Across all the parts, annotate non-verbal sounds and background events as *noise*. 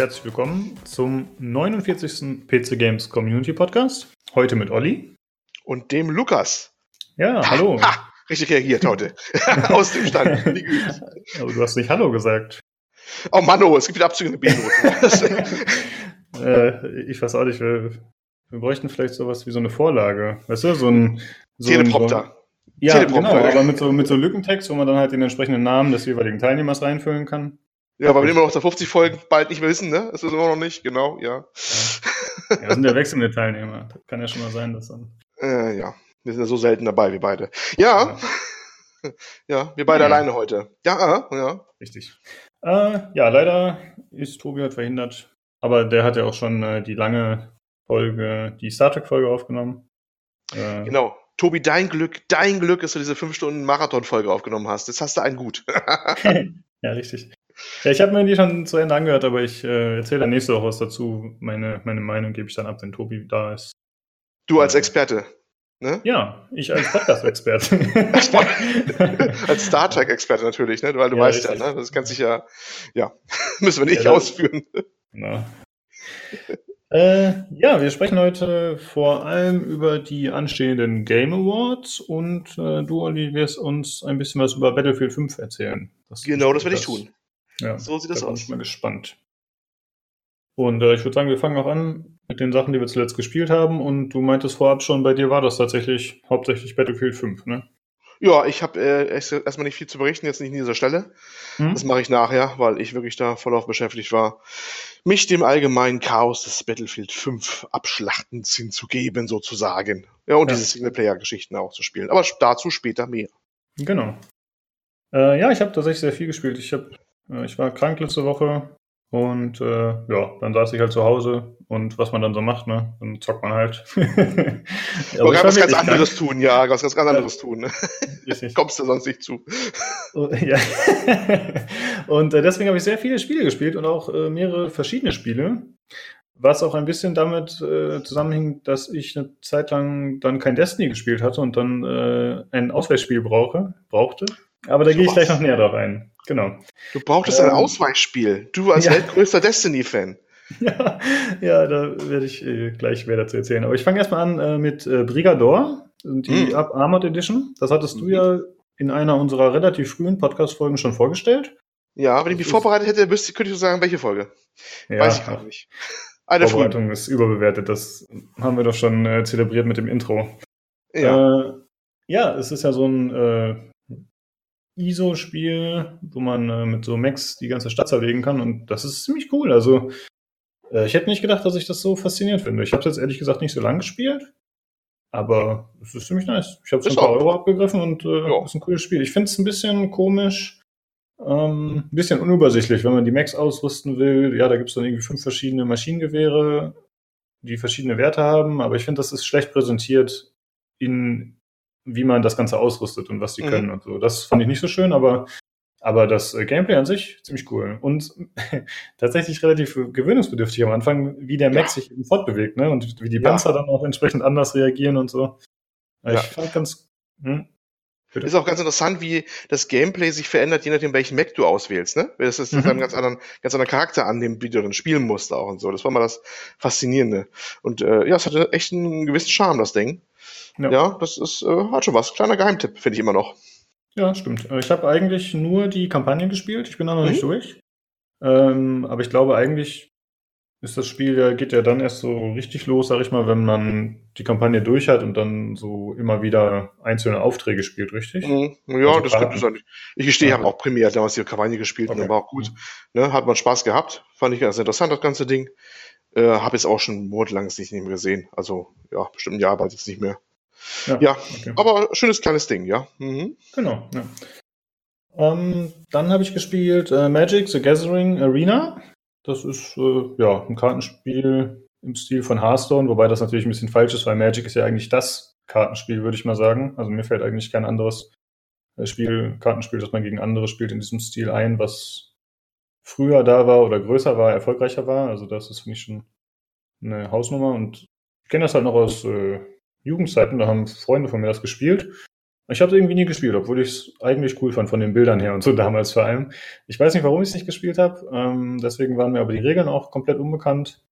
herzlich willkommen zum 49. PC Games Community Podcast. Heute mit Olli. Und dem Lukas. Ja, hallo. Ha, richtig reagiert heute. *laughs* Aus dem Stand. Aber du hast nicht Hallo gesagt. Oh Mann, oh, es gibt wieder Abzüge in der B-Note. *laughs* Äh, ich weiß auch nicht, wir, wir bräuchten vielleicht sowas wie so eine Vorlage. Weißt du, so ein. So ein- Teleprompter. So, ja, genau, aber mit so, mit so Lückentext, wo man dann halt den entsprechenden Namen des jeweiligen Teilnehmers reinfüllen kann. Ja, weil wir immer noch der 50 Folgen bald nicht mehr wissen, ne? Das wissen wir noch nicht, genau, ja. Ja, das sind ja wechselnde Teilnehmer. Das kann ja schon mal sein, dass dann. Äh, ja, wir sind ja so selten dabei, wir beide. Ja, ja, *laughs* wir beide Ja. alleine heute. Ja, ja. Richtig. Äh, ja, leider ist Tobi halt verhindert. Aber der hat ja auch schon äh, die lange Folge, die Star Trek-Folge aufgenommen. Äh, Genau. Tobi, dein Glück, dein Glück, dass du diese 5 Stunden Marathon-Folge aufgenommen hast. Jetzt hast du einen gut. *laughs* *laughs* ja, richtig. Ja, ich habe mir die schon zu Ende angehört, aber ich äh, erzähle dann nächste Woche was dazu. Meine, meine Meinung gebe ich dann ab, wenn Tobi da ist. Du als Experte. Ne? Ja, ich als Podcast-Experte. *laughs* Als Star Trek-Experte natürlich, ne? Weil du Ja, weißt richtig. ja, ne? Das kann sich ja, ja, *laughs* müssen wir nicht Ja, ausführen. Genau. Äh, ja, wir sprechen heute vor allem über die anstehenden Game Awards und äh, du, Olli, wirst uns ein bisschen was über Battlefield 5 erzählen. Das Genau, das werde ich tun. Ja, So sieht das da bin aus. ich mal gespannt. Und äh, ich würde sagen, wir fangen auch an mit den Sachen, die wir zuletzt gespielt haben. Und du meintest vorab schon, bei dir war das tatsächlich hauptsächlich Battlefield 5, ne? Ja, ich habe äh, erst- erstmal nicht viel zu berichten, jetzt nicht an dieser Stelle. Hm? Das mache ich nachher, weil ich wirklich da voll auf beschäftigt war, mich dem allgemeinen Chaos des Battlefield 5 Abschlachtens hinzugeben, sozusagen. Ja, und Ja. diese Singleplayer-Geschichten auch zu spielen. Aber dazu später mehr. Genau. Äh, ja, ich habe tatsächlich sehr viel gespielt. Ich, hab, äh, ich war krank letzte Woche und äh, ja, dann saß ich halt zu Hause und was man dann so macht, ne? Dann zockt man halt. *laughs* Aber Man ich kann war was ganz anderes tun, ja, was ganz, ganz anderes tun. Ne? krank. *laughs* Kommst du sonst nicht zu. Oh, Ja. *laughs* und äh, deswegen habe ich sehr viele Spiele gespielt und auch äh, mehrere verschiedene Spiele. Was auch ein bisschen damit äh, zusammenhing, dass ich eine Zeit lang dann kein Destiny gespielt hatte und dann äh, ein Ausweichspiel brauche, brauchte. Aber da gehe ich gleich noch näher drauf ein. Genau. Du brauchtest Ähm, ein Ausweichspiel. Du als *laughs* ja. weltgrößter Destiny-Fan. Ja, *laughs* ja, da werde ich äh, gleich mehr dazu erzählen. Aber ich fange erstmal an äh, mit äh, Brigador, die Mhm. Up Armored Edition. Das hattest du Mhm. ja in einer unserer relativ frühen Podcast-Folgen schon vorgestellt. Ja, wenn ich mich vorbereitet hätte, wüsste, könnte ich so sagen, welche Folge. Ja, Weiß ich gerade nicht. *laughs* Eine früh. Vorbereitung ist überbewertet. Das haben wir doch schon äh, zelebriert mit dem Intro. Ja. Äh, ja, es ist ja so ein äh, ISO-Spiel, wo man äh, mit so Max die ganze Stadt zerlegen kann und das ist ziemlich cool. Also äh, ich hätte nicht gedacht, dass ich das so faszinierend finde. Ich habe es jetzt ehrlich gesagt nicht so lang gespielt, aber es ist ziemlich nice. Ich habe schon ein paar auch- Euro abgegriffen und äh, Ja. ist ein cooles Spiel. Ich finde es ein bisschen komisch, ähm, ein bisschen unübersichtlich, wenn man die Max ausrüsten will. Ja, da gibt es dann irgendwie fünf verschiedene Maschinengewehre, die verschiedene Werte haben, aber ich finde, das ist schlecht präsentiert in wie man das Ganze ausrüstet und was die Mhm. können und so. Das fand ich nicht so schön, aber, aber das äh, Gameplay an sich ziemlich cool. Und *laughs* tatsächlich relativ gewöhnungsbedürftig am Anfang, wie der Max sich eben fortbewegt, ne? Und wie die Ja. Panzer dann auch entsprechend anders reagieren und so. Äh, Ja. Ich fand ganz. Hm? Bitte? Ist auch ganz interessant, wie das Gameplay sich verändert, je nachdem, welchen Mac du auswählst. Ne? Das ist Mhm. dann ganz anderen, ganz anderen Charakter annimmt, wie du dann spielen musst auch und so. Das war mal das Faszinierende. Und äh, ja, es hatte echt einen gewissen Charme, das Ding. Ja. Ja, das ist, äh, hat schon was. Kleiner Geheimtipp, finde ich immer noch. Ja, stimmt. Äh, Ich habe eigentlich nur die Kampagne gespielt. Ich bin da noch Mhm. nicht durch. Ähm, aber ich glaube, eigentlich ist das Spiel ja, geht ja dann erst so richtig los, sag ich mal, wenn man die Kampagne durch hat und dann so immer wieder einzelne Aufträge spielt, richtig? Mhm. Ja, Also das gibt es eigentlich. Ich gestehe, ich Ja. habe auch primär damals die Kampagne gespielt Okay. und war auch gut. Ne? Hat man Spaß gehabt. Fand ich ganz interessant, das ganze Ding. Äh, habe jetzt auch schon monatelang nicht mehr gesehen. Also, ja, bestimmt ein Jahr bald jetzt nicht mehr. Ja, okay. aber schönes kleines Ding, ja. Mhm. Genau, ja. Ähm, dann habe ich gespielt äh, Magic the Gathering Arena. Das ist äh, ja ein Kartenspiel im Stil von Hearthstone, wobei das natürlich ein bisschen falsch ist, weil Magic ist ja eigentlich das Kartenspiel, würde ich mal sagen. Also mir fällt eigentlich kein anderes äh, Spiel, Kartenspiel, das man gegen andere spielt in diesem Stil ein, was früher da war oder größer war, erfolgreicher war. Also das ist für mich schon eine Hausnummer und ich kenne das halt noch aus äh, Jugendzeiten, da haben Freunde von mir das gespielt. Ich habe es irgendwie nie gespielt, obwohl ich es eigentlich cool fand von den Bildern her und so *laughs* damals vor allem. Ich weiß nicht, warum ich es nicht gespielt habe. Ähm, deswegen waren mir aber die Regeln auch komplett unbekannt.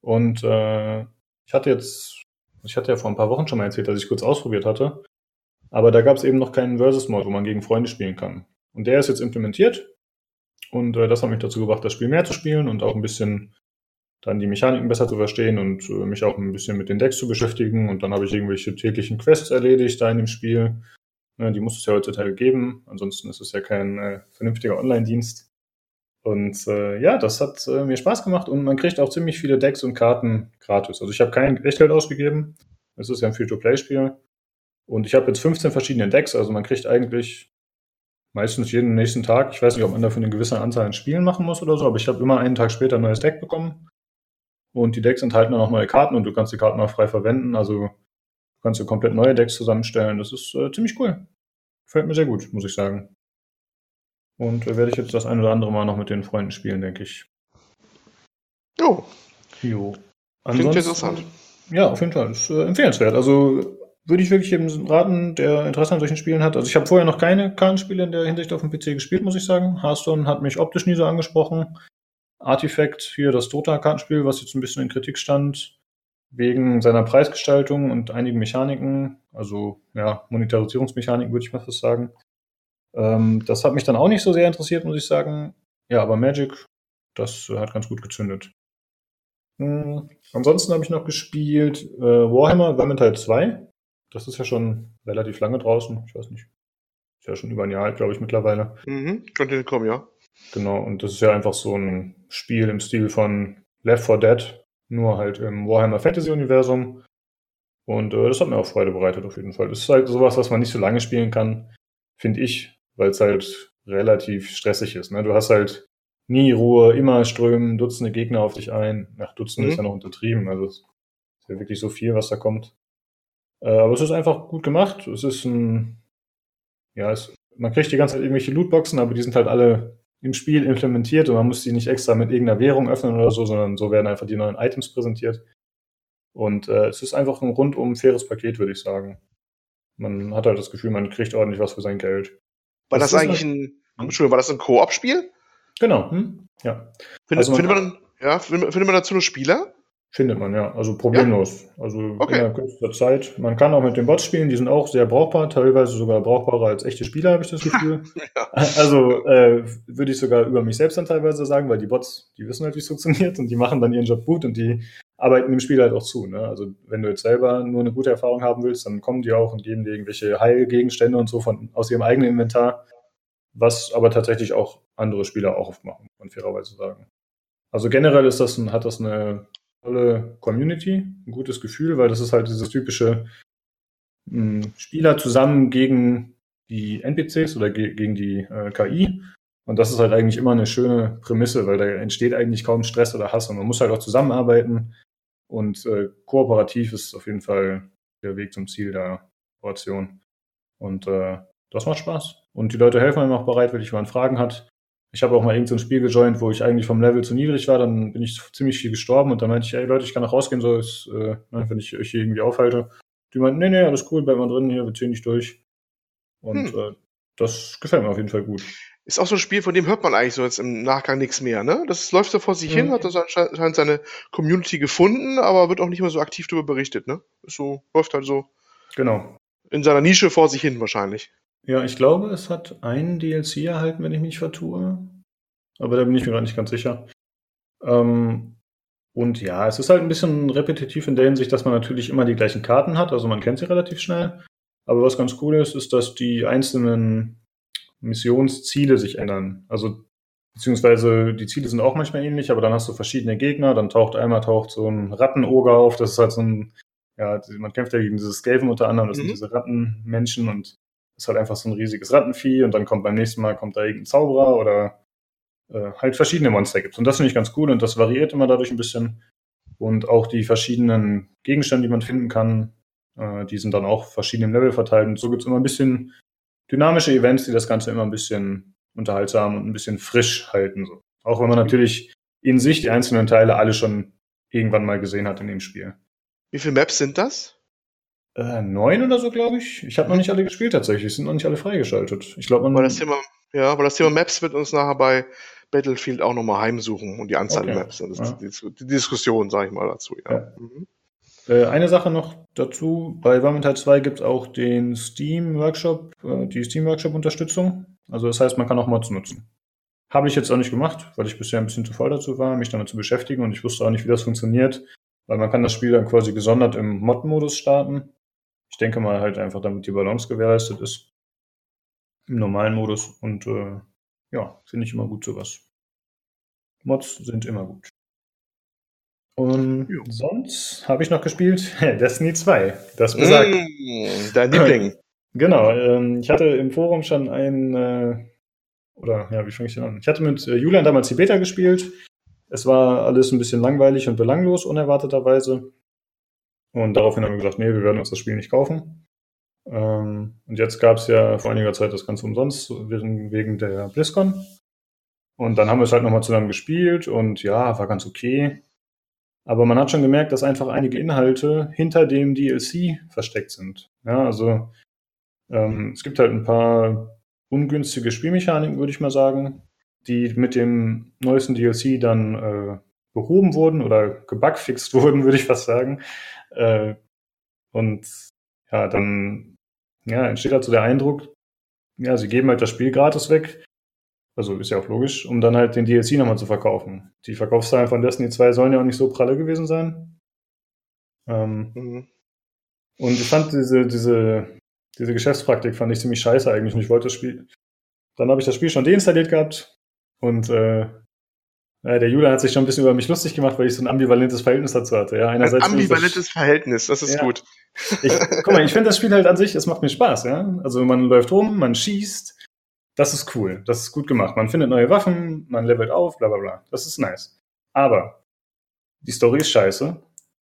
Und äh, ich hatte jetzt, ich hatte ja vor ein paar Wochen schon mal erzählt, dass ich kurz ausprobiert hatte. Aber da gab es eben noch keinen Versus-Mode, wo man gegen Freunde spielen kann. Und der ist jetzt implementiert. Und äh, das hat mich dazu gebracht, das Spiel mehr zu spielen und auch ein bisschen dann die Mechaniken besser zu verstehen und äh, mich auch ein bisschen mit den Decks zu beschäftigen. Und dann habe ich irgendwelche täglichen Quests erledigt da in dem Spiel. Ne, die muss es ja heutzutage geben. Ansonsten ist es ja kein äh, vernünftiger Online-Dienst. Und äh, ja, das hat äh, mir Spaß gemacht und man kriegt auch ziemlich viele Decks und Karten gratis. Also ich habe kein Echtgeld ausgegeben. Es ist ja ein Free-to-Play-Spiel. Und ich habe jetzt 15 verschiedene Decks, also man kriegt eigentlich meistens jeden nächsten Tag. Ich weiß nicht, ob man dafür eine gewisse Anzahl an Spielen machen muss oder so, aber ich habe immer einen Tag später ein neues Deck bekommen. Und die Decks enthalten dann auch neue Karten und du kannst die Karten auch frei verwenden. Also kannst du komplett neue Decks zusammenstellen. Das ist äh, ziemlich cool. Gefällt mir sehr gut, muss ich sagen. Und äh, werde ich jetzt das ein oder andere Mal noch mit den Freunden spielen, denke ich. Jo. Jo. Klingt interessant. Ja, auf jeden Fall. Ist äh, empfehlenswert. Also würde ich wirklich jedem raten, der Interesse an solchen Spielen hat. Also ich habe vorher noch keine Kartenspiele in der Hinsicht auf dem PC gespielt, muss ich sagen. Hearthstone hat mich optisch nie so angesprochen. Artifact, hier das Dota-Kartenspiel, was jetzt ein bisschen in Kritik stand, wegen seiner Preisgestaltung und einigen Mechaniken, also ja, Monetarisierungsmechaniken würde ich mal fast sagen. Ähm, das hat mich dann auch nicht so sehr interessiert, muss ich sagen. Ja, aber Magic, das hat ganz gut gezündet. Hm, ansonsten habe ich noch gespielt äh, Warhammer Vermintide 2. Das ist ja schon relativ lange draußen. Ich weiß nicht. Ist ja schon über ein Jahr alt, glaube ich, mittlerweile. Mhm, könnte kommen, ja. Genau, und das ist ja einfach so ein Spiel im Stil von Left 4 Dead, nur halt im Warhammer Fantasy Universum. Und äh, das hat mir auch Freude bereitet auf jeden Fall. Das ist halt sowas, was man nicht so lange spielen kann, finde ich, weil es halt relativ stressig ist. Ne? Du hast halt nie Ruhe, immer strömen Dutzende Gegner auf dich ein. Ach, Dutzende mhm. ist ja noch untertrieben, also es ist ja wirklich so viel, was da kommt. Äh, aber es ist einfach gut gemacht. Es ist ein, ja, es, man kriegt die ganze Zeit irgendwelche Lootboxen, aber die sind halt alle im Spiel implementiert und man muss die nicht extra mit irgendeiner Währung öffnen oder so, sondern so werden einfach die neuen Items präsentiert. Und äh, es ist einfach ein rundum faires Paket, würde ich sagen. Man hat halt das Gefühl, man kriegt ordentlich was für sein Geld. War das, das eigentlich ein, hm? Entschuldigung, war das ein Koop-Spiel? Genau, hm? ja. Find, also man, findet, man, ja findet, findet man dazu nur Spieler? Findet man, ja. Also problemlos. Ja? Also okay. in kürzester Zeit. Man kann auch mit den Bots spielen, die sind auch sehr brauchbar, teilweise sogar brauchbarer als echte Spieler, habe ich das Gefühl. *laughs* ja. Also äh, würde ich sogar über mich selbst dann teilweise sagen, weil die Bots, die wissen halt, wie es funktioniert und die machen dann ihren Job gut und die arbeiten dem Spiel halt auch zu. Ne? Also wenn du jetzt selber nur eine gute Erfahrung haben willst, dann kommen die auch und geben dir irgendwelche Heilgegenstände und so von aus ihrem eigenen Inventar, was aber tatsächlich auch andere Spieler auch oft machen, kann fairerweise sagen. Also generell ist das ein, hat das eine tolle Community, ein gutes Gefühl, weil das ist halt dieses typische hm, Spieler zusammen gegen die NPCs oder ge gegen die äh, KI. Und das ist halt eigentlich immer eine schöne Prämisse, weil da entsteht eigentlich kaum Stress oder Hass und man muss halt auch zusammenarbeiten. Und äh, kooperativ ist auf jeden Fall der Weg zum Ziel der Kooperation. Und äh, das macht Spaß. Und die Leute helfen einem auch bereitwillig, wenn man Fragen hat. Ich habe auch mal irgendein so Spiel gejoint, wo ich eigentlich vom Level zu niedrig war, dann bin ich ziemlich viel gestorben und dann meinte ich, ey Leute, ich kann noch rausgehen, so ist, äh, ne, wenn ich euch hier irgendwie aufhalte. Die meinten, nee, nee, alles cool, bleib mal drin, hier, wir ziehen nicht durch. Und hm. äh, das gefällt mir auf jeden Fall gut. Ist auch so ein Spiel, von dem hört man eigentlich so jetzt im Nachgang nichts mehr, ne? Das läuft so vor sich mhm. hin, hat das anscheinend seine Community gefunden, aber wird auch nicht mehr so aktiv darüber berichtet, ne? Ist so, läuft halt so. Genau. In seiner Nische vor sich hin wahrscheinlich. Ja, ich glaube, es hat einen DLC erhalten, wenn ich mich vertue. Aber da bin ich mir gerade nicht ganz sicher. Ähm, und ja, es ist halt ein bisschen repetitiv in der Hinsicht, dass man natürlich immer die gleichen Karten hat. Also man kennt sie relativ schnell. Aber was ganz cool ist, ist, dass die einzelnen Missionsziele sich ändern. Also beziehungsweise die Ziele sind auch manchmal ähnlich, aber dann hast du verschiedene Gegner. Dann taucht einmal taucht so ein Rattenoger auf. Das ist halt so ein, ja, man kämpft ja gegen dieses Skaven unter anderem. Das mhm. sind diese Rattenmenschen und ist halt einfach so ein riesiges Rattenvieh und dann kommt beim nächsten Mal kommt da irgendein Zauberer oder äh, halt verschiedene Monster gibt. Und das finde ich ganz cool und das variiert immer dadurch ein bisschen. Und auch die verschiedenen Gegenstände, die man finden kann, äh, die sind dann auch verschieden im Level verteilt. Und so gibt es immer ein bisschen dynamische Events, die das Ganze immer ein bisschen unterhaltsam und ein bisschen frisch halten. So. Auch wenn man natürlich in sich die einzelnen Teile alle schon irgendwann mal gesehen hat in dem Spiel. Wie viele Maps sind das? Äh, neun oder so, glaube ich. Ich habe noch nicht alle gespielt tatsächlich, sind noch nicht alle freigeschaltet. Ich glaube, man. Aber das Thema, ja, aber das Thema Maps wird uns nachher bei Battlefield auch nochmal heimsuchen und die Anzahl okay. der Maps. Das ja. ist die, die Diskussion, sage ich mal, dazu. Ja. ja. Mhm. Äh, eine Sache noch dazu, bei Vermintide 2 gibt es auch den Steam Workshop, äh, die Steam Workshop Unterstützung. Also das heißt, man kann auch Mods nutzen. Habe ich jetzt auch nicht gemacht, weil ich bisher ein bisschen zu voll dazu war, mich damit zu beschäftigen und ich wusste auch nicht, wie das funktioniert, weil man kann das Spiel dann quasi gesondert im Mod-Modus starten. Ich denke mal halt einfach, damit die Balance gewährleistet ist. Im normalen Modus und äh, ja, finde ich immer gut sowas. Mods sind immer gut. Und jo. sonst habe ich noch gespielt *laughs* Destiny 2. Das besagt. Mm, dein Liebling. *clears throat* Genau. Ähm, ich hatte im Forum schon ein, äh, oder ja, wie fange ich denn an? Ich hatte mit äh, Julian damals die Beta gespielt. Es war alles ein bisschen langweilig und belanglos, unerwarteterweise. Und daraufhin haben wir gesagt, nee, wir werden uns das Spiel nicht kaufen. Ähm, und jetzt gab es ja vor einiger Zeit das Ganze umsonst, wegen, der BlizzCon. Und dann haben wir es halt nochmal zusammen gespielt und ja, war ganz okay. Aber man hat schon gemerkt, dass einfach einige Inhalte hinter dem DLC versteckt sind. Ja, also ähm, es gibt halt ein paar ungünstige Spielmechaniken, würde ich mal sagen, die mit dem neuesten DLC dann äh, behoben wurden oder gebugfixt *laughs* wurden, würde ich fast sagen. Äh, und ja, dann ja, entsteht dazu der Eindruck, ja, sie geben halt das Spiel gratis weg, also ist ja auch logisch, um dann halt den DLC nochmal zu verkaufen. Die Verkaufszahlen von Destiny 2 sollen ja auch nicht so pralle gewesen sein. Ähm, mhm. Und ich fand diese, diese, diese Geschäftspraktik fand ich ziemlich scheiße eigentlich und ich wollte das Spiel. Dann habe ich das Spiel schon deinstalliert gehabt und äh, der Julian hat sich schon ein bisschen über mich lustig gemacht, weil ich so ein ambivalentes Verhältnis dazu hatte. Ja, einerseits ein ambivalentes Verhältnis, das ist ja. gut. Ich, guck mal, ich finde das Spiel halt an sich, es macht mir Spaß, ja. Also man läuft rum, man schießt, das ist cool. Das ist gut gemacht. Man findet neue Waffen, man levelt auf, bla bla bla. Das ist nice. Aber die Story ist scheiße.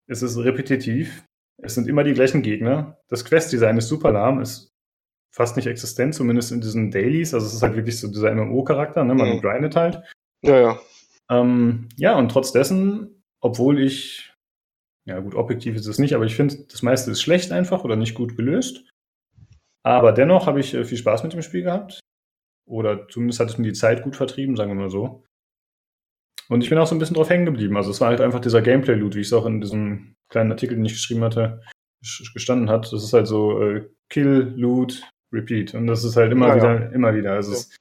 Es ist repetitiv. Es sind immer die gleichen Gegner. Das Quest-Design ist super lahm, ist fast nicht existent, zumindest in diesen Dailies. Also es ist halt wirklich so dieser MMO-Charakter, ne? Man mhm. grindet halt. Ja, ja. Ähm, ja, und trotz dessen, obwohl ich, ja gut, objektiv ist es nicht, aber ich finde, das meiste ist schlecht einfach oder nicht gut gelöst. Aber dennoch habe ich äh, viel Spaß mit dem Spiel gehabt. Oder zumindest hat es mir die Zeit gut vertrieben, sagen wir mal so. Und ich bin auch so ein bisschen drauf hängen geblieben. Also es war halt einfach dieser Gameplay-Loot, wie ich es auch in diesem kleinen Artikel, den ich geschrieben hatte, gestanden hat. Das ist halt so äh, Kill, Loot, Repeat. Und das ist halt immer ja, wieder, ja. immer wieder. Also ja. Es,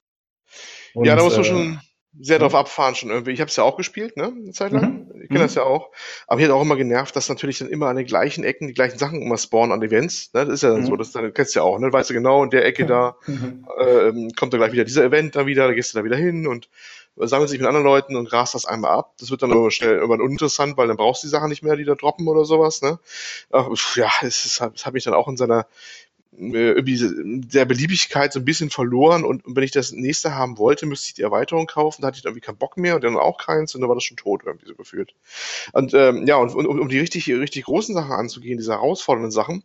und, ja, da muss man äh, schon sehr drauf abfahren schon irgendwie. Ich habe es ja auch gespielt, ne, eine Zeit lang. Mhm. Ich kenne mhm. das ja auch. Aber mich hat auch immer genervt, dass natürlich dann immer an den gleichen Ecken die gleichen Sachen immer spawnen an Events. Ne? Das ist ja dann mhm. so, das dann, kennst du ja auch, ne? Weißt du genau, in der Ecke da mhm. äh, kommt dann gleich wieder dieser Event da wieder, da gehst du da wieder hin und sammelt sich mit anderen Leuten und rast das einmal ab. Das wird dann aber schnell irgendwann uninteressant, weil dann brauchst du die Sachen nicht mehr, die da droppen oder sowas. Ne? Ach, ja, es, es, es hat mich dann auch in seiner irgendwie der Beliebigkeit so ein bisschen verloren und, wenn ich das nächste haben wollte, müsste ich die Erweiterung kaufen, da hatte ich irgendwie keinen Bock mehr und dann auch keins und dann war das schon tot irgendwie so gefühlt. Und ähm, ja, und, und um die richtig, richtig großen Sachen anzugehen, diese herausfordernden Sachen,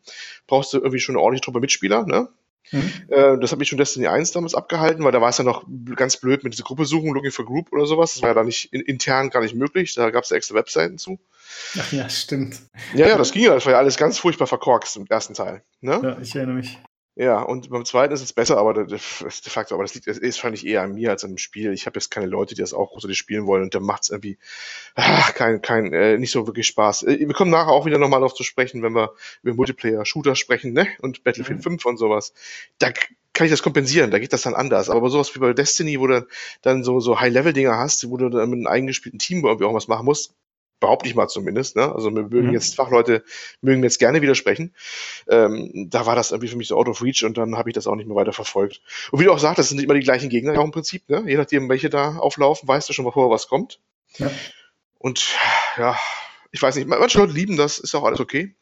brauchst du irgendwie schon eine ordentliche Truppe Mitspieler, ne? Mhm. Äh, das hat mich schon Destiny 1 damals abgehalten, weil da war es ja noch ganz blöd mit dieser Gruppe suchen, Looking for Group oder sowas. Das war ja da nicht in, intern gar nicht möglich. Da gab es ja extra Webseiten zu. Ach ja, stimmt. Ja, ja, das ging ja. Das war ja alles ganz furchtbar verkorkst im ersten Teil. Ne? Ja, ich erinnere mich. Ja, und beim zweiten ist es besser, aber de, de facto, aber das liegt, das ist wahrscheinlich eher an mir als an dem Spiel. Ich habe jetzt keine Leute, die das auch großartig spielen wollen und da macht es irgendwie ach, kein, kein, äh, nicht so wirklich Spaß. Äh, wir kommen nachher auch wieder nochmal darauf zu sprechen, wenn wir über Multiplayer-Shooter sprechen, ne? Und Battlefield mhm. 5 und sowas. Da kann ich das kompensieren, da geht das dann anders. Aber bei sowas wie bei Destiny, wo du dann so, so High-Level-Dinger hast, wo du dann mit einem eingespielten Team irgendwie auch was machen musst, behaupte ich mal zumindest, ne? Also wir mögen mhm. jetzt Fachleute mögen mir jetzt gerne widersprechen. Ähm, da war das irgendwie für mich so out of reach und dann habe ich das auch nicht mehr weiter verfolgt. Und wie du auch sagst, das sind nicht immer die gleichen Gegner auch im Prinzip, ne? Je nachdem, welche da auflaufen, weißt du schon, bevor was kommt. Ja. Und ja, ich weiß nicht, manche Leute lieben das, ist auch alles okay.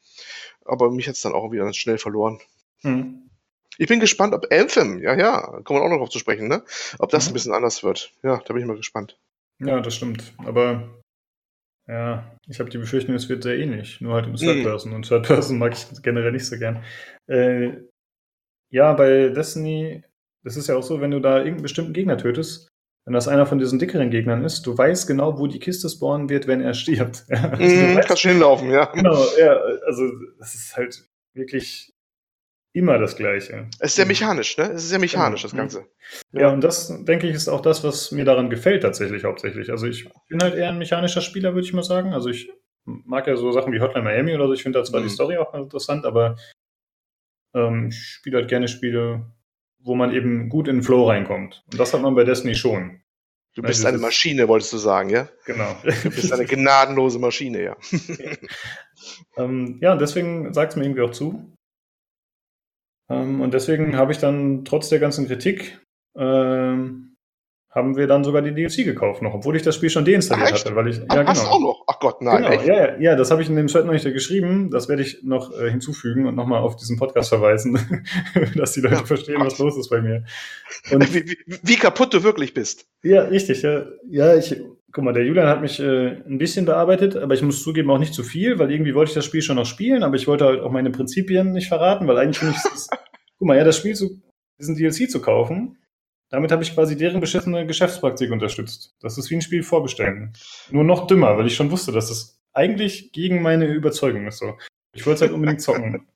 Aber mich hat es dann auch wieder schnell verloren. Mhm. Ich bin gespannt, ob Anthem, ja, ja, kommen wir auch noch drauf zu sprechen, ne? Ob das mhm. ein bisschen anders wird. Ja, da bin ich mal gespannt. Ja, das stimmt. Aber ja, ich habe die Befürchtung, es wird sehr ähnlich, nur halt im Third mhm. Person. Und Third Person mag ich generell nicht so gern. Äh, ja, bei Destiny, das ist ja auch so, wenn du da irgendeinen bestimmten Gegner tötest, wenn das einer von diesen dickeren Gegnern ist, du weißt genau, wo die Kiste spawnen wird, wenn er stirbt. *laughs* also mhm, weißt, kannst du hinlaufen, ja. Genau, ja, also das ist halt, wirklich immer das Gleiche. Es ist sehr mechanisch, ne? Es ist sehr mechanisch, Genau. das Ganze. Ja, und das, denke ich, ist auch das, was mir daran gefällt tatsächlich hauptsächlich. Also ich bin halt eher ein mechanischer Spieler, würde ich mal sagen. Also ich mag ja so Sachen wie Hotline Miami oder so. Ich finde da zwar Mhm. die Story auch interessant, aber ähm, ich spiele halt gerne Spiele, wo man eben gut in den Flow reinkommt. Und das hat man bei Destiny schon. Du Ja, bist eine Maschine, wolltest du sagen, ja? Genau. *laughs* Du bist eine gnadenlose Maschine, ja. *laughs* Ähm, ja, und deswegen sagt es mir irgendwie auch zu. Ähm, und deswegen habe ich dann trotz der ganzen Kritik, ähm, haben wir dann sogar die DLC gekauft noch, obwohl ich das Spiel schon deinstalliert Ach, hatte. Weil ich, Ach, ja, Hast genau. auch noch? Ach Gott, nein, genau, echt? ja, ja, ja, das habe ich in dem Chat noch nicht geschrieben. Das werde ich noch äh, hinzufügen und nochmal auf diesen Podcast verweisen, *laughs* dass die Leute Ja, verstehen, was Gott. los ist bei mir. Und Wie, wie, wie kaputt du wirklich bist. ja, richtig. Ja, ja ich, guck mal, der Julian hat mich äh, ein bisschen bearbeitet, aber ich muss zugeben auch nicht zu viel, weil irgendwie wollte ich das Spiel schon noch spielen, aber ich wollte halt auch meine Prinzipien nicht verraten, weil eigentlich finde ich, es *laughs* guck mal, ja, das Spiel zu, diesen DLC zu kaufen, damit habe ich quasi deren beschissene Geschäftspraktik unterstützt. Das ist wie ein Spiel vorbestellen. Nur noch dümmer, weil ich schon wusste, dass das eigentlich gegen meine Überzeugung ist so. Ich wollte es halt unbedingt zocken.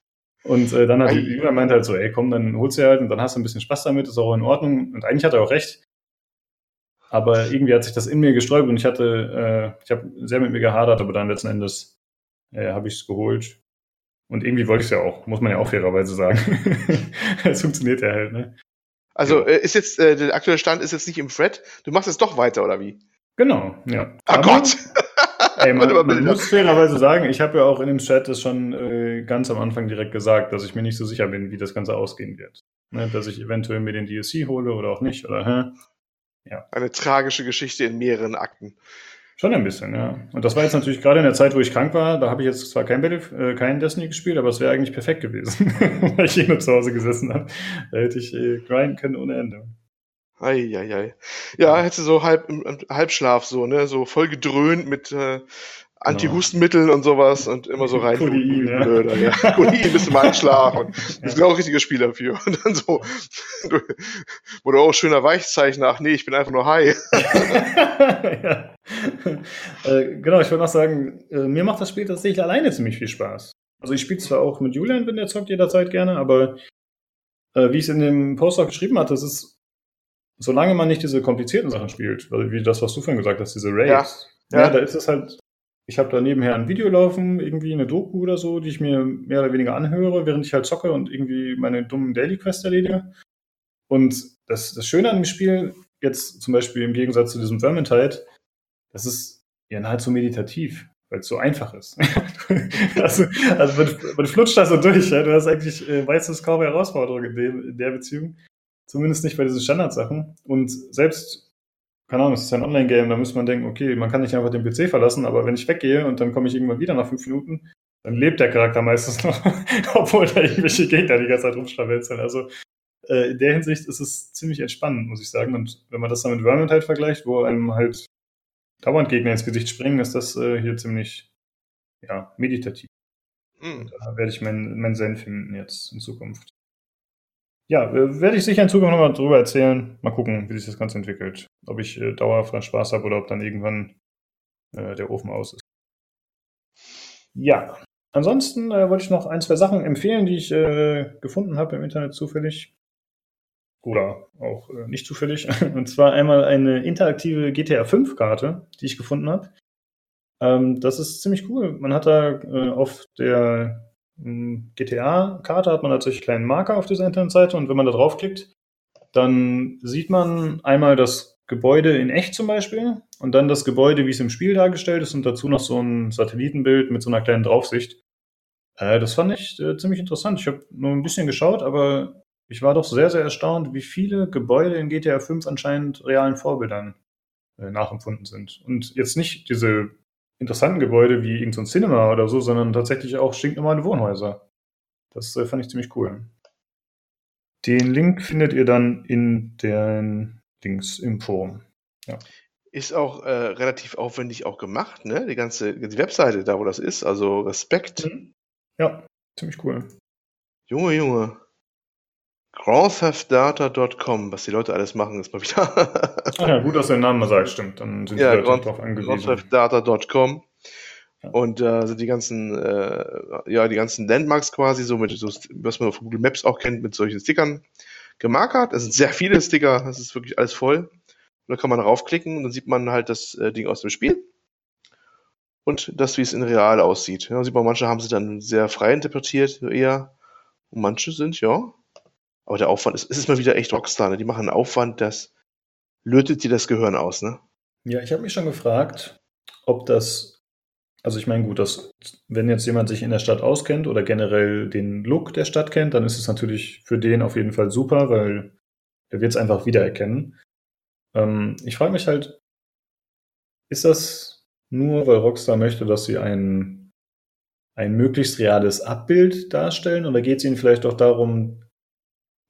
Und äh, dann hat Ei. Julian meinte halt so, ey, komm, dann holst du halt und dann hast du ein bisschen Spaß damit, ist auch in Ordnung. Und eigentlich hat er auch recht. Aber irgendwie hat sich das in mir gesträubt und ich hatte, äh, ich habe sehr mit mir gehadert, aber dann letzten Endes äh, habe ich es geholt. Und irgendwie wollte ich es ja auch, muss man ja auch fairerweise sagen. *laughs* Es funktioniert ja halt, ne? Also äh, ist jetzt, äh, der aktuelle Stand ist jetzt nicht im Thread. Du machst jetzt doch weiter, oder wie? Genau, ja. Ach Aber, Gott! *laughs* Ey, man, *laughs* man muss fairerweise sagen, ich habe ja auch in dem Chat das schon äh, ganz am Anfang direkt gesagt, dass ich mir nicht so sicher bin, wie das Ganze ausgehen wird. Ne, dass ich eventuell mir den DLC hole oder auch nicht, oder hä? Eine tragische Geschichte in mehreren Akten. Schon ein bisschen, ja. Und das war jetzt natürlich gerade in der Zeit, wo ich krank war. Da habe ich jetzt zwar kein, Battle, äh, kein Destiny gespielt, aber es wäre eigentlich perfekt gewesen, *laughs* weil ich eh nur zu Hause gesessen habe. Da hätte ich äh, grinden können ohne Ende. Eieiei. Ja, hättest du so halb im Halbschlaf so, ne? So voll gedröhnt mit äh, Antihustenmitteln und sowas und immer so rein. Codein, ja. Blöder, ja. *laughs* Codein bist du mal Einschlaf und das ist genau ein richtiger Spiel dafür. Und dann so, du, oder auch schöner Weichzeichner, ach nee, ich bin einfach nur high. *laughs* ja. äh, genau, ich wollte noch sagen, äh, mir macht das Spiel tatsächlich alleine ziemlich viel Spaß. Also ich spiele zwar auch mit Julian, wenn der zockt jederzeit gerne, aber äh, wie ich es in dem Post auch geschrieben hatte, es ist, solange man nicht diese komplizierten Sachen spielt, also wie das, was du vorhin gesagt hast, diese Raids, Ja, ja, ja. da ist es halt, ich habe da nebenher ein Video laufen, irgendwie eine Doku oder so, die ich mir mehr oder weniger anhöre, während ich halt zocke und irgendwie meine dummen Daily Quest erledige. Und das, das Schöne an dem Spiel, jetzt zum Beispiel im Gegensatz zu diesem Vermintide, das ist ja nahezu meditativ, weil es so einfach ist. *laughs* also, also man, man flutscht da so durch, ja? du hast eigentlich äh, meistens kaum Herausforderungen in, dem, in der Beziehung. Zumindest nicht bei diesen Standardsachen. Und selbst, keine Ahnung, es ist ein Online-Game, da muss man denken, okay, man kann nicht einfach den PC verlassen, aber wenn ich weggehe und dann komme ich irgendwann wieder nach fünf Minuten, dann lebt der Charakter meistens noch, *laughs* obwohl da irgendwelche Gegner die ganze Zeit rumschlawenzeln. Also äh, in der Hinsicht ist es ziemlich entspannend, muss ich sagen. Und wenn man das dann mit Vermintide vergleicht, wo einem halt dauernd Gegner ins Gesicht springen, ist das äh, hier ziemlich ja, meditativ. Hm. Da werde ich meinen mein Zen finden jetzt in Zukunft. Ja, werde ich sicher in Zukunft nochmal drüber erzählen. Mal gucken, wie sich das Ganze entwickelt. Ob ich äh, dauerhaft dran Spaß habe oder ob dann irgendwann äh, der Ofen aus ist. Ja, ansonsten äh, wollte ich noch ein, zwei Sachen empfehlen, die ich äh, gefunden habe im Internet zufällig. Oder auch äh, nicht zufällig. *laughs* Und zwar einmal eine interaktive GTA 5 Karte, die ich gefunden habe. Ähm, das ist ziemlich cool. Man hat da äh, auf der GTA-Karte hat man halt solche kleinen Marker auf dieser Internetseite und wenn man da draufklickt, dann sieht man einmal das Gebäude in echt zum Beispiel und dann das Gebäude, wie es im Spiel dargestellt ist und dazu noch so ein Satellitenbild mit so einer kleinen Draufsicht. Äh, das fand ich äh, ziemlich interessant. Ich habe nur ein bisschen geschaut, aber ich war doch sehr, sehr erstaunt, wie viele Gebäude in GTA 5 anscheinend realen Vorbildern äh, nachempfunden sind. Und jetzt nicht diese interessanten Gebäude wie irgendein so Cinema oder so, sondern tatsächlich auch stinknormale Wohnhäuser. Das äh, fand ich ziemlich cool. Den Link findet ihr dann in den Links im Forum. Ist auch äh, relativ aufwendig auch gemacht, ne? Die ganze die Webseite, da wo das ist, also Respekt. Ja, ziemlich cool. Junge, Junge. grandtheftdata.com, was die Leute alles machen, ist mal wieder. Ach ja, gut, dass Namen mal sagst, stimmt. Dann sind Ja, die Leute Grand- darauf angewiesen. grandtheftdata.com. Und äh, sind die ganzen, äh, ja, die ganzen Landmarks quasi, so mit so, was man auf Google Maps auch kennt, mit solchen Stickern gemarkert. Es sind sehr viele Sticker, das ist wirklich alles voll. Und da kann man raufklicken und dann sieht man halt das äh, Ding aus dem Spiel. Und das, wie es in real aussieht. Ja, sieht man, manche haben sie dann sehr frei interpretiert, eher. Und manche sind, ja. Aber der Aufwand ist, es ist mal wieder echt Rockstar, ne? Die machen einen Aufwand, das lötet dir das Gehirn aus, ne? Ja, ich habe mich schon gefragt, ob das also ich meine, gut, dass, wenn jetzt jemand sich in der Stadt auskennt oder generell den Look der Stadt kennt, dann ist es natürlich für den auf jeden Fall super, weil er wird es einfach wiedererkennen. Ähm, ich frage mich halt, ist das nur, weil Rockstar möchte, dass sie ein, ein möglichst reales Abbild darstellen oder geht es ihnen vielleicht auch darum,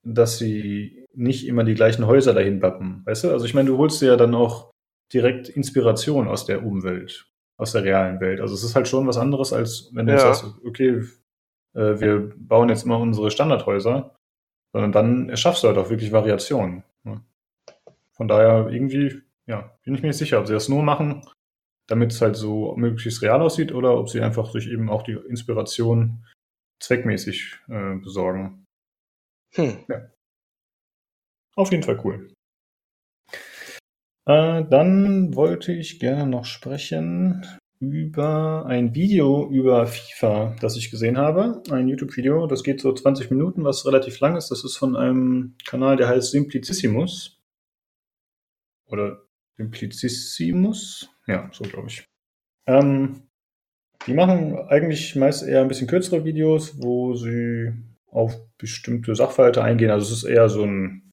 dass sie nicht immer die gleichen Häuser dahin bappen? Weißt du? Also ich meine, du holst dir ja dann auch direkt Inspiration aus der Umwelt aus der realen Welt. Also es ist halt schon was anderes, als wenn du ja. sagst, okay, äh, wir bauen jetzt immer unsere Standardhäuser, sondern dann erschaffst du halt auch wirklich Variationen. Ne? Von daher irgendwie, ja, bin ich mir nicht sicher, ob sie das nur machen, damit es halt so möglichst real aussieht oder ob sie einfach sich eben auch die Inspiration zweckmäßig äh, besorgen. Hm. Ja. Auf jeden Fall cool. Äh, dann wollte ich gerne noch sprechen über ein Video über FIFA, das ich gesehen habe. Ein YouTube-Video, das geht so 20 Minuten, was relativ lang ist. Das ist von einem Kanal, der heißt Simplicissimus. Oder Simplicissimus? Ja, so glaube ich. Ähm, die machen eigentlich meist eher ein bisschen kürzere Videos, wo sie auf bestimmte Sachverhalte eingehen. Also es ist eher so ein,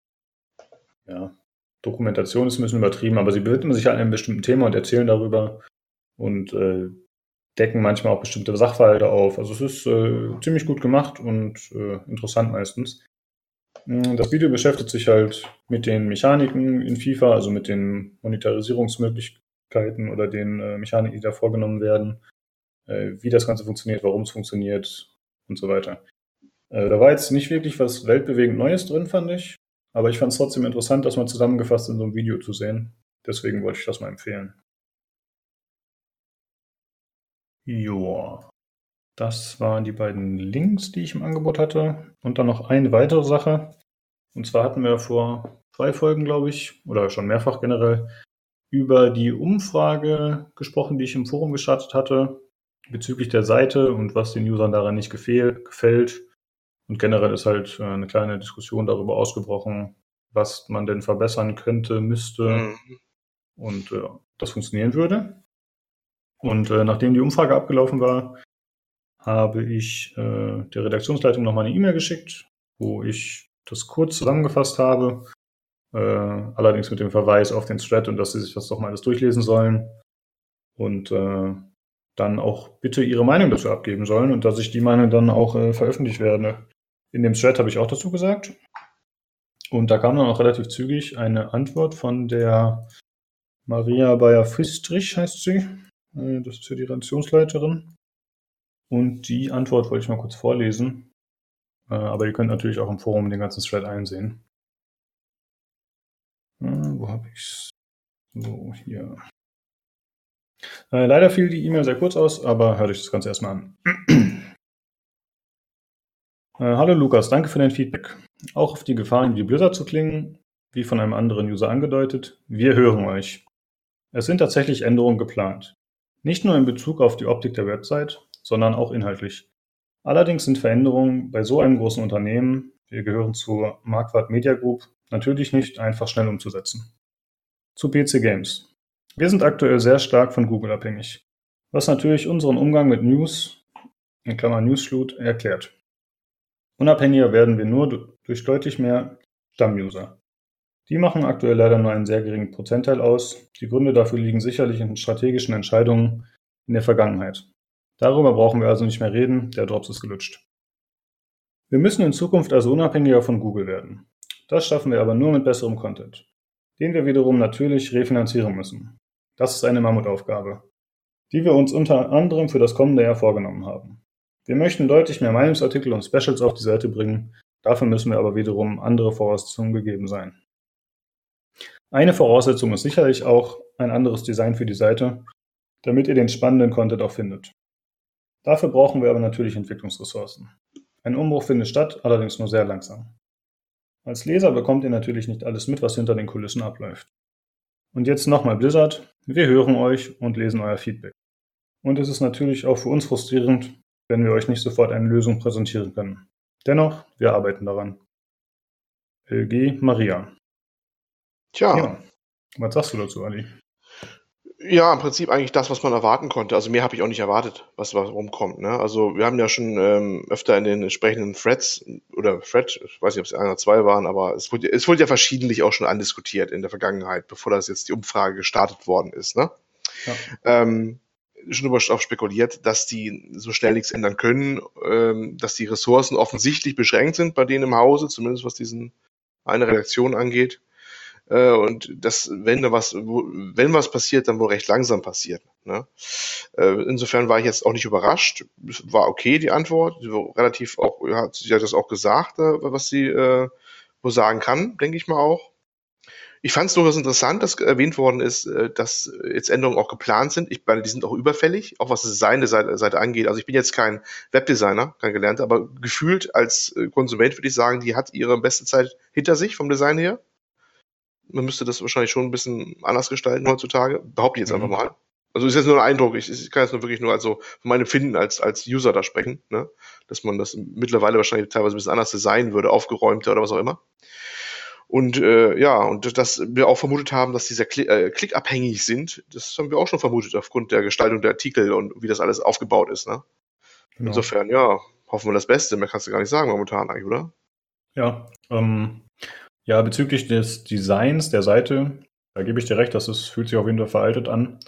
ja, Dokumentation ist ein bisschen übertrieben, aber sie widmen sich halt einem bestimmten Thema und erzählen darüber und äh, decken manchmal auch bestimmte Sachverhalte auf. Also es ist äh, ziemlich gut gemacht und äh, interessant meistens. Mm, das Video beschäftigt sich halt mit den Mechaniken in FIFA, also mit den Monetarisierungsmöglichkeiten oder den äh, Mechaniken, die da vorgenommen werden, äh, wie das Ganze funktioniert, warum es funktioniert und so weiter. Äh, da war jetzt nicht wirklich was weltbewegend Neues drin, fand ich. Aber ich fand es trotzdem interessant, das mal zusammengefasst in so einem Video zu sehen. Deswegen wollte ich das mal empfehlen. Joa. Das waren die beiden Links, die ich im Angebot hatte. Und dann noch eine weitere Sache. Und zwar hatten wir vor zwei Folgen, glaube ich, oder schon mehrfach generell, über die Umfrage gesprochen, die ich im Forum gestartet hatte, bezüglich der Seite und was den Usern daran nicht gefällt und generell ist halt äh, eine kleine Diskussion darüber ausgebrochen, was man denn verbessern könnte, müsste mhm. und äh, das funktionieren würde. Und äh, nachdem die Umfrage abgelaufen war, habe ich äh, der Redaktionsleitung nochmal eine E-Mail geschickt, wo ich das kurz zusammengefasst habe, äh, allerdings mit dem Verweis auf den Thread und dass sie sich das doch mal alles durchlesen sollen. Und äh, dann auch bitte ihre Meinung dazu abgeben sollen und dass ich die Meinung dann auch veröffentlicht werde. In dem Thread habe ich auch dazu gesagt. Und da kam dann auch relativ zügig eine Antwort von der Maria Bayer-Fistrich, heißt sie. Äh, das ist ja die Redaktionsleiterin. Und die Antwort wollte ich mal kurz vorlesen. Äh, aber ihr könnt natürlich auch im Forum den ganzen Thread einsehen. Äh, wo habe ich's? So, hier. Leider fiel die E-Mail sehr kurz aus, aber hört euch das Ganze erstmal an. *clears throat* Äh, hallo Lukas, danke für dein Feedback. Auch auf die Gefahren, wie Blizzard zu klingen, wie von einem anderen User angedeutet, wir hören euch. Es sind tatsächlich Änderungen geplant. Nicht nur in Bezug auf die Optik der Website, sondern auch inhaltlich. Allerdings sind Veränderungen bei so einem großen Unternehmen, wir gehören zur Marquardt Media Group, natürlich nicht einfach schnell umzusetzen. Zu PC Games. Wir sind aktuell sehr stark von Google abhängig, was natürlich unseren Umgang mit News, in Klammer Newsflut, erklärt. Unabhängiger werden wir nur durch deutlich mehr Stammuser. Die machen aktuell leider nur einen sehr geringen Prozentteil aus. Die Gründe dafür liegen sicherlich in strategischen Entscheidungen in der Vergangenheit. Darüber brauchen wir also nicht mehr reden, der Drops ist gelutscht. Wir müssen in Zukunft also unabhängiger von Google werden. Das schaffen wir aber nur mit besserem Content, den wir wiederum natürlich refinanzieren müssen. Das ist eine Mammutaufgabe, die wir uns unter anderem für das kommende Jahr vorgenommen haben. Wir möchten deutlich mehr Meinungsartikel und Specials auf die Seite bringen, dafür müssen wir aber wiederum andere Voraussetzungen gegeben sein. Eine Voraussetzung ist sicherlich auch ein anderes Design für die Seite damit ihr den spannenden Content auch findet. Dafür brauchen wir aber natürlich Entwicklungsressourcen. Ein Umbruch findet statt, allerdings nur sehr langsam. Als Leser bekommt ihr natürlich nicht alles mit, was hinter den Kulissen abläuft. Und jetzt nochmal Blizzard, wir hören euch und lesen euer Feedback. Und es ist natürlich auch für uns frustrierend, wenn wir euch nicht sofort eine Lösung präsentieren können. Dennoch, wir arbeiten daran. LG Maria. Tja. Ja. Was sagst du dazu, Ali? Ja, im Prinzip eigentlich das, was man erwarten konnte. Also mehr habe ich auch nicht erwartet, was, was rumkommt. Ne? Also wir haben ja schon ähm, öfter in den entsprechenden Threads oder Thread, ich weiß nicht, ob es ein oder zwei waren, aber es wurde, es wurde ja verschiedentlich auch schon andiskutiert in der Vergangenheit, bevor das jetzt die Umfrage gestartet worden ist. Ne? Ja. Ähm, schon auch spekuliert, dass die so schnell nichts ändern können, ähm, dass die Ressourcen offensichtlich beschränkt sind bei denen im Hause, zumindest was diesen eine Redaktion angeht. Äh, und das, wenn da was, wenn was passiert, dann wohl recht langsam passiert. Ne? Äh, insofern war ich jetzt auch nicht überrascht. War okay die Antwort. Relativ auch, hat sie hat das auch gesagt, äh, was sie äh, wo sagen kann, denke ich mal auch. Ich fand es durchaus interessant, dass erwähnt worden ist, äh, dass jetzt Änderungen auch geplant sind. Ich meine, die sind auch überfällig, auch was seine Seite, Seite angeht. Also ich bin jetzt kein Webdesigner, kein gelernter, aber gefühlt als Konsument würde ich sagen, die hat ihre beste Zeit hinter sich vom Design her. Man müsste das wahrscheinlich schon ein bisschen anders gestalten heutzutage. Behaupte ich jetzt mhm. einfach mal. Also ist jetzt nur ein Eindruck. Ich, ich kann jetzt nur wirklich nur also von meinem Finden als, als User da sprechen, ne? dass man das mittlerweile wahrscheinlich teilweise ein bisschen anders designen würde, aufgeräumter oder was auch immer. Und äh, ja, und dass wir auch vermutet haben, dass diese Kli äh, klickabhängig sind, das haben wir auch schon vermutet aufgrund der Gestaltung der Artikel und wie das alles aufgebaut ist. Ne? Genau. Insofern, ja, hoffen wir das Beste. Mehr kannst du gar nicht sagen momentan eigentlich, oder? Ja, ähm, ja, bezüglich des Designs der Seite, da gebe ich dir recht, dass es fühlt sich auf jeden Fall veraltet an.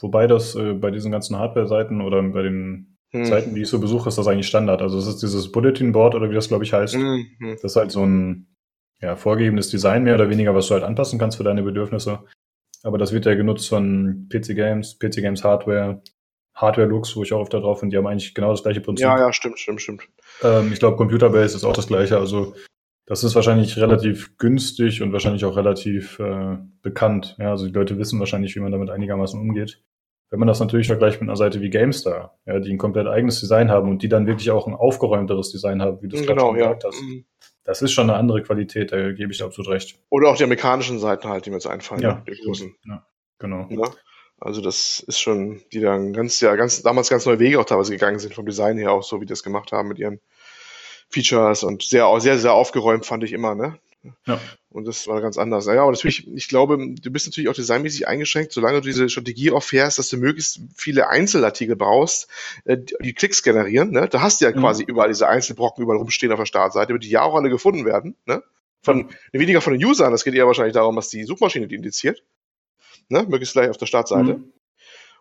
Wobei das äh, bei diesen ganzen Hardware-Seiten oder bei den hm. Seiten, die ich so besuche, ist das eigentlich Standard. Also es ist dieses Bulletin Board oder wie das glaube ich heißt. Hm, hm. Das ist halt so ein ja, vorgegebenes Design mehr oder weniger, was du halt anpassen kannst für deine Bedürfnisse. Aber das wird ja genutzt von PC Games, PC Games Hardware, Hardware Looks, wo ich auch oft da drauf bin, die haben eigentlich genau das gleiche Prinzip. Ja, ja, stimmt, stimmt, stimmt. Ähm, ich glaube, Computer Base ist auch das gleiche. Also das ist wahrscheinlich relativ günstig und wahrscheinlich auch relativ äh, bekannt. Ja, also die Leute wissen wahrscheinlich, wie man damit einigermaßen umgeht. Wenn man das natürlich vergleicht mit einer Seite wie GameStar, ja, die ein komplett eigenes Design haben und die dann wirklich auch ein aufgeräumteres Design haben, wie du es genau, gerade gesagt hast. Das ist schon eine andere Qualität, da gebe ich absolut recht. Oder auch die amerikanischen Seiten halt, die mir jetzt einfallen. Ja, die großen. ja genau. Ja, also das ist schon, die dann ganz, ja, ganz, damals ganz neue Wege auch teilweise gegangen sind vom Design her auch so, wie die das gemacht haben mit ihren Features und sehr, sehr, sehr aufgeräumt fand ich immer, ne? Ja. Und das war ganz anders. Naja, aber natürlich, ich glaube, du bist natürlich auch designmäßig eingeschränkt, solange du diese Strategie auffährst, dass du möglichst viele Einzelartikel brauchst, äh, die Klicks generieren. Ne? Da hast du ja mhm. quasi überall diese Einzelbrocken überall rumstehen auf der Startseite, die ja auch alle gefunden werden. Ne? Von, weniger von den Usern, das geht eher wahrscheinlich darum, was die Suchmaschine die indiziert. Ne? Möglichst gleich auf der Startseite. Mhm.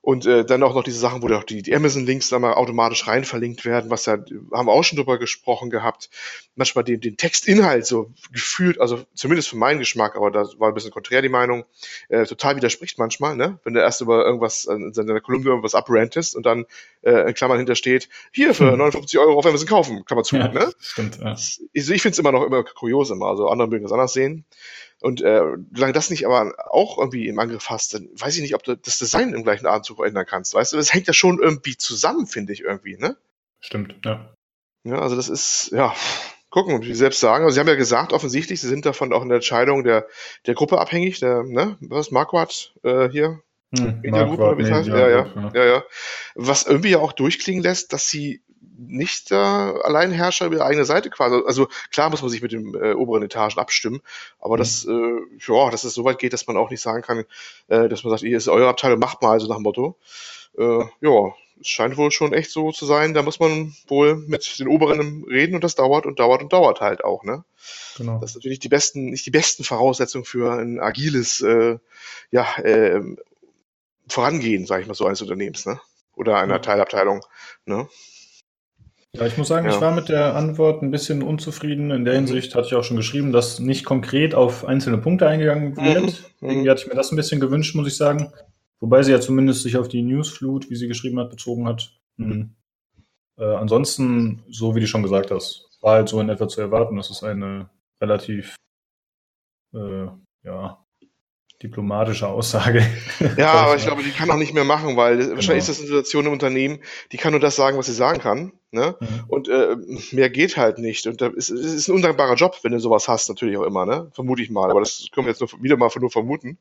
Und äh, dann auch noch diese Sachen, wo auch die, die Amazon-Links da mal automatisch rein verlinkt werden, was ja, haben wir auch schon drüber gesprochen gehabt. Manchmal den, den Textinhalt so gefühlt, also zumindest für meinen Geschmack, aber da war ein bisschen konträr die Meinung, äh, total widerspricht manchmal, ne? Wenn du erst über irgendwas in seiner Kolumne irgendwas abrantest und dann äh, in Klammern hintersteht, hier für *laughs* 59 hm. Euro auf Amazon kaufen, Klammer zu, ja, ne? Stimmt, ja. Also ich finde es immer noch immer kurios immer, also andere mögen das anders sehen. Und äh, solange das nicht aber auch irgendwie im Angriff hast, dann weiß ich nicht, ob du das Design im gleichen Atemzug ändern kannst. Weißt du, das hängt ja schon irgendwie zusammen, finde ich irgendwie, ne? Stimmt, ja. Ja, also das ist, ja, gucken, wie sie selbst sagen. Also sie haben ja gesagt, offensichtlich, sie sind davon auch in der Entscheidung der, der Gruppe abhängig, der, ne, was, Marquardt äh, hier? Hm, Media Group, oder wie das heißt? Ja, ja, ja, ja, ja. Was irgendwie ja auch durchklingen lässt, dass sie nicht der Alleinherrscher über die eigene Seite quasi. Also klar muss man sich mit den äh, oberen Etagen abstimmen, aber mhm. das, äh, ja, dass es so weit geht, dass man auch nicht sagen kann, äh, dass man sagt, ihr ist eure Abteilung, macht mal, also nach dem Motto. Äh, ja, es scheint wohl schon echt so zu sein, da muss man wohl mit den Oberen reden und das dauert und dauert und dauert halt auch, ne? Genau. Das ist natürlich die besten, nicht die besten Voraussetzungen für ein agiles, äh, ja, äh, Vorangehen, sage ich mal so, eines Unternehmens, ne? Oder einer ja. Teilabteilung, ne? Ja, ich muss sagen, ja. ich war mit der Antwort ein bisschen unzufrieden. In der mhm. Hinsicht hatte ich auch schon geschrieben, dass nicht konkret auf einzelne Punkte eingegangen wird. Mhm. Irgendwie hatte ich mir das ein bisschen gewünscht, muss ich sagen. Wobei sie ja zumindest sich auf die Newsflut, wie sie geschrieben hat, bezogen hat. Mhm. Äh, ansonsten, so wie du schon gesagt hast, war halt so in etwa zu erwarten. Das ist eine relativ, äh, ja, diplomatische Aussage. Ja, *laughs* aber ich glaube, die kann auch nicht mehr machen, weil genau. wahrscheinlich ist das eine Situation im Unternehmen, die kann nur das sagen, was sie sagen kann. Ne? Mhm. Und äh, mehr geht halt nicht. Und da ist, es ist ein undankbarer Job, wenn du sowas hast, natürlich auch immer, ne? Vermute ich mal. Aber das können wir jetzt nur, wieder mal nur vermuten.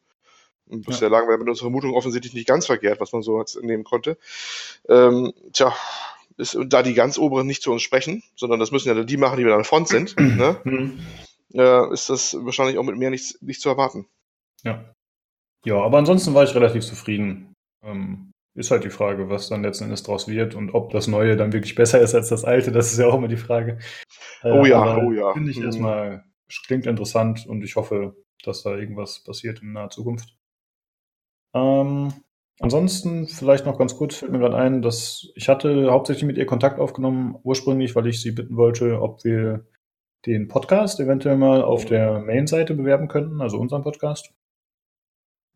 Und bisher ja. lagen wir mit unserer Vermutung offensichtlich nicht ganz verkehrt, was man so jetzt nehmen konnte. Ähm, tja, ist, da die ganz oberen nicht zu uns sprechen, sondern das müssen ja die machen, die wir an der Front sind, ne? Mhm. Äh, ist das wahrscheinlich auch mit mehr nicht, nicht zu erwarten. Ja. Ja, aber ansonsten war ich relativ zufrieden. Ähm, ist halt die Frage, was dann letzten Endes draus wird und ob das Neue dann wirklich besser ist als das Alte, das ist ja auch immer die Frage. Äh, oh ja, oh ja. Finde ich mhm. erstmal, klingt interessant und ich hoffe, dass da irgendwas passiert in naher Zukunft. Ähm, ansonsten vielleicht noch ganz kurz fällt mir gerade ein, dass ich hatte hauptsächlich mit ihr Kontakt aufgenommen, ursprünglich, weil ich sie bitten wollte, ob wir den Podcast eventuell mal auf der Main-Seite bewerben könnten, also unseren Podcast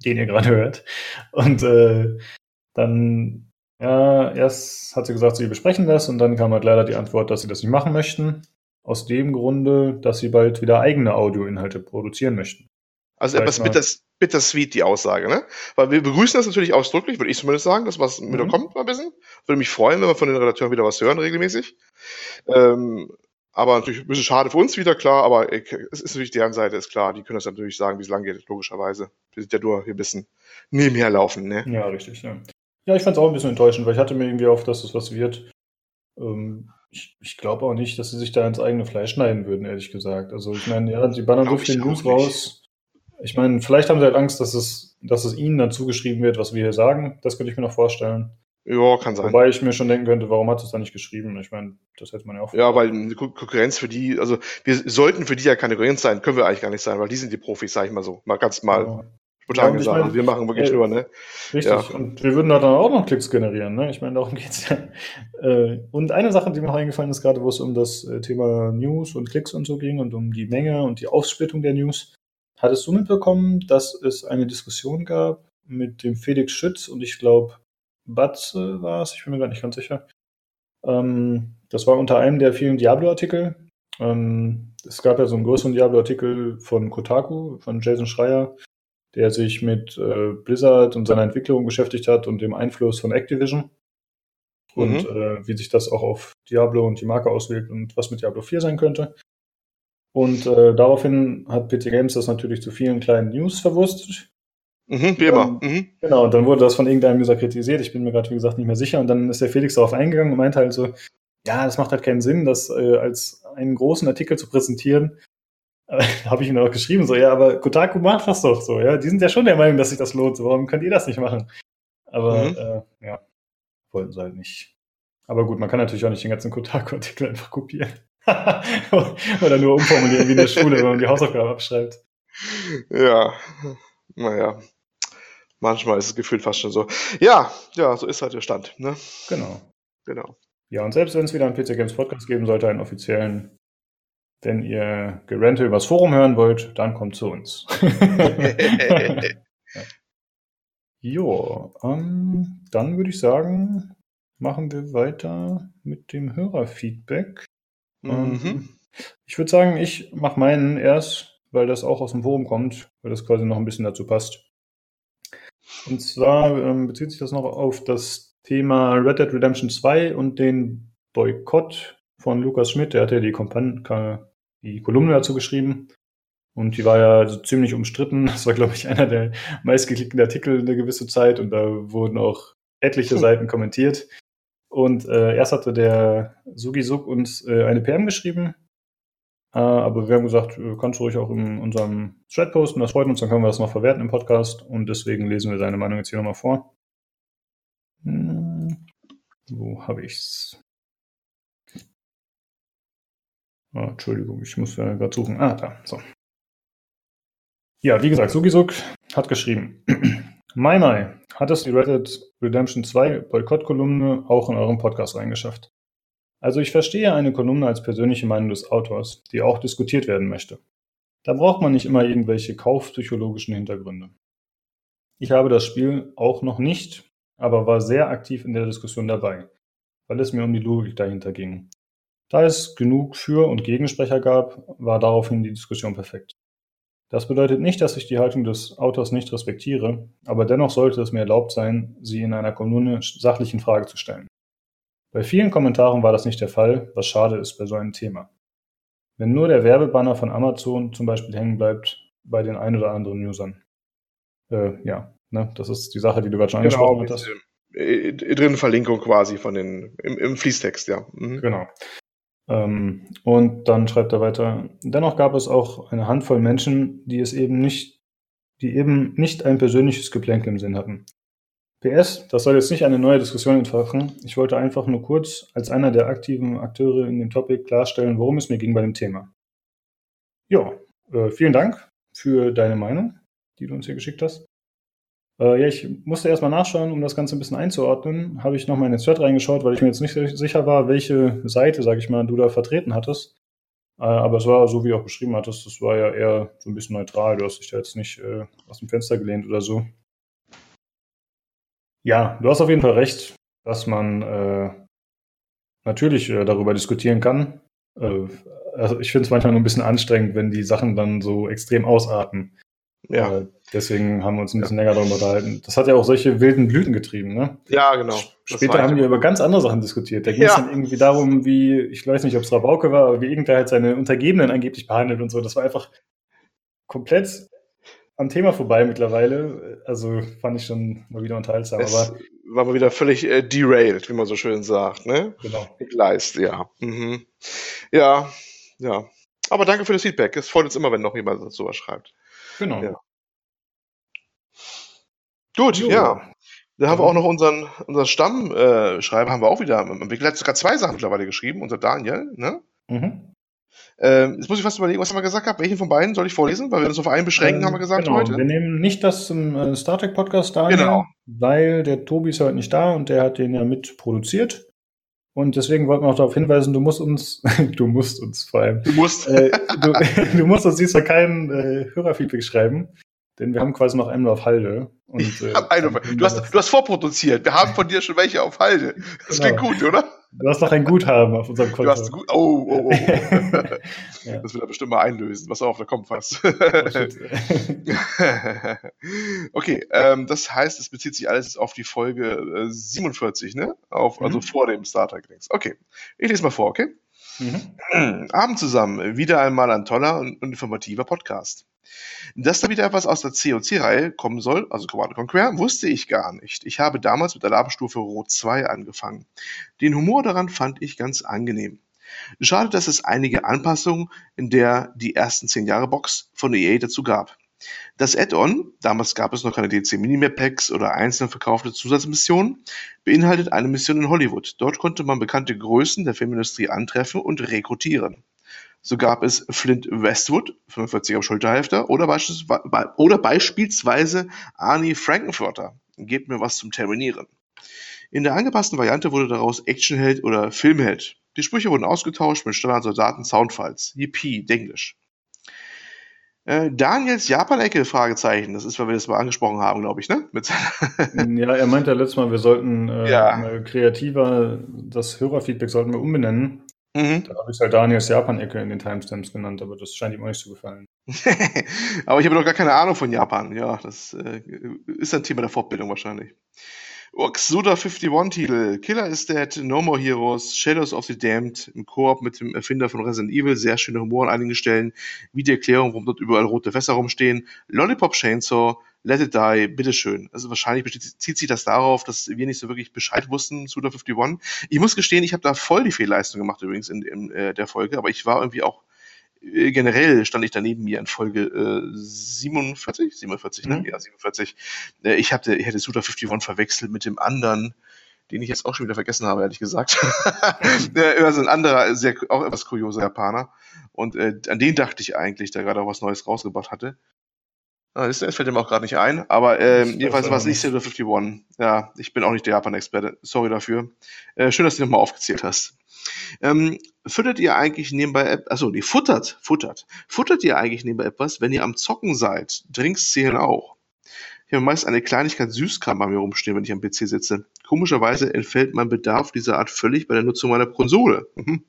den ihr gerade hört. Und äh, dann, ja, erst hat sie gesagt, sie besprechen das und dann kam halt leider die Antwort, dass sie das nicht machen möchten. Aus dem Grunde, dass sie bald wieder eigene Audioinhalte produzieren möchten. Also etwas bitters, bittersweet, die Aussage, ne? Weil wir begrüßen das natürlich ausdrücklich, würde ich zumindest sagen, dass was mhm. wieder kommt, mal ein bisschen. Würde mich freuen, wenn wir von den Redakteuren wieder was hören, regelmäßig. Ähm, aber natürlich ein bisschen schade für uns wieder, klar, aber es ist natürlich deren Seite, ist klar. Die können das natürlich sagen, wie es lang geht, logischerweise. Wir sind ja nur hier ein bisschen nebenher laufen, ne? Ja, richtig, ja. Ja, ich fand es auch ein bisschen enttäuschend, weil ich hatte mir irgendwie auf, dass es was wird. Ähm, ich, ich glaube auch nicht, dass sie sich da ins eigene Fleisch schneiden würden, ehrlich gesagt. Also ich meine, ja, sie ballern so viel News raus. Ich meine, vielleicht haben sie halt Angst, dass es, dass es ihnen dann zugeschrieben wird, was wir hier sagen. Das könnte ich mir noch vorstellen. Ja, kann sein. Wobei ich mir schon denken könnte, warum hat es da nicht geschrieben? Ich meine, das hätte man ja auch. Ja, weil eine Konkurrenz für die, also wir sollten für die ja keine Konkurrenz sein, können wir eigentlich gar nicht sein, weil die sind die Profis, sag ich mal so. Mal ganz mal ja. spontan ja, gesagt. Meine, also wir machen wirklich äh, nur, ne? Richtig. Ja. Und wir würden da dann auch noch Klicks generieren, ne? Ich meine, darum geht's ja. *laughs* Äh, und eine Sache, die mir auch eingefallen ist, gerade wo es um das äh, Thema News und Klicks und so ging und um die Menge und die Aufsplittung der News. Hattest du mitbekommen, dass es eine Diskussion gab mit dem Felix Schütz und ich glaube Batze war es, ich bin mir gar nicht ganz sicher. Ähm, das war unter einem der vielen Diablo-Artikel. Ähm, es gab ja so einen größeren Diablo-Artikel von Kotaku, von Jason Schreier, der sich mit äh, Blizzard und seiner Entwicklung beschäftigt hat und dem Einfluss von Activision. Und mhm. äh, wie sich das auch auf Diablo und die Marke auswirkt und was mit Diablo 4 sein könnte. Und äh, daraufhin hat PC Games das natürlich zu vielen kleinen News verwurstet, Mhm, wie immer. Mhm. Genau, und dann wurde das von irgendeinem User kritisiert. Ich bin mir gerade, wie gesagt, nicht mehr sicher. Und dann ist der Felix darauf eingegangen und meinte halt so, ja, das macht halt keinen Sinn, das äh, als einen großen Artikel zu präsentieren. *laughs* Äh, habe ich ihm dann auch geschrieben, so, ja, aber Kotaku macht das doch so, ja. Die sind ja schon der Meinung, dass sich das lohnt. So, warum könnt ihr das nicht machen? Aber mhm. äh, ja, wollten sie halt nicht. Aber gut, man kann natürlich auch nicht den ganzen Kotaku-Artikel einfach kopieren. *laughs* Oder nur umformulieren wie in der Schule, wenn man die Hausaufgaben abschreibt. Ja, naja, manchmal ist es gefühlt fast schon so. Ja, ja, so ist halt der Stand. Ne? Genau. Genau. Ja, und selbst wenn es wieder einen PC Games Podcast geben sollte, einen offiziellen, wenn ihr Gerente übers Forum hören wollt, dann kommt zu uns. *laughs* jo, ähm, dann würde ich sagen, machen wir weiter mit dem Hörerfeedback. Mhm. Ähm, ich würde sagen, ich mache meinen erst, weil das auch aus dem Forum kommt, weil das quasi noch ein bisschen dazu passt. Und zwar ähm, bezieht sich das noch auf das Thema Red Dead Redemption 2 und den Boykott von Lukas Schmidt. Der hat ja die, Kompan die Kolumne dazu geschrieben. Und die war ja so ziemlich umstritten. *laughs* Das war, glaube ich, einer der meistgeklickten Artikel in eine gewisse Zeit. Und da wurden auch etliche hm. Seiten kommentiert. Und äh, erst hatte der Sugi Suk uns äh, eine PM geschrieben äh, aber wir haben gesagt, äh, kannst du ruhig auch in unserem Thread posten, das freut uns, dann können wir das noch verwerten im Podcast und deswegen lesen wir seine Meinung jetzt hier nochmal vor. Hm, wo habe ich's? Oh, Entschuldigung, ich muss ja gerade suchen. Ah, da, so. Ja, wie gesagt, Sugisuk hat geschrieben. *clears throat* Mai Mai, hat es die Red Dead Redemption 2 Boykott-Kolumne auch in eurem Podcast reingeschafft? Also ich verstehe eine Kolumne als persönliche Meinung des Autors, die auch diskutiert werden möchte. Da braucht man nicht immer irgendwelche kaufpsychologischen Hintergründe. Ich habe das Spiel auch noch nicht, aber war sehr aktiv in der Diskussion dabei, weil es mir um die Logik dahinter ging. Da es genug Für- und Gegensprecher gab, war daraufhin die Diskussion perfekt. Das bedeutet nicht, dass ich die Haltung des Autors nicht respektiere, aber dennoch sollte es mir erlaubt sein, sie in einer Kommune sachlichen Frage zu stellen. Bei vielen Kommentaren war das nicht der Fall, was schade ist bei so einem Thema. Wenn nur der Werbebanner von Amazon zum Beispiel hängen bleibt bei den ein oder anderen Usern. Äh, ja, ne, das ist die Sache, die du gerade schon genau, angesprochen hast. Äh, drin Verlinkung quasi von den im, im Fließtext, ja. Mhm. Genau. Ähm, und dann schreibt er weiter, dennoch gab es auch eine Handvoll Menschen, die es eben nicht, die eben nicht ein persönliches Geplänkel im Sinn hatten. PS, das soll jetzt nicht eine neue Diskussion entfachen. Ich wollte einfach nur kurz als einer der aktiven Akteure in dem Topic klarstellen, worum es mir ging bei dem Thema. Ja, äh, vielen Dank für deine Meinung, die du uns hier geschickt hast. Äh, ja, ich musste erstmal nachschauen, um das Ganze ein bisschen einzuordnen. Habe ich nochmal in den Thread reingeschaut, weil ich mir jetzt nicht sicher war, welche Seite, sag ich mal, du da vertreten hattest. Äh, aber es war so, wie du auch beschrieben hattest, das war ja eher so ein bisschen neutral. Du hast dich da jetzt nicht äh, aus dem Fenster gelehnt oder so. Ja, du hast auf jeden Fall recht, dass man äh, natürlich äh, darüber diskutieren kann. Äh, also ich finde es manchmal nur ein bisschen anstrengend, wenn die Sachen dann so extrem ausarten. Ja. Äh, deswegen haben wir uns ein bisschen ja. länger darüber unterhalten. Das hat ja auch solche wilden Blüten getrieben, ne? Ja, genau. Später haben wir über ganz andere Sachen diskutiert. Da ging es ja. dann irgendwie darum, wie, ich weiß nicht, ob es Rabauke war, aber wie irgendwer halt seine Untergebenen angeblich behandelt und so. Das war einfach komplett am Thema vorbei mittlerweile. Also fand ich schon mal wieder unterhaltsam. Es aber war mal wieder völlig äh, derailed, wie man so schön sagt, ne? Genau. Gleist, ja. Mhm. Ja, ja. Aber danke für das Feedback. Es freut uns immer, wenn noch jemand sowas schreibt. Genau. Ja. Gut, jo. ja. Da haben wir auch noch unseren, unseren Stammschreiber, äh, haben wir auch wieder. Wir hat sogar zwei Sachen mittlerweile geschrieben, unser Daniel, ne? Mhm. Ähm, jetzt muss ich fast überlegen, was haben wir gesagt haben. Welchen von beiden soll ich vorlesen? Weil wir uns auf einen beschränken, ähm, haben wir gesagt genau. heute. Wir nehmen nicht das im äh, Star Trek Podcast Daniel, genau. weil der Tobi ist heute nicht da und der hat den ja mit produziert. Und deswegen wollten wir auch darauf hinweisen, du musst uns, *laughs* du musst uns vor allem. Du musst. Äh, du, *laughs* du, musst uns diesmal keinen äh, Hörerfeedback schreiben, denn wir haben quasi noch einen auf Halde. Und, äh, eine, du, hast, du hast vorproduziert. Wir haben von dir schon welche auf Halde. Das genau. klingt gut, oder? Du hast noch ein Guthaben auf unserem Konto. Du hast gut, oh, oh, oh. *laughs* ja. Das wird er bestimmt mal einlösen. Pass auf, da kommt was. Oh, *laughs* okay, ähm, das heißt, es bezieht sich alles auf die Folge äh, 47, ne? Auf, also mhm. Also vor dem Starter Dings. Okay, ich lese mal vor, okay? Mhm. *clears throat* Abend zusammen, wieder einmal ein toller und informativer Podcast. Dass da wieder etwas aus der COC-Reihe kommen soll, also Command Conquer, wusste ich gar nicht. Ich habe damals mit der Laberstufe Rot 2 angefangen. Den Humor daran fand ich ganz angenehm. Schade, dass es einige Anpassungen in der die ersten 10 Jahre Box von EA dazu gab. Das Add-on, damals gab es noch keine DC Minimap Packs oder einzeln verkaufte Zusatzmissionen, beinhaltet eine Mission in Hollywood. Dort konnte man bekannte Größen der Filmindustrie antreffen und rekrutieren. So gab es Flint Westwood, 45er Schulterhälfte, oder, beispielsweise, oder beispielsweise Arnie Frankenfurter. Gebt mir was zum Terminieren. In der angepassten Variante wurde daraus Actionheld oder Filmheld. Die Sprüche wurden ausgetauscht mit Standardsoldaten Soundfiles. Yippie, Denglisch. Äh, Daniels Japan-Ecke, Fragezeichen. Das ist, weil wir das mal angesprochen haben, glaube ich, ne? *laughs* Ja, er meinte ja letztes Mal, wir sollten äh, ja. kreativer das Hörerfeedback sollten wir umbenennen. Mhm. Da habe ich halt Daniels Japan-Ecke in den Timestamps genannt, aber das scheint ihm auch nicht zu gefallen. *laughs* aber ich habe doch gar keine Ahnung von Japan. Ja, das äh, ist ein Thema der Fortbildung wahrscheinlich. Oxuda 51-Titel. Killer is Dead, No More Heroes, Shadows of the Damned im Koop mit dem Erfinder von Resident Evil. Sehr schöne Humor an einigen Stellen. Wie die Erklärung, warum dort überall rote Fässer rumstehen. Lollipop Chainsaw, Let It Die, bitteschön. Also wahrscheinlich bezieht sich das darauf, dass wir nicht so wirklich Bescheid wussten, Suda 51. Ich muss gestehen, ich habe da voll die Fehlleistung gemacht übrigens in, in äh, der Folge, aber ich war irgendwie auch äh, generell stand ich da neben mir in Folge äh, 47, 47, ne? Mhm. Ja, 47. Äh, ich, hatte, ich hätte Suda 51 verwechselt mit dem anderen, den ich jetzt auch schon wieder vergessen habe, ehrlich gesagt. *laughs* also ein anderer, sehr, auch etwas kurioser Japaner. Und äh, an den dachte ich eigentlich, der gerade auch was Neues rausgebracht hatte. Ah, das fällt ihm auch gerade nicht ein, aber ähm, jedenfalls war es nicht Silver 51. Ja, ich bin auch nicht der Japan-Experte. Sorry dafür. Äh, schön, dass du nochmal aufgezählt hast. Ähm, füttert ihr eigentlich nebenbei, achso, die futtert, futtert. Futtert ihr eigentlich nebenbei etwas, wenn ihr am Zocken seid? Drinks zählen auch. Ich habe meist eine Kleinigkeit Süßkram bei mir rumstehen, wenn ich am PC sitze. Komischerweise entfällt mein Bedarf dieser Art völlig bei der Nutzung meiner Konsole. Mhm.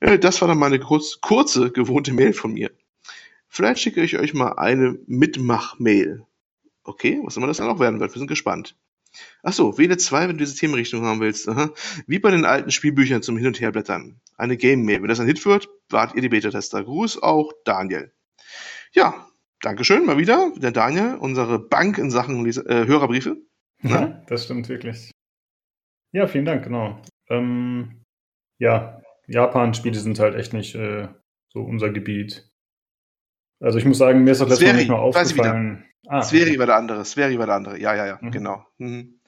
Äh, das war dann meine kurz, kurze, gewohnte Mail von mir. Vielleicht schicke ich euch mal eine Mitmach-Mail. Okay, was immer das dann auch werden wird. Wir sind gespannt. Achso, wähle zwei, wenn du diese Themenrichtung haben willst. Aha. Wie bei den alten Spielbüchern zum Hin- und Herblättern. Eine Game-Mail. Wenn das ein Hit wird, wart ihr die Beta-Tester. Gruß auch Daniel. Ja, Dankeschön, mal wieder. Der Daniel, unsere Bank in Sachen Lese äh, Hörerbriefe. Ja, das stimmt wirklich. Ja, vielen Dank, genau. Ähm, ja, Japan-Spiele sind halt echt nicht äh, so unser Gebiet. Also ich muss sagen, mir ist das letzte Mal nicht mal aufgefallen. Ah, Sveri war der andere, Sveri war der andere. Ja, ja, ja, mhm. genau. Mhm.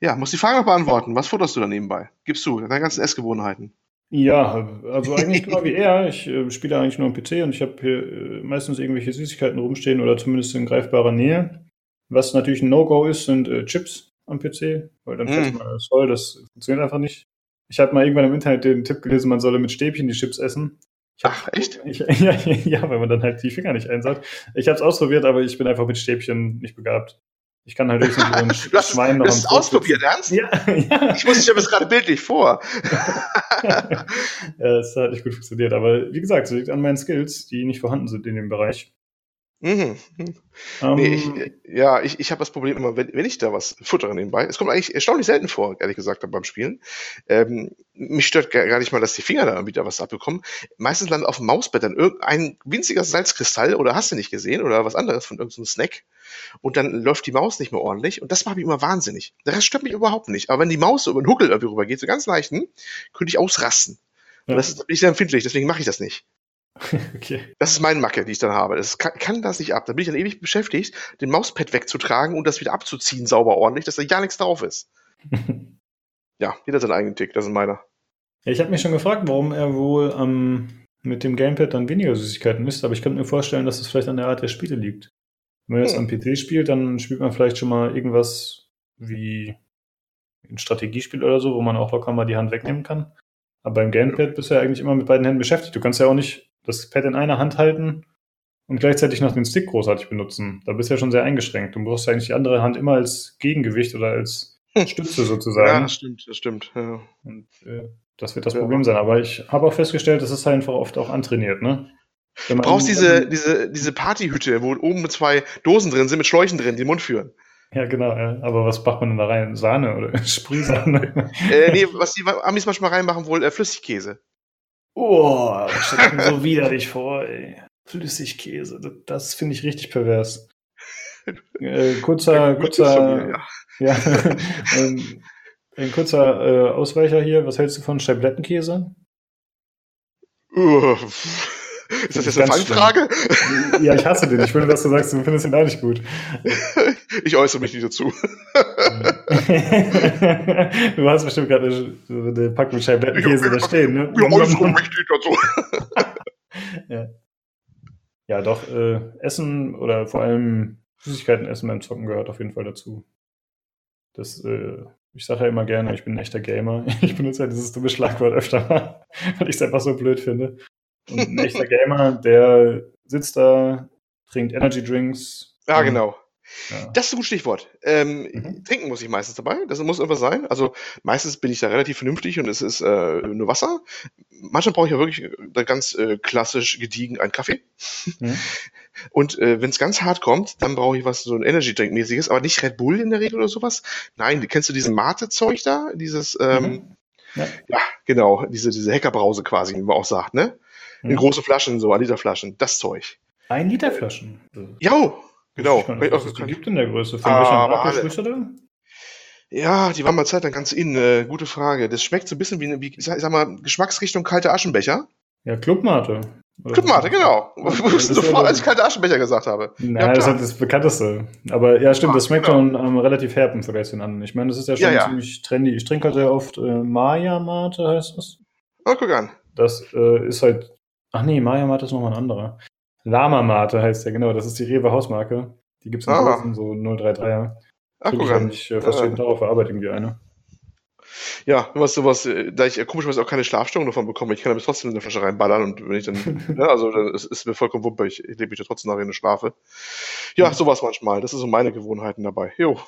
Ja, muss die Frage noch beantworten. Was futterst du da nebenbei? Gibst du, deine ganzen Essgewohnheiten. Ja, also eigentlich genau wie er. Ich äh, spiele eigentlich nur am PC und ich habe hier äh, meistens irgendwelche Süßigkeiten rumstehen oder zumindest in greifbarer Nähe. Was natürlich ein No-Go ist, sind äh, Chips am PC, weil dann fällt mm. mal voll, das funktioniert einfach nicht. Ich habe mal irgendwann im Internet den Tipp gelesen, man solle mit Stäbchen die Chips essen. Ach, echt? Ich, *laughs* ja, ja, weil man dann halt die Finger nicht einsaugt. Ich habe es ausprobiert, aber ich bin einfach mit Stäbchen nicht begabt. Ich kann halt höchstens so ein *laughs* Schwein noch Du hast es ausprobiert, ernst? Ja, ja. Ich muss, ich habe es gerade bildlich vor. *laughs* ja, es hat nicht gut funktioniert. Aber wie gesagt, es liegt an meinen Skills, die nicht vorhanden sind in dem Bereich. Mhm. Um, nee, ich, ähm. ja, ich, ich habe das Problem immer, wenn, wenn ich da was futtere nebenbei, es kommt eigentlich erstaunlich selten vor, ehrlich gesagt, beim Spielen. Ähm, mich stört gar nicht mal, dass die Finger da wieder was abbekommen. Meistens landet auf dem Mausbett dann irgendein winziger Salzkristall oder hast du nicht gesehen oder was anderes von irgendeinem Snack und dann läuft die Maus nicht mehr ordentlich und das macht mich immer wahnsinnig. Der Rest stört mich überhaupt nicht. Aber wenn die Maus über den Huckel irgendwie rübergeht, so ganz leichten, könnte ich ausrasten. Ja. Und das ist, bin ich sehr empfindlich, deswegen mache ich das nicht. *laughs* okay. Das ist meine Macke, die ich dann habe. Das kann, kann, das nicht ab. Da bin ich dann ewig beschäftigt, den Mauspad wegzutragen und das wieder abzuziehen, sauber ordentlich, dass da ja nichts drauf ist. *laughs* ja, jeder seinen eigenen Tick, das ist meiner. Ja, ich habe mich schon gefragt, warum er wohl ähm, mit dem Gamepad dann weniger Süßigkeiten isst, aber ich könnte mir vorstellen, dass es vielleicht an der Art der Spiele liegt. Wenn man jetzt hm. am PC spielt, dann spielt man vielleicht schon mal irgendwas wie ein Strategiespiel oder so, wo man auch locker mal die Hand wegnehmen kann. Aber beim Gamepad bist du ja eigentlich immer mit beiden Händen beschäftigt. Du kannst ja auch nicht das Pad in einer Hand halten und gleichzeitig noch den Stick großartig benutzen. Da bist du ja schon sehr eingeschränkt. Du brauchst ja eigentlich die andere Hand immer als Gegengewicht oder als Stütze sozusagen. Ja, das stimmt, das stimmt. Ja. Und äh, das wird das ja. Problem sein. Aber ich habe auch festgestellt, das ist halt einfach oft auch antrainiert, ne? Du brauchst diese, diese, diese Partyhütte, wo oben zwei Dosen drin sind mit Schläuchen drin, die den Mund führen. Ja, genau, ja. aber was macht man denn da rein? Sahne oder *laughs* Sprühsahne? äh, nee, was die Amis manchmal reinmachen, wohl äh, Flüssigkäse. Oh, das stellt mir so *laughs* widerlich vor, ey. Flüssigkäse, das, das finde ich richtig pervers. Äh, kurzer, kurzer, mir, ja, ja *laughs* ähm, ein kurzer äh, Ausweicher hier. Was hältst du von Scheiblettenkäse? Ist das jetzt eine Fangfrage? Ja, ich hasse den. Ich finde, dass du sagst, du findest ihn auch nicht gut. *laughs* Ich äußere mich nicht dazu. du hast bestimmt gerade eine Packung Scheiblettenkäse da stehen, ne? Ich äußere mich nicht dazu. *laughs* ja. ja, doch, äh, Essen oder vor allem Süßigkeiten essen beim Zocken gehört auf jeden Fall dazu. Das, äh, ich sage ja immer gerne, ich bin ein echter Gamer. *laughs* Ich benutze ja dieses dumme Schlagwort öfter mal, *laughs* weil ich es einfach so blöd finde. Und ein echter Gamer, der sitzt da, trinkt Energy Drinks. Ja, genau. Ja. Das ist ein gutes Stichwort. Ähm, mhm. Trinken muss ich meistens dabei. Das muss irgendwas sein. Also meistens bin ich da relativ vernünftig und es ist äh, nur Wasser. Manchmal brauche ich ja wirklich äh, ganz äh, klassisch gediegen einen Kaffee. Mhm. *laughs* Und äh, wenn es ganz hart kommt, dann brauche ich was so ein Energy Drink mäßiges, aber nicht Red Bull in der Regel oder sowas. Nein, kennst du diesen Mate Zeug da? Dieses ähm, mhm. ja. ja. genau, diese diese Hackerbrause quasi, wie man auch sagt, ne? In mhm. große Flaschen, so ein Liter Flaschen, das Zeug. Ein Liter Flaschen? Ja, genau. Nicht, was es die gibt in der Größe. Von ah, welcher Marke du Ja, die waren mal Zeit lang ganz in. Äh, gute Frage. Das schmeckt so ein bisschen wie, wie ich sag mal, Geschmacksrichtung kalte Aschenbecher. Ja, Clubmate. Clubmate, genau. *laughs* Wo ich *laughs* sofort, als ich kalte Aschenbecher gesagt habe. Nein, ja, das ist halt das bekannteste. Aber ja, stimmt, das schmeckt genau. schon ähm, relativ herb im Vergleich zu den anderen. Ich meine, das ist ja schon ja, ja. ziemlich trendy. Ich trinke halt sehr oft äh, Maya-Mate, heißt das. Oh, guck an. Das äh, ist halt Ach nee, Maya Mate ist nochmal ein anderer. Lama Mate heißt der, genau. Das ist die Rewe Hausmarke. Die gibt es in ah. Dosen, so 033er. Ach, guck an. Ich äh, fast ja. jeden Tag auf der Arbeit irgendwie eine. Ja, was sowas, äh, da ich komischerweise auch keine Schlafstörung davon bekomme, ich kann aber trotzdem in eine Flasche reinballern und wenn ich dann, *laughs* ne, also es ist mir vollkommen wumpe, ich, ich lebe mich ja trotzdem nachher in Schlafe. Ja, sowas manchmal, das sind so meine Gewohnheiten dabei. Jo.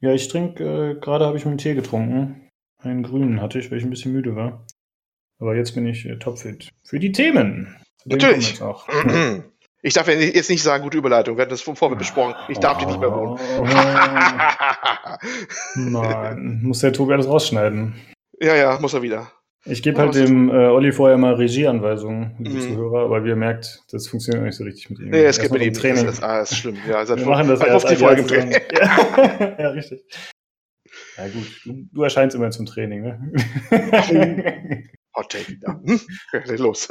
Ja, ich trinke, äh, gerade habe ich mir einen Tee getrunken. Einen grünen hatte ich, weil ich ein bisschen müde war. Aber jetzt bin ich äh, topfit. Für die Themen. Natürlich. Auch. *clears throat* Ich darf ja jetzt nicht sagen, gute Überleitung. Wir hatten das vorher besprochen. Ich darf oh. die nicht mehr wohnen. Nein, muss der Tobi alles rausschneiden. Ja, ja, muss er wieder. Ich gebe halt dem äh, Olli vorher mal Regieanweisungen, liebe mhm. Zuhörer, aber wie ihr merkt, das funktioniert nicht so richtig mit ihm. Nee, es gibt mit ihm Training. Das ist, ah, das ist schlimm. Ja, seit Wir machen das erst die Folge im Training. ja. *laughs* ja, richtig. Ja gut, du, du erscheinst immer zum Training, ne? *laughs* Hot Take, ja. Hm? *laughs* Los.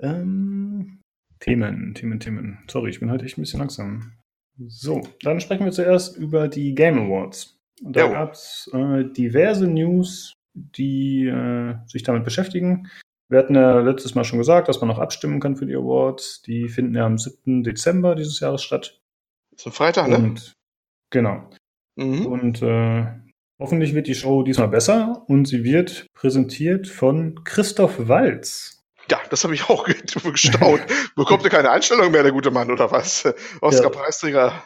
Ähm, Themen, Themen, Themen. Sorry, ich bin heute echt ein bisschen langsam. So, dann sprechen wir zuerst über die Game Awards. Und da gab es äh, diverse News, die äh, sich damit beschäftigen. Wir hatten ja letztes Mal schon gesagt, dass man noch abstimmen kann für die Awards. Die finden ja am 7. Dezember dieses Jahres statt. Ein Freitag, ne? Und, genau. Mhm. Und äh, hoffentlich wird die Show diesmal besser und sie wird präsentiert von Christoph Walz. Ja, das habe ich auch *laughs* gestaunt. Bekommt er keine Einstellung mehr, der gute Mann, oder was? Oscar-Preisträger.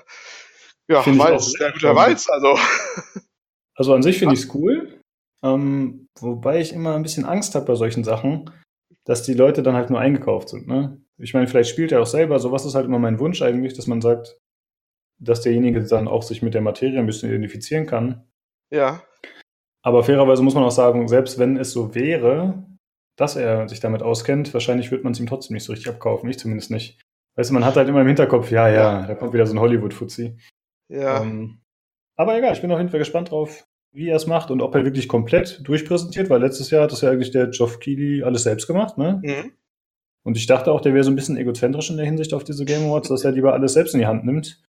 Ja, ja Walz, der gute Walz, also. Also an sich finde ich es cool. Ähm, wobei ich immer ein bisschen Angst habe bei solchen Sachen, dass die Leute dann halt nur eingekauft sind. Ne? Ich meine, vielleicht spielt er auch selber. Sowas ist halt immer mein Wunsch eigentlich, dass man sagt, dass derjenige dann auch sich mit der Materie ein bisschen identifizieren kann. Ja. Aber fairerweise muss man auch sagen, selbst wenn es so wäre, dass er sich damit auskennt, wahrscheinlich wird man es ihm trotzdem nicht so richtig abkaufen. Ich zumindest nicht. Weißt du, man hat halt immer im Hinterkopf, ja, ja, da kommt wieder so ein Hollywood-Fuzzi. Ja. Ähm, aber egal, ich bin auf jeden Fall gespannt drauf, wie er es macht und ob er wirklich komplett durchpräsentiert, weil letztes Jahr hat das ja eigentlich der Geoff Keighley alles selbst gemacht, ne? Mhm. Und ich dachte auch, der wäre so ein bisschen egozentrisch in der Hinsicht auf diese Game Awards, dass er lieber alles selbst in die Hand nimmt.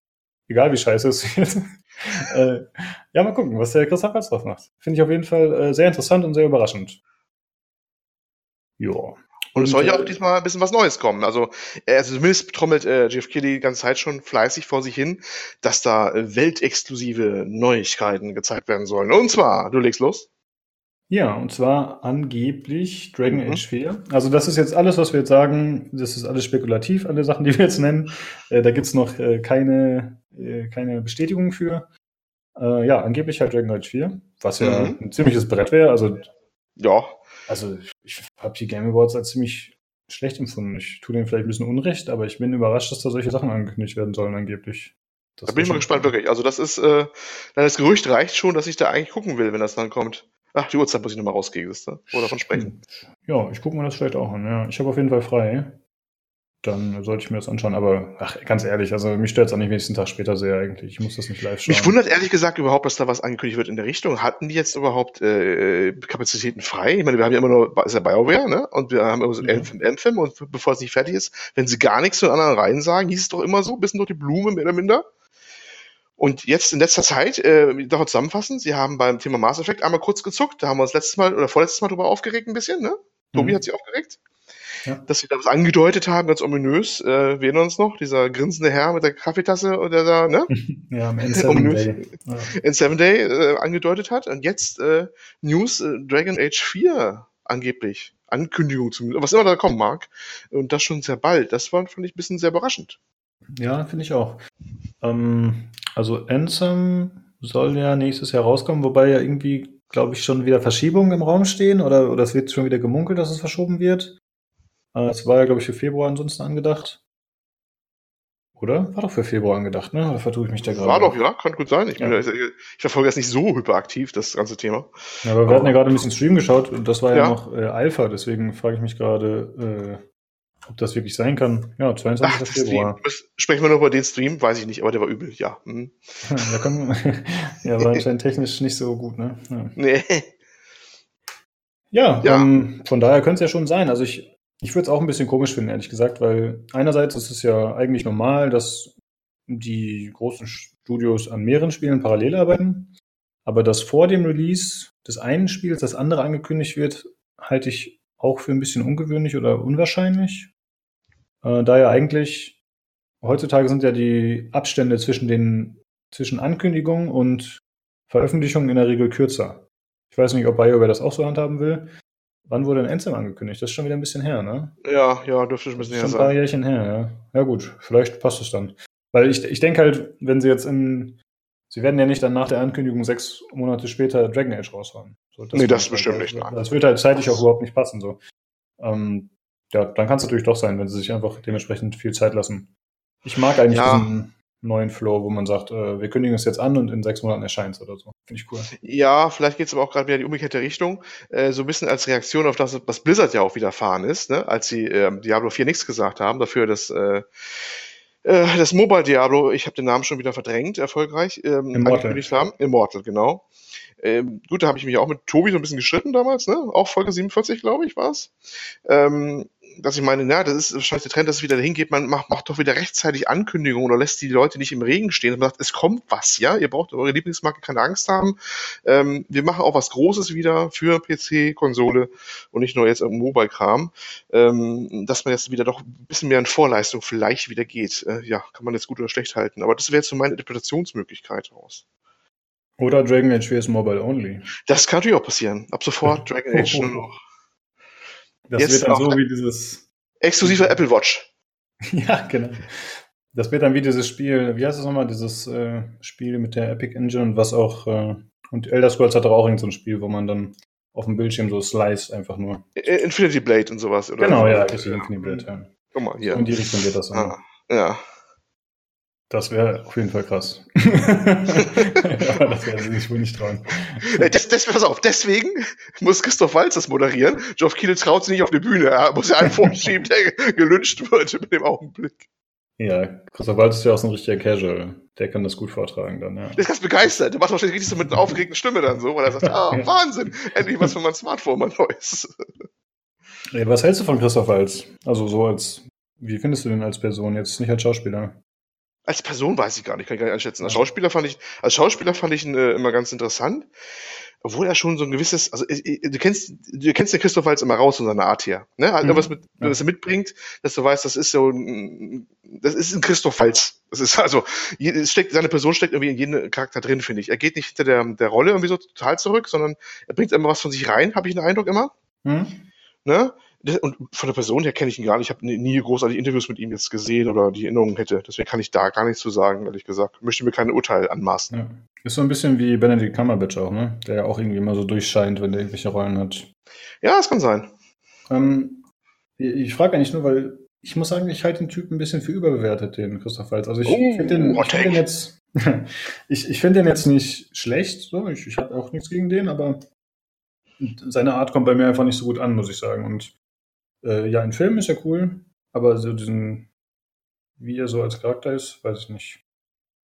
Egal wie scheiße es wird. *laughs* äh, ja, mal gucken, was der Christoph Waltz drauf macht. Finde ich auf jeden Fall äh, sehr interessant und sehr überraschend. Ja. Und es soll ja auch diesmal ein bisschen was Neues kommen. Also, äh, also zumindest trommelt äh, Jeff Keighley die ganze Zeit schon fleißig vor sich hin, dass da äh, weltexklusive Neuigkeiten gezeigt werden sollen. Und zwar, du legst los. Ja, und zwar angeblich Dragon mhm. Age 4. Also das ist jetzt alles, was wir jetzt sagen, das ist alles spekulativ, alle Sachen, die wir jetzt nennen. Äh, da gibt's noch äh, keine, äh, keine Bestätigung für. Äh, ja, angeblich halt Dragon Age 4, was ja mhm. ein ziemliches Brett wäre. Also ja. Also ich habe die Game Awards als ziemlich schlecht empfunden. Ich tue denen vielleicht ein bisschen Unrecht, aber ich bin überrascht, dass da solche Sachen angekündigt werden sollen angeblich. Das da bin ich mal gespannt, wirklich. Also das ist, äh, das Gerücht reicht schon, dass ich da eigentlich gucken will, wenn das dann kommt. Ach, die Uhrzeit muss ich nochmal rausgehen, oder davon sprechen. Ja, ich gucke mir das vielleicht auch an, ja. Ich habe auf jeden Fall frei dann sollte ich mir das anschauen. Aber ach, ganz ehrlich, also mich stört es auch nicht nächsten Tag später sehr eigentlich. Ich muss das nicht live schauen. Mich wundert ehrlich gesagt überhaupt, dass da was angekündigt wird in der Richtung. Hatten die jetzt überhaupt äh, Kapazitäten frei? Ich meine, wir haben ja immer nur, ist ja BioWare, ne? Und wir haben immer so ein mhm. Anthem und bevor es nicht fertig ist, wenn sie gar nichts zu den anderen Reihen sagen, hieß es doch immer so, bisschen durch die Blume, mehr oder minder. Und jetzt in letzter Zeit, äh, darauf zusammenfassen, sie haben beim Thema Mass Effect einmal kurz gezuckt, da haben wir uns letztes Mal oder vorletztes Mal drüber aufgeregt ein bisschen, ne? Tobi mhm. hat sich aufgeregt ja. dass sie da was angedeutet haben, ganz ominös. Äh, wir erinnern uns noch, dieser grinsende Herr mit der Kaffeetasse oder da, ne? *laughs* ja, am N7 Day. Ja. N7 Day äh, angedeutet hat. Und jetzt äh, News äh, Dragon Age 4 angeblich. Ankündigung, zum, was immer da kommen mag. Und das schon sehr bald. Das war, fand ich, ein bisschen sehr überraschend. Ja, finde ich auch. Ähm, also Ansem soll ja nächstes Jahr rauskommen, wobei ja irgendwie, glaube ich, schon wieder Verschiebungen im Raum stehen oder, oder es wird schon wieder gemunkelt, dass es verschoben wird. Äh, es war ja, glaube ich, für Februar ansonsten angedacht. Oder? War doch für Februar angedacht, ne? Oder vertue ich mich da gerade? War doch, ja, kann gut sein. Ich, ja. ich, ich verfolge jetzt nicht so hyperaktiv, das ganze Thema. Ja, aber wir aber, hatten ja gerade ein bisschen Stream geschaut und das war ja, ja noch äh, Alpha, deswegen frage ich mich gerade, äh, ob das wirklich sein kann. Ja, 22. Ach, Februar. Stream. Sprechen wir noch über den Stream, weiß ich nicht, aber der war übel, ja. Hm. *laughs* ja, kann, ja, war anscheinend technisch nicht so gut, ne? Ja. Nee. Ja, ja. Ähm, von daher könnte es ja schon sein. Also ich ich würde es auch ein bisschen komisch finden, ehrlich gesagt, weil einerseits ist es ja eigentlich normal, dass die großen Studios an mehreren Spielen parallel arbeiten, aber dass vor dem Release des einen Spiels das andere angekündigt wird, halte ich auch für ein bisschen ungewöhnlich oder unwahrscheinlich. Äh, da ja eigentlich heutzutage sind ja die Abstände zwischen den zwischen Ankündigung und Veröffentlichung in der Regel kürzer. Ich weiß nicht, ob BioWare das auch so handhaben will, Wann wurde denn Anthem angekündigt? Das ist schon wieder ein bisschen her, ne? Ja, ja, dürfte schon ein bisschen her sein. Schon ein paar Jährchen her, ja. Ja gut, vielleicht passt es dann. Weil ich, ich denke halt, wenn sie jetzt in... Sie werden ja nicht dann nach der Ankündigung sechs Monate später Dragon Age raushauen. So, das nee, das halt bestimmt nicht. Nein. Das wird halt zeitlich auch überhaupt nicht passen. So. Ähm, ja, dann kann es natürlich doch sein, wenn sie sich einfach dementsprechend viel Zeit lassen. Ich mag eigentlich Ja. diesen neuen Flow, wo man sagt, äh, wir kündigen es jetzt an und in sechs Monaten erscheint es oder so. Finde ich cool. Ja, vielleicht geht es aber auch gerade wieder in die umgekehrte Richtung. Äh, so ein bisschen als Reaktion auf das, was Blizzard ja auch widerfahren ist, ne? als sie ähm, Diablo 4 nichts gesagt haben, dafür das, äh, äh, das Mobile Diablo, ich habe den Namen schon wieder verdrängt, erfolgreich, ähm, Immortal. haben. Immortal, genau. Ähm, gut, da habe ich mich auch mit Tobi so ein bisschen gestritten damals, ne? Auch Folge 47, glaube ich, war es. Ähm, dass ich meine, na, das ist wahrscheinlich der Trend, dass es wieder dahin geht, man macht, macht doch wieder rechtzeitig Ankündigungen oder lässt die Leute nicht im Regen stehen und sagt, es kommt was, ja, ihr braucht eure Lieblingsmarke keine Angst haben. Ähm, wir machen auch was Großes wieder für PC, Konsole und nicht nur jetzt im Mobile-Kram, ähm, dass man jetzt wieder doch ein bisschen mehr in Vorleistung vielleicht wieder geht. Äh, ja, kann man jetzt gut oder schlecht halten, aber das wäre jetzt so meine Interpretationsmöglichkeit raus. Oder Dragon Age 4 ist Mobile Only. Das kann natürlich auch passieren. Ab sofort *laughs* Dragon Age nur noch. Das Jetzt wird dann so wie dieses. Exklusiver *laughs* Apple Watch. ja, genau. Das wird dann wie dieses Spiel, wie heißt es nochmal, dieses äh, Spiel mit der Epic Engine, was auch, äh, und Elder Scrolls hat doch auch irgend so ein Spiel, wo man dann auf dem Bildschirm so slice einfach nur. Infinity Blade und sowas, oder? Genau, ja, richtig, Infinity Blade, ja. Guck mal, hier. In die Richtung geht das. Ah, ja. Das wäre auf jeden Fall krass. *laughs* Aber das werden sie sich wohl nicht trauen. Äh, Das, das, pass auf, deswegen muss Christoph Walz das moderieren. Geoff Kiel traut sich nicht auf die Bühne. Er muss ja einen vorschieben, der gelünscht wird mit dem Augenblick. Ja, Christoph Waltz ist ja auch so ein richtiger Casual. Der kann das gut vortragen dann, ja. Der ist ganz begeistert. Der macht wahrscheinlich richtig so mit einer aufgeregten Stimme dann so, weil er sagt, ah, *laughs* Ja. Wahnsinn, endlich was für mein Smartphone, mein neues. Ey, was hältst du von Christoph Waltz? Also so als, wie findest du den als Person, jetzt nicht als Schauspieler? Als Person weiß ich gar nicht, kann ich gar nicht einschätzen. Als Schauspieler fand ich, als Schauspieler fand ich ihn äh, immer ganz interessant. Obwohl er schon so ein gewisses, also äh, äh, du kennst, du kennst den Christoph Waltz immer raus von seiner Art her. Ne? Halt Mhm. irgendwas mit, was er mitbringt, dass du weißt, das ist so ein, das ist ein Christoph Waltz. Das ist *laughs* also, es steckt, seine Person steckt irgendwie in jedem Charakter drin, finde ich. Er geht nicht hinter der, der Rolle irgendwie so total zurück, sondern er bringt immer was von sich rein, habe ich den Eindruck immer. Hm? Ne? Das- Und von der Person her kenne ich ihn gar nicht. Ich habe nie- nie großartig Interviews mit ihm jetzt gesehen oder die Erinnerungen hätte. Deswegen kann ich da gar nichts zu sagen, ehrlich gesagt. Möchte mir kein Urteil anmaßen. Ja. Ist so ein bisschen wie Benedict Cumberbatch auch, ne? Der ja auch irgendwie immer so durchscheint, wenn der irgendwelche Rollen hat. Ja, es kann sein. Ähm, ich frage eigentlich nur, weil ich muss sagen, ich halte den Typ ein bisschen für überbewertet, den Christoph Waltz. Also ich Oh, finde den, ich find den jetzt, *laughs* ich, ich finde den jetzt nicht schlecht, so. Ich, ich habe auch nichts gegen den, aber seine Art kommt bei mir einfach nicht so gut an, muss ich sagen. Und äh, ja, in Filmen ist er cool, aber so diesen, wie er so als Charakter ist, weiß ich nicht.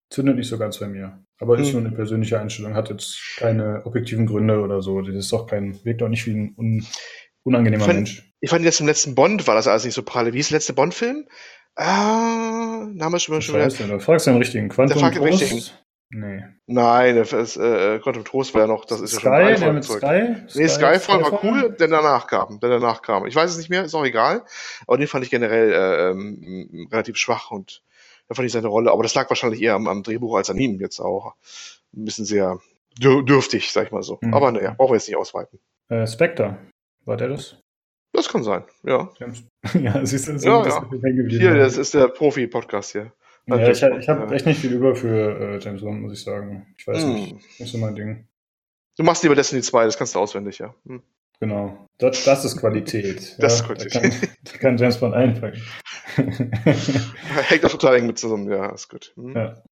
Zündet nicht so ganz bei mir. Aber ist Hm. nur eine persönliche Einstellung, hat jetzt keine objektiven Gründe oder so. Das ist doch kein, wirkt doch nicht wie ein un, unangenehmer Fand- Mensch. Ich fand jetzt im letzten Bond war das alles nicht so pralle. Wie ist der letzte Bond-Film? Ah, Name ist schon mal schon wieder. heißt denn? Du fragst den richtigen. Quantum fragt den Trost? richtigen. Nee. Nein, das ist, äh, Quantum Trost war ja noch, das ist ja schon Sky, drei der Folgen mit zurück. Sky? Nee, Skyfall war Skyfall? cool, der danach kam, der danach kam. Ich weiß es nicht mehr, ist auch egal. Aber den fand ich generell äh, ähm, relativ schwach und da fand ich seine Rolle. Aber das lag wahrscheinlich eher am, am Drehbuch als an ihm jetzt auch. Ein bisschen sehr dür dürftig, sag ich mal so. Mhm. Aber naja, brauchen wir jetzt nicht ausweiten. Äh, Spectre. War der das? Das kann sein, ja. *laughs* Ja, siehst du, so Ja, das ja. Hier, das ist der Profi-Podcast hier. Ja, ich ich habe Ja. echt nicht viel über für äh, James Bond, muss ich sagen. Ich weiß Hm. nicht. Nicht so mein Ding. Du machst lieber Destiny 2, das kannst du auswendig, ja. Hm. Genau. Das, das ist Qualität. *laughs* Das ist Da Qualität. kann, da kann James Bond einpacken. *laughs* Hängt auch total eng mit zusammen, ja, ist gut. Hm. Ja.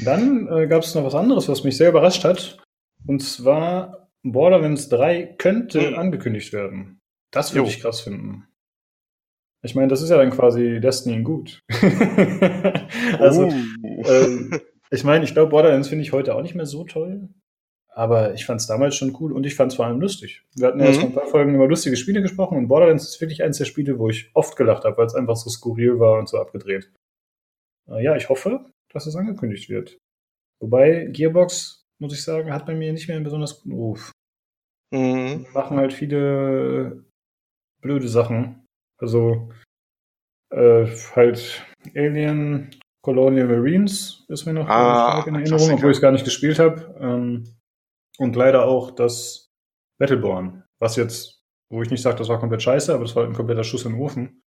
Dann äh, gab es noch was anderes, was mich sehr überrascht hat. Und zwar Borderlands 3 könnte Hm. angekündigt werden. Das würde ich krass finden. Ich meine, das ist ja dann quasi Destiny in gut. *laughs* also, Uh. ähm, ich meine, ich glaube, Borderlands finde ich heute auch nicht mehr so toll. Aber ich fand es damals schon cool und ich fand es vor allem lustig. Wir hatten ja jetzt Mhm. vor ein paar Folgen über lustige Spiele gesprochen und Borderlands ist wirklich eines der Spiele, wo ich oft gelacht habe, weil es einfach so skurril war und so abgedreht. Äh, ja, ich hoffe, dass es angekündigt wird. Wobei Gearbox, muss ich sagen, hat bei mir nicht mehr einen besonders guten Ruf. Mhm. Die machen halt viele blöde Sachen. Also äh, halt Alien Colonial Marines ist mir noch Ah, in Erinnerung, Klassiker. obwohl ich es gar nicht gespielt habe. Ähm, und leider auch das Battleborn, was jetzt, wo ich nicht sage, das war komplett scheiße, aber das war ein kompletter Schuss in den Ofen.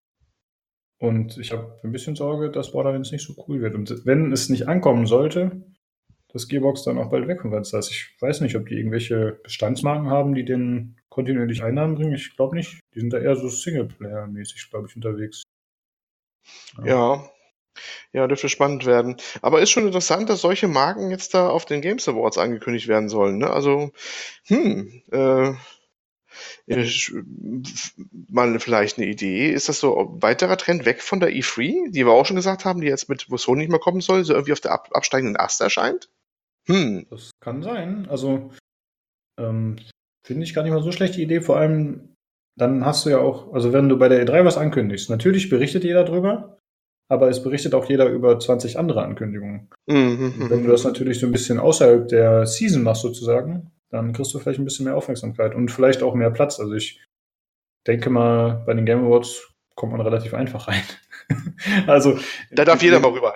Und ich habe ein bisschen Sorge, dass Borderlands nicht so cool wird. Und wenn es nicht ankommen sollte, dass Gearbox dann auch bald weg von Fenster ist. Ich weiß nicht, ob die irgendwelche Bestandsmarken haben, die denen kontinuierlich Einnahmen bringen? Ich glaube nicht. Die sind da eher so Singleplayer-mäßig, glaube ich, unterwegs. Ja. Ja, dürfte spannend werden. Aber ist schon interessant, dass solche Marken jetzt da auf den Games Awards angekündigt werden sollen. Ne? Also, hm, äh, mal vielleicht eine Idee. Ist das so ein weiterer Trend weg von der E3, die wir auch schon gesagt haben, die jetzt mit, wo Sony nicht mehr kommen soll, so irgendwie auf der ab, absteigenden Ast erscheint? Hm. Das kann sein. Also, ähm, finde ich gar nicht mal so schlechte Idee. Vor allem, dann hast du ja auch, also wenn du bei der E3 was ankündigst, natürlich berichtet jeder drüber, aber es berichtet auch jeder über 20 andere Ankündigungen. Mhm. Wenn du das natürlich so ein bisschen außerhalb der Season machst, sozusagen, dann kriegst du vielleicht ein bisschen mehr Aufmerksamkeit und vielleicht auch mehr Platz. Also ich denke mal, bei den Game Awards kommt man relativ einfach rein. *laughs* also. Da darf jeder mal rüber,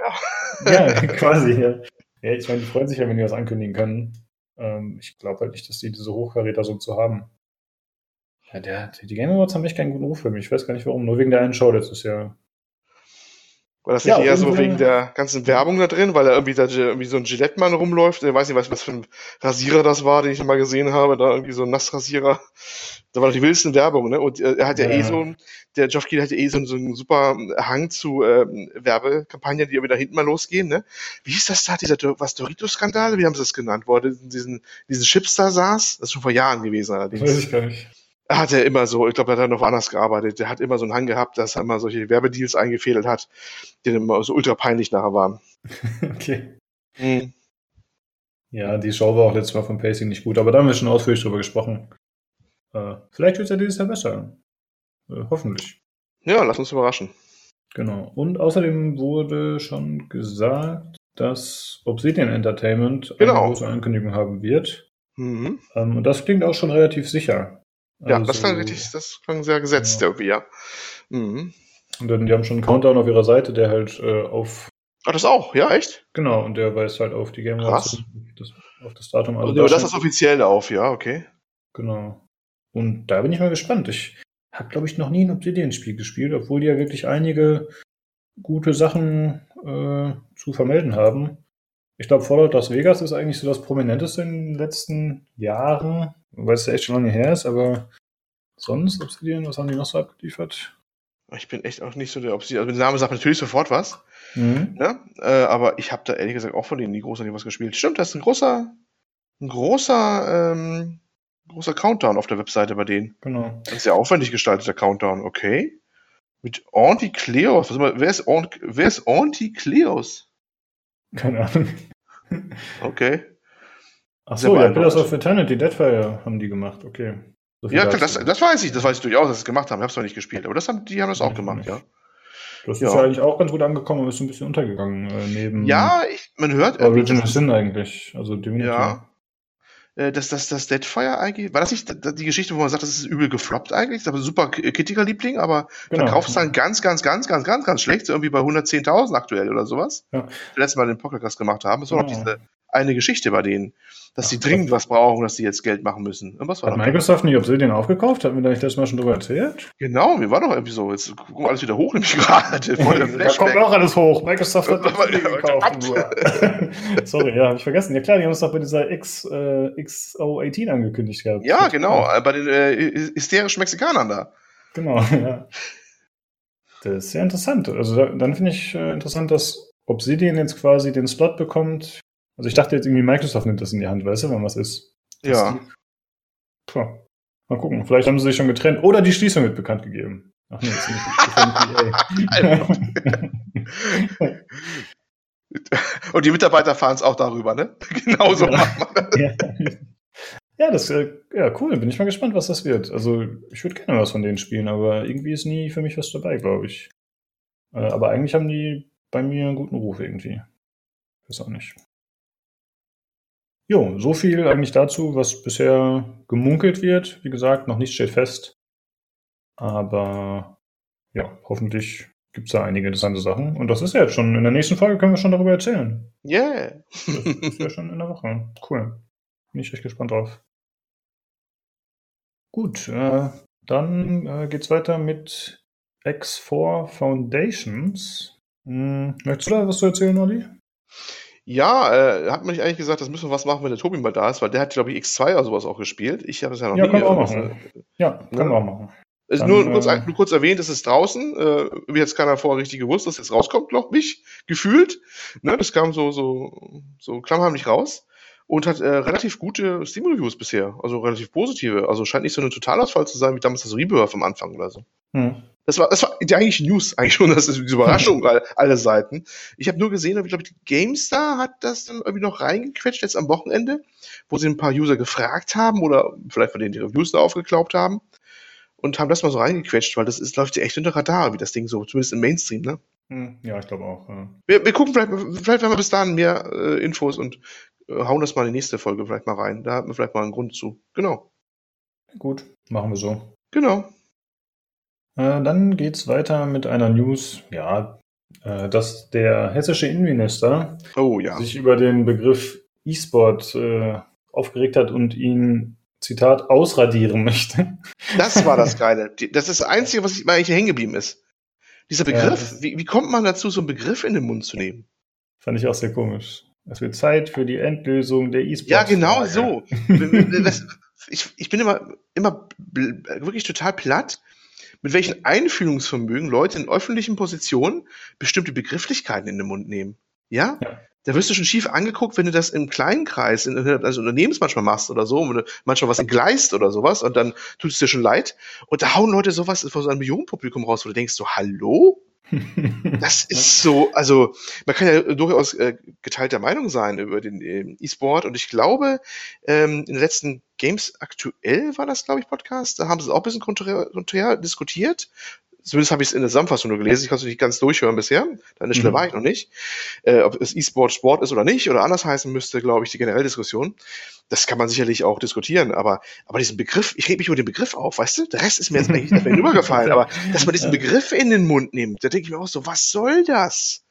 ja. ja, *laughs* quasi, ja. ja. Ich meine, die freuen sich ja, wenn die was ankündigen können. Ähm, ich glaube halt nicht, dass die diese Hochkaräter so zu haben. Ja, der, die Game Awards haben echt keinen guten Ruf für mich. Ich weiß gar nicht warum. Nur wegen der einen Show letztes Jahr. War das nicht ja, eher so wegen der ganzen Werbung da drin, weil da irgendwie, da irgendwie so ein Gillette-Mann rumläuft? Ich weiß nicht, was, was für ein Rasierer das war, den ich mal gesehen habe. Da irgendwie so ein Nassrasierer. Da war doch die wildsten Werbung, ne? Und äh, er hat ja, eh ja, eh so, der Geoff Keighley hat ja eh so, so einen super Hang zu ähm, Werbekampagnen, die irgendwie da hinten mal losgehen, ne? Wie hieß das da, dieser was Doritos-Skandal? Wie haben sie das genannt? Wo er diesen, diesen Chips da saß? Das ist schon vor Jahren gewesen allerdings. Weiß ich gar nicht hat er immer so, ich glaube, er hat noch woanders gearbeitet. Der hat immer so einen Hang gehabt, dass er immer solche Werbedeals eingefädelt hat, die dann immer so ultra peinlich nachher waren. *laughs* okay. Mhm. Ja, die Show war auch letztes Mal vom Pacing nicht gut, aber da haben wir schon ausführlich drüber gesprochen. Äh, vielleicht wird es ja dieses Jahr besser. Äh, hoffentlich. Ja, lass uns überraschen. Genau. Und außerdem wurde schon gesagt, dass Obsidian Entertainment genau. eine große Ankündigung haben wird. Mhm. Ähm, und das klingt auch schon relativ sicher. Ja, also, das klang richtig, das klang sehr gesetzt ja. irgendwie, ja. Mhm. Und dann, die haben schon einen Countdown auf ihrer Seite, der halt äh, auf. Ah, das auch, ja, echt? Genau, und der weist halt auf die Game Awards das, auf das Datum. Also, also das ist offiziell auf, ja, okay. Genau. Und da bin ich mal gespannt. Ich habe, glaube ich, noch nie ein Obsidian-Spiel gespielt, obwohl die ja wirklich einige gute Sachen äh, zu vermelden haben. Ich glaube, Fallout Las Vegas ist eigentlich so das Prominenteste in den letzten Jahren weil es ja echt schon lange her ist, aber sonst Obsidian, was haben die noch so abgeliefert? Ich bin echt auch nicht so der Obsidian. Also, der Name sagt natürlich sofort was. Mhm. Ne? Äh, aber ich habe da ehrlich gesagt auch von denen nie großartig was gespielt. Stimmt, das ist ein großer, ein großer, ähm, großer Countdown auf der Webseite bei denen. Genau. Ein sehr aufwendig gestalteter Countdown, okay. Mit Anti-Cleos. Wer ist, wer ist Anti-Cleos? Keine Ahnung. okay. Ach so, ja, Pillars of Eternity, Deadfire haben die gemacht, okay. So ja, klar, das, das weiß ich, das weiß ich durchaus, dass sie es gemacht haben. Ich habe es noch nicht gespielt, aber das haben, die haben das auch gemacht, ja. Das ja. ist ja eigentlich auch ganz gut angekommen und ist ein bisschen untergegangen äh, neben. Ja, ich, man hört. Original Sin eigentlich, also Divinity. Ja. Äh, das, das, das Deadfire eigentlich, war das nicht die Geschichte, wo man sagt, das ist übel gefloppt eigentlich? Das ist aber super Kritikerliebling, aber genau. Verkaufszahlen ganz, ganz, ganz, ganz, ganz, ganz schlecht, so irgendwie bei 110.000 aktuell oder sowas. Ja. Letztes Mal den Podcast gemacht haben. Das war genau. noch diese eine Geschichte bei denen, dass sie dringend was brauchen, dass sie jetzt Geld machen müssen. was war Hat Microsoft nicht Obsidian aufgekauft? Hatten wir da nicht das Mal schon drüber erzählt? Genau, mir war doch irgendwie so. Jetzt gucken wir alles wieder hoch, nämlich gerade. *laughs* da kommt auch alles hoch. Microsoft hat *laughs* Obsidian gekauft. *laughs* Sorry, ja, habe ich vergessen. Ja klar, die haben es doch bei dieser X, äh, XO18 angekündigt gehabt. Ja, genau, bei den äh, hysterischen Mexikanern da. Genau, ja. Das ist sehr interessant. Also dann finde ich äh, interessant, dass Obsidian jetzt quasi den Slot bekommt also ich dachte jetzt irgendwie, Microsoft nimmt das in die Hand, weißt du, wenn was ist. Das ja. Puh. Mal gucken. Vielleicht haben sie sich schon getrennt. Oder die Schließung wird bekannt gegeben. Ach nee, ist nicht. *laughs* Und die Mitarbeiter fahren es auch darüber, ne? *laughs* Genauso ja. machen wir das. Ja. das äh, ja cool. Bin ich mal gespannt, was das wird. Also ich würde gerne was von denen spielen, aber irgendwie ist nie für mich was dabei, glaube ich. Äh, aber eigentlich haben die bei mir einen guten Ruf irgendwie. Weiß auch nicht. Jo, so viel eigentlich dazu, was bisher gemunkelt wird. Wie gesagt, noch nicht steht fest. Aber ja, hoffentlich gibt es da einige interessante Sachen. Und das ist ja jetzt schon. In der nächsten Folge können wir schon darüber erzählen. Yeah. das ist ja schon in der Woche. Cool. Bin ich echt gespannt drauf. Gut, äh, dann äh, geht's weiter mit X4 Foundations. Hm, möchtest du da was zu erzählen, Olli? Ja, äh, hat man nicht eigentlich gesagt, das müssen wir was machen, wenn der Tobi mal da ist, weil der hat, glaube ich, X2 oder sowas auch gespielt. Ich habe es ja noch Ja, nie. können wir auch machen. Ja, können wir auch machen. Ist Dann, nur, kurz, äh, nur kurz erwähnt, es ist draußen. Äh, jetzt keiner vorher richtig gewusst, dass jetzt rauskommt, glaube ich, gefühlt. Ne, das kam so, so, so klammheimlich raus und hat äh, relativ gute Steam-Reviews bisher. Also relativ positive. Also scheint nicht so ein Totalausfall zu sein, wie damals das Rebirth am Anfang oder so. Hm. Das war, das war die eigentliche News, *laughs* eigentlich schon, das ist diese Überraschung, all, alle Seiten. Ich habe nur gesehen, ich glaube, die GameStar hat das dann irgendwie noch reingequetscht, jetzt am Wochenende, wo sie ein paar User gefragt haben oder vielleicht von denen die Reviews da aufgeklaubt haben und haben das mal so reingequetscht, weil das ist, läuft ja echt unter Radar, wie das Ding so, zumindest im Mainstream, ne? Hm. Ja, ich glaube auch. Ja. Wir, wir gucken vielleicht, vielleicht haben wir bis dahin mehr äh, Infos und hauen das mal in die nächste Folge vielleicht mal rein. Da hat man vielleicht mal einen Grund zu. Genau. Gut, machen wir so. Genau. Äh, dann geht's weiter mit einer News, ja, äh, dass der hessische Innenminister Oh ja. sich über den Begriff E-Sport äh, aufgeregt hat und ihn, Zitat, ausradieren möchte. Das war das *laughs* Geile. Das ist das Einzige, was ich- mir eigentlich hängen geblieben ist. Dieser Ja, Begriff, das- wie, wie kommt man dazu, so einen Begriff in den Mund zu nehmen? Fand ich auch sehr komisch. Es wird Zeit für die Endlösung der E-Sport. Ja, genau so. Ich, ich bin immer, immer wirklich total platt, mit welchen Einfühlungsvermögen Leute in öffentlichen Positionen bestimmte Begrifflichkeiten in den Mund nehmen. Ja? Ja. Da wirst du schon schief angeguckt, wenn du das im kleinen Kreis, in, also Unternehmens manchmal machst oder so, wenn du manchmal was entgleist oder sowas und dann tut es dir schon leid. Und da hauen Leute sowas vor so einem Millionenpublikum raus, wo du denkst so, hallo? Das ist so, also man kann ja durchaus äh, geteilter Meinung sein über den ähm, E-Sport und ich glaube, ähm, in den letzten Games aktuell war das, glaube ich, Podcast, da haben sie es auch ein bisschen konträr, konträr diskutiert. Zumindest habe ich es in der Zusammenfassung nur gelesen. Ich konnte es nicht ganz durchhören bisher. An der Stelle Mhm. war ich noch nicht. Äh, ob es E-Sport Sport ist oder nicht oder anders heißen müsste, glaube ich, die generelle Diskussion. Das kann man sicherlich auch diskutieren. Aber, aber diesen Begriff, ich rede mich über den Begriff auf, weißt du? Der Rest ist mir jetzt *laughs* eigentlich nicht mehr rübergefallen. Aber dass man diesen. Begriff in den Mund nimmt, da denke ich mir auch so, was soll das?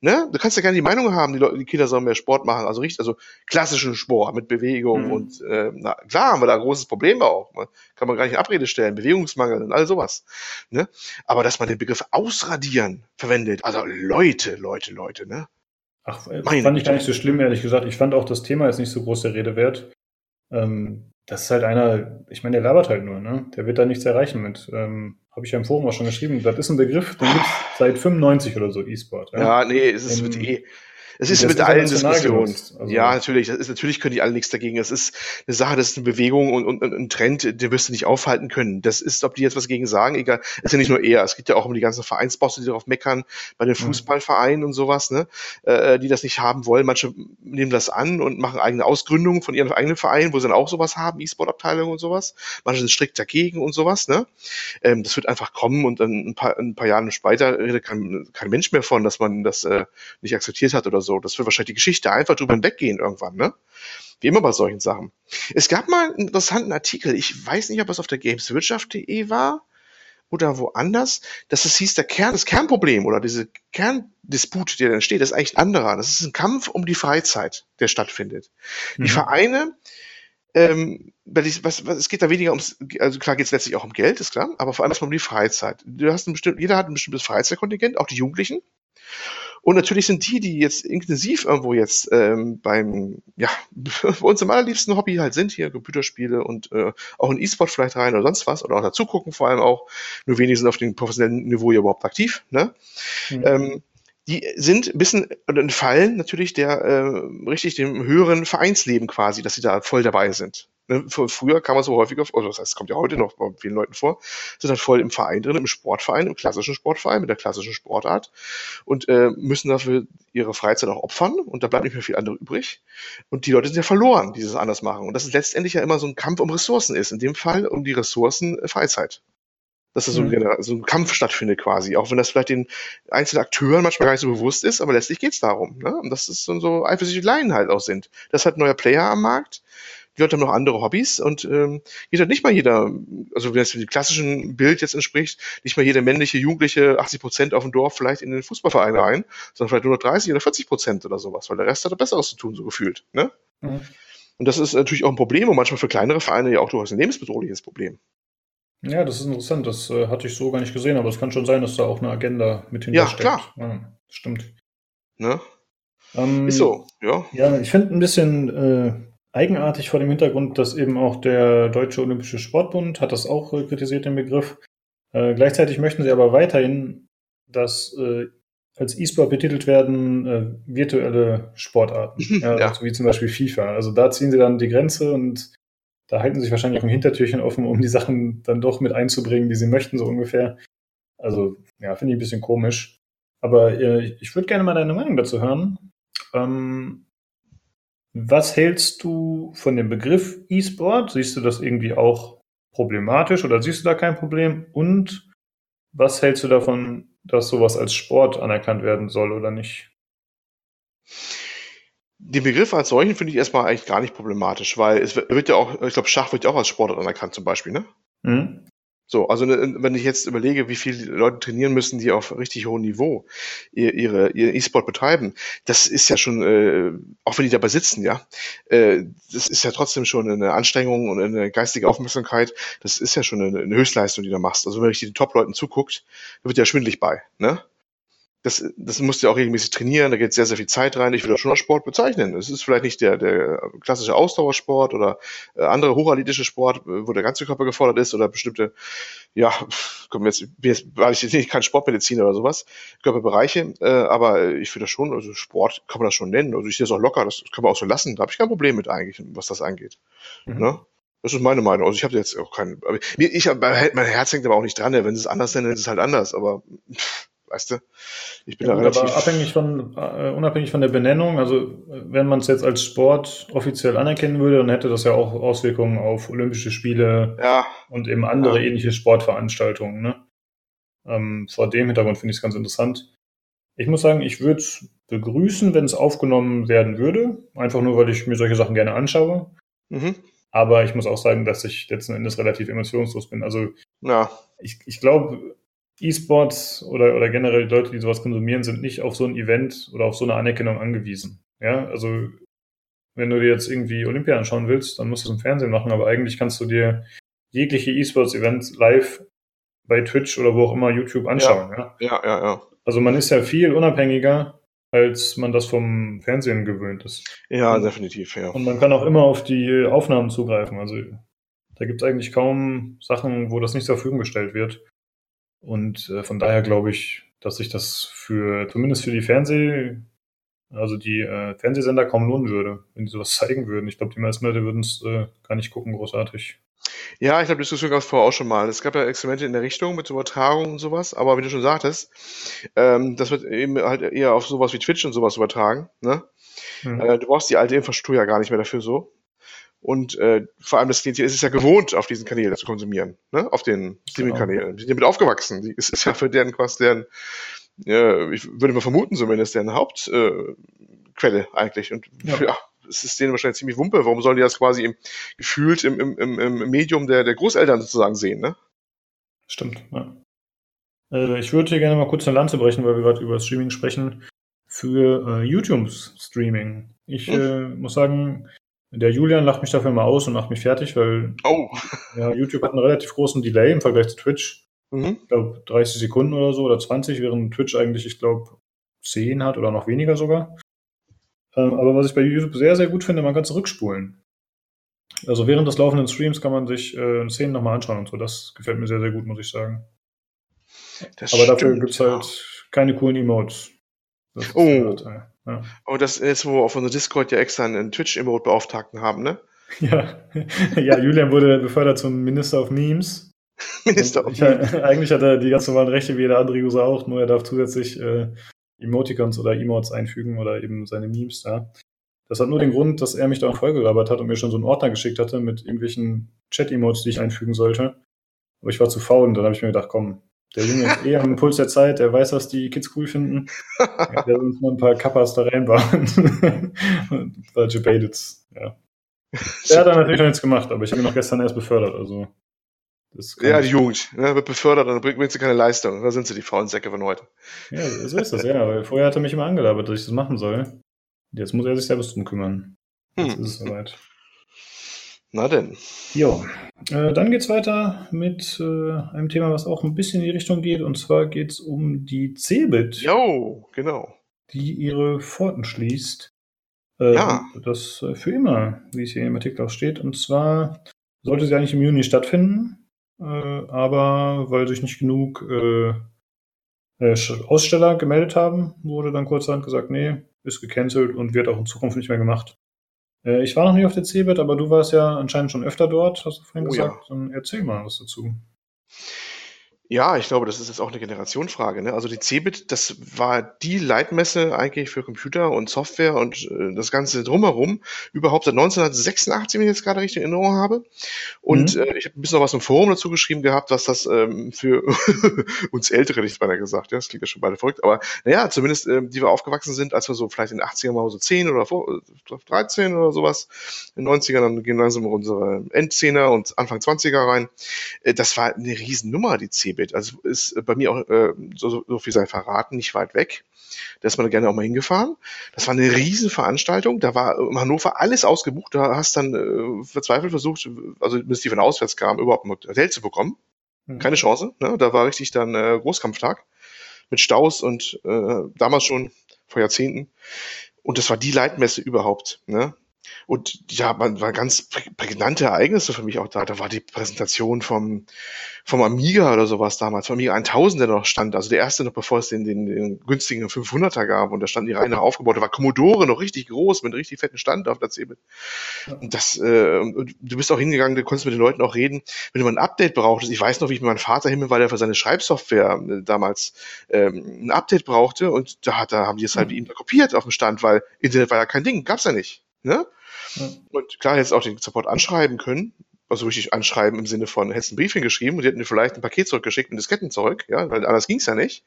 Ne? Du kannst ja gerne die Meinung haben, die, Leute, die Kinder sollen mehr Sport machen, also richtig, also klassischen Sport mit Bewegung Mhm. und äh, na, klar haben wir da ein großes Problem auch. ne? Kann man gar nicht in Abrede stellen, Bewegungsmangel und all sowas. Ne? Aber dass man den Begriff ausradieren verwendet, also Leute, Leute, Leute, ne? Ach, äh, Meine fand ich gar nicht so schlimm, ehrlich gesagt. Ich fand auch das Thema jetzt nicht so groß der Rede wert. Ähm, das ist halt einer, ich meine, der labert halt nur, ne? Der wird da nichts erreichen mit. Ähm, Habe ich ja im Forum auch schon geschrieben. Das ist ein Begriff, den gibt's seit 95 oder so, E-Sport. Ja, nee, es ist mit eh. Es ist mit allen Diskussionen. also- ja, natürlich. Das ist, natürlich können die alle nichts dagegen. Es ist eine Sache, das ist eine Bewegung und, und, und ein Trend, den wirst du nicht aufhalten können. Das ist, ob die jetzt was gegen sagen, egal. Ist ja nicht nur er. Es gibt ja auch immer die ganzen Vereinsbosse, die darauf meckern, bei den Mhm. Fußballvereinen und sowas, ne, äh, die das nicht haben wollen. Manche nehmen das an und machen eigene Ausgründungen von ihren eigenen Vereinen, wo sie dann auch sowas haben, E-Sport-Abteilungen und sowas. Manche sind strikt dagegen und sowas, ne. Ähm, das wird einfach kommen und dann ein paar, ein paar Jahre später redet kein, kein Mensch mehr von, dass man das äh, nicht akzeptiert hat oder so. Das wird wahrscheinlich die Geschichte einfach drüber hinweggehen irgendwann, ne? Wie immer bei solchen Sachen. Es gab mal einen interessanten Artikel, ich weiß nicht, ob es auf der gameswirtschaft.de war oder woanders, dass es hieß, der Kern, das Kernproblem oder diese Kerndisput, der dann steht, ist eigentlich ein anderer. Das ist ein Kampf um die Freizeit, der stattfindet. Die Mhm. Vereine, ähm, ich, was, was, es geht da weniger ums, also klar geht es letztlich auch um Geld, ist klar, aber vor allem erstmal um die Freizeit. Du hast ein bestimmt, jeder hat ein bestimmtes Freizeitkontingent, auch die Jugendlichen. Und natürlich sind die, die jetzt intensiv irgendwo jetzt ähm, beim, ja, *laughs* bei uns im allerliebsten Hobby halt sind, hier Computerspiele und äh, auch in E-Sport vielleicht rein oder sonst was, oder auch dazu gucken vor allem auch, nur wenige sind auf dem professionellen Niveau hier überhaupt aktiv, ne? Mhm. Ähm, die sind ein bisschen entfallen natürlich der äh, richtig dem höheren Vereinsleben quasi, dass sie da voll dabei sind. Ne, fr- Früher kam man so häufiger, oder das heißt, es kommt ja heute noch bei vielen Leuten vor, sind halt voll im Verein drin, im Sportverein, im klassischen Sportverein, mit der klassischen Sportart und äh, müssen dafür ihre Freizeit auch opfern und da bleibt nicht mehr viel andere übrig. Und die Leute sind ja verloren, die das anders machen. Und dass es letztendlich ja immer so ein Kampf um Ressourcen ist. In dem Fall um die Ressourcen äh, Freizeit. Dass da so, ein, Mhm. So ein Kampf stattfindet quasi, auch wenn das vielleicht den einzelnen Akteuren manchmal gar nicht so bewusst ist, aber letztlich geht's darum. Ne? Und dass es so, so Eifersüchteleien halt auch sind. Das ist halt ein neuer Player am Markt. Die Leute haben noch andere Hobbys und ähm, geht halt nicht mal jeder, also wenn es dem klassischen Bild jetzt entspricht, nicht mal jeder männliche Jugendliche 80 Prozent auf dem Dorf vielleicht in den Fußballverein rein, sondern vielleicht nur noch 30 oder 40 Prozent oder sowas, weil der Rest hat Besseres zu tun, so gefühlt. Ne? Mhm. Und das ist natürlich auch ein Problem und manchmal für kleinere Vereine ja auch durchaus ein lebensbedrohliches Problem. Ja, das ist interessant. Das äh, hatte ich so gar nicht gesehen, aber es kann schon sein, dass da auch eine Agenda mit Ja, hintersteckt. klar. Ja, stimmt. Ne? Ähm, ist so, ja. Ja, ich finde ein bisschen äh, eigenartig vor dem Hintergrund, dass eben auch der Deutsche Olympische Sportbund hat das auch äh, kritisiert, den Begriff. Äh, gleichzeitig möchten sie aber weiterhin, dass äh, als E-Sport betitelt werden äh, virtuelle Sportarten, *laughs* ja, ja. Also wie zum Beispiel FIFA. Also da ziehen sie dann die Grenze und da halten sie sich wahrscheinlich auch ein Hintertürchen offen, um die Sachen dann doch mit einzubringen, die sie möchten, so ungefähr. Also ja, finde ich ein bisschen komisch. Aber äh, ich würde gerne mal deine Meinung dazu hören. Ähm, was hältst du von dem Begriff E-Sport? Siehst du das irgendwie auch problematisch oder siehst du da kein Problem? Und was hältst du davon, dass sowas als Sport anerkannt werden soll oder nicht? Den Begriff als solchen finde ich erstmal eigentlich gar nicht problematisch, weil es wird ja auch, ich glaube, Schach wird ja auch als Sportart anerkannt zum Beispiel, ne? Mhm. So, also ne, wenn ich jetzt überlege, wie viele Leute trainieren müssen, die auf richtig hohem Niveau ihre, ihr E-Sport betreiben, das ist ja schon, äh, auch wenn die dabei sitzen, ja, äh, das ist ja trotzdem schon eine Anstrengung und eine geistige Aufmerksamkeit. Das ist ja schon eine, eine Höchstleistung, die du machst. Also wenn ich den Top-Leuten zuguckt, wird ja schwindlig bei, ne? Das, das musst du auch regelmäßig trainieren, da geht sehr, sehr viel Zeit rein. Ich würde das schon als Sport bezeichnen. Es ist vielleicht nicht der, der klassische Ausdauersport oder äh, andere hochathletische Sport, äh, wo der ganze Körper gefordert ist oder bestimmte, ja, kommen jetzt, jetzt weil ich jetzt nicht kein Sportmediziner oder sowas, Körperbereiche, äh, aber ich finde das schon, also Sport kann man das schon nennen. Also ich sehe das auch locker, das kann man auch so lassen. Da habe ich kein Problem mit eigentlich, was das angeht. Mhm. Ne? Das ist meine Meinung. Also ich habe jetzt auch keinen. Ich, mein Herz hängt aber auch nicht dran. Wenn sie es anders nennen, ist es halt anders. Aber pff, Weißt du? Ich bin ja, da relativ. Aber abhängig von, uh, unabhängig von der Benennung, also wenn man es jetzt als Sport offiziell anerkennen würde, dann hätte das ja auch Auswirkungen auf Olympische Spiele ja. und eben andere ja. ähnliche Sportveranstaltungen. Ne? Ähm, vor dem Hintergrund finde ich es ganz interessant. Ich muss sagen, ich würde es begrüßen, wenn es aufgenommen werden würde. Einfach nur, weil ich mir solche Sachen gerne anschaue. Mhm. Aber ich muss auch sagen, dass ich letzten Endes relativ emotionslos bin. Also ja. ich, ich glaube, E-Sports oder, oder generell Leute, die sowas konsumieren, sind nicht auf so ein Event oder auf so eine Anerkennung angewiesen. Ja, also wenn du dir jetzt irgendwie Olympia anschauen willst, dann musst du es im Fernsehen machen, aber eigentlich kannst du dir jegliche E-Sports-Events live bei Twitch oder wo auch immer YouTube anschauen. Ja. ja, ja, ja. Also man ist ja viel unabhängiger, als man das vom Fernsehen gewöhnt ist. Ja, und, definitiv, ja. Und man kann auch immer auf die Aufnahmen zugreifen. Also da gibt es eigentlich kaum Sachen, wo das nicht zur Verfügung gestellt wird. Und äh, von daher glaube ich, dass sich das für, zumindest für die Fernseh, also die äh, Fernsehsender kaum lohnen würde, wenn die sowas *laughs* zeigen würden. Ich glaube, die meisten Leute würden es äh, gar nicht gucken, großartig. Ja, ich glaube, die Diskussion gab es vorher auch schon mal. Es gab ja Experimente in der Richtung mit Übertragung und sowas, aber wie du schon sagtest, ähm, das wird eben halt eher auf sowas wie Twitch und sowas übertragen. Ne? Mhm. Äh, du brauchst die alte Infrastruktur ja gar nicht mehr dafür so. Und äh, vor allem das Klientel ist es ja gewohnt, auf diesen Kanälen zu konsumieren, ne? auf den Streaming-Kanälen. Genau. Die sind damit aufgewachsen. Die, es ist ja für deren quasi deren, ja, ich würde mal vermuten zumindest, deren Hauptquelle äh, eigentlich. Und ja. ja, es ist denen wahrscheinlich ziemlich wumpe. Warum sollen die das quasi im, gefühlt im, im, im, im Medium der, der Großeltern sozusagen sehen, ne? Stimmt, ja. Äh, ich würde hier gerne mal kurz eine Lanze brechen, weil wir gerade über Streaming sprechen, für äh, YouTube-Streaming. Ich hm. äh, muss sagen, der Julian lacht mich dafür mal aus und macht mich fertig, weil oh. ja, YouTube hat einen relativ großen Delay im Vergleich zu Twitch. Mhm. Ich glaube 30 Sekunden oder so oder 20, während Twitch eigentlich, ich glaube, 10 hat oder noch weniger sogar. Ähm, aber was ich bei YouTube sehr, sehr gut finde, man kann zurückspulen. Also während des laufenden Streams kann man sich äh, Szenen nochmal anschauen und so. Das gefällt mir sehr, sehr gut, muss ich sagen. Das aber dafür gibt es halt keine coolen Emotes. oh. Halt, äh, ja. Und das ist, wo wir auf unserem Discord ja extra einen Twitch-Emote-Beauftragten haben, ne? *laughs* Ja. ja, Julian wurde befördert zum Minister of Memes. *laughs* Minister of Memes. *laughs* Eigentlich hat er die ganz normalen Rechte wie jeder andere User auch, nur er darf zusätzlich äh, Emoticons oder Emotes einfügen oder eben seine Memes da. Das hat nur den Grund, dass er mich da vollgelabert hat und mir schon so einen Ordner geschickt hatte mit irgendwelchen Chat-Emotes, die ich einfügen sollte. Aber ich war zu faul und dann habe ich mir gedacht, komm, der Junge ist eh am Puls der Zeit, der weiß, was die Kids cool finden. *laughs* der will uns mal ein paar Kappas da reinbauen. *laughs* Weil debated, ja. Der hat dann natürlich noch nichts gemacht, aber ich habe ihn noch gestern erst befördert, also. ja, die Jugend ne, wird befördert und dann bringt sie keine Leistung. Da sind sie, die Frauensäcke von heute. Ja, so ist das, ja. Weil vorher hat er mich immer angelabert, dass ich das machen soll. Jetzt muss er sich selbst drum kümmern. Jetzt hm. ist es soweit. Na denn. Jo. Äh, dann geht's weiter mit äh, einem Thema, was auch ein bisschen in die Richtung geht. Und zwar geht's um die Cebit. Jo, genau. die ihre Pforten schließt. Äh, Ja. Das äh, für immer, wie es hier im Artikel auch steht. Und zwar sollte sie eigentlich im Juni stattfinden, äh, aber weil sich nicht genug äh, Aussteller gemeldet haben, wurde dann kurzerhand gesagt, nee, ist gecancelt und wird auch in Zukunft nicht mehr gemacht. Äh, ich war noch nie auf der CeBIT, aber du warst ja anscheinend schon öfter dort, hast du vorhin Oh ja. gesagt. Dann erzähl mal was dazu. Ja, ich glaube, das ist jetzt auch eine Generationenfrage. Ne? Also die CeBIT, das war die Leitmesse eigentlich für Computer und Software und äh, das Ganze drumherum. Überhaupt seit 1986, wenn ich jetzt gerade richtig in Erinnerung habe. Und Mhm. äh, ich habe ein bisschen noch was im Forum dazu geschrieben gehabt, was das ähm, für *laughs* uns Ältere, nicht beinahe gesagt, ja, das klingt ja schon beide verrückt, aber naja, zumindest ähm, die wir aufgewachsen sind, als wir so vielleicht in den 80ern mal so 10 oder vor, äh, 13 oder sowas, in den 90ern, dann gehen langsam unsere Endzehner und Anfang 20er rein. Äh, Das war eine Riesennummer, die CeBIT. Also ist äh, bei mir auch, äh, so, so- viel sei verraten, nicht weit weg. Da ist man gerne auch mal hingefahren. Das war eine Riesenveranstaltung. Da war in Hannover alles ausgebucht. Da hast dann äh, verzweifelt versucht, also bis die von auswärts kamen, überhaupt ein Hotel zu bekommen. Mhm. Keine Chance. Ne? Da war richtig dann äh, Großkampftag mit Staus und äh, damals schon vor Jahrzehnten. Und das war die Leitmesse überhaupt. Ne? Und ja, man war ganz prä- prägnante Ereignisse für mich auch da. Da war die Präsentation vom, vom Amiga oder sowas damals, vom Amiga 1000, der noch stand. Also der erste noch, bevor es den, den, den günstigen 500er gab. Und da standen die Reihen noch aufgebaut. Da war Commodore noch richtig groß mit einem richtig fetten Stand auf der CeBIT. Und das, äh, und du bist auch hingegangen, du konntest mit den Leuten auch reden, wenn du mal ein Update brauchtest. Ich weiß noch, wie ich mit meinem Vater hin bin, weil er für seine Schreibsoftware äh, damals ähm, ein Update brauchte und da, hat, da haben die es halt Mhm. wie ihm kopiert auf dem Stand, weil Internet war ja kein Ding, gab's ja nicht. Ne? Ja. Und klar, hättest auch den Support anschreiben können, also richtig anschreiben im Sinne von, hättest ein Briefing geschrieben und die hätten dir vielleicht ein Paket zurückgeschickt und Disketten zurück, ja, weil anders ging's ja nicht.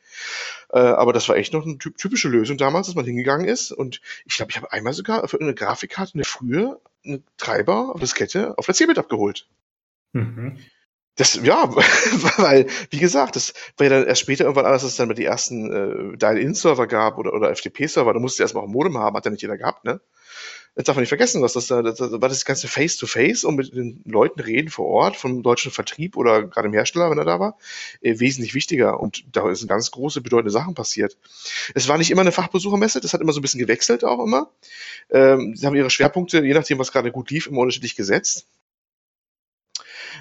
Äh, aber das war echt noch eine typ- typische Lösung damals, dass man hingegangen ist und ich glaube, ich habe einmal sogar für eine Grafikkarte eine frühe einen Treiber auf Diskette auf der CeBIT abgeholt. Mhm. Das, ja, *laughs* weil, wie gesagt, das war ja dann erst später irgendwann anders, dass es dann mal die ersten äh, Dial-In-Server gab oder, oder FTP-Server, da musste erstmal auch ein Modem haben, hat ja nicht jeder gehabt, ne? Jetzt darf man nicht vergessen, was das da, das, das das ganze Face-to-Face und mit den Leuten reden vor Ort, vom deutschen Vertrieb oder gerade im Hersteller, wenn er da war, äh, wesentlich wichtiger. Und da sind ganz große, bedeutende Sachen passiert. Es war nicht immer eine Fachbesuchermesse, das hat immer so ein bisschen gewechselt auch immer. Ähm, sie haben ihre Schwerpunkte, je nachdem, was gerade gut lief, immer unterschiedlich gesetzt.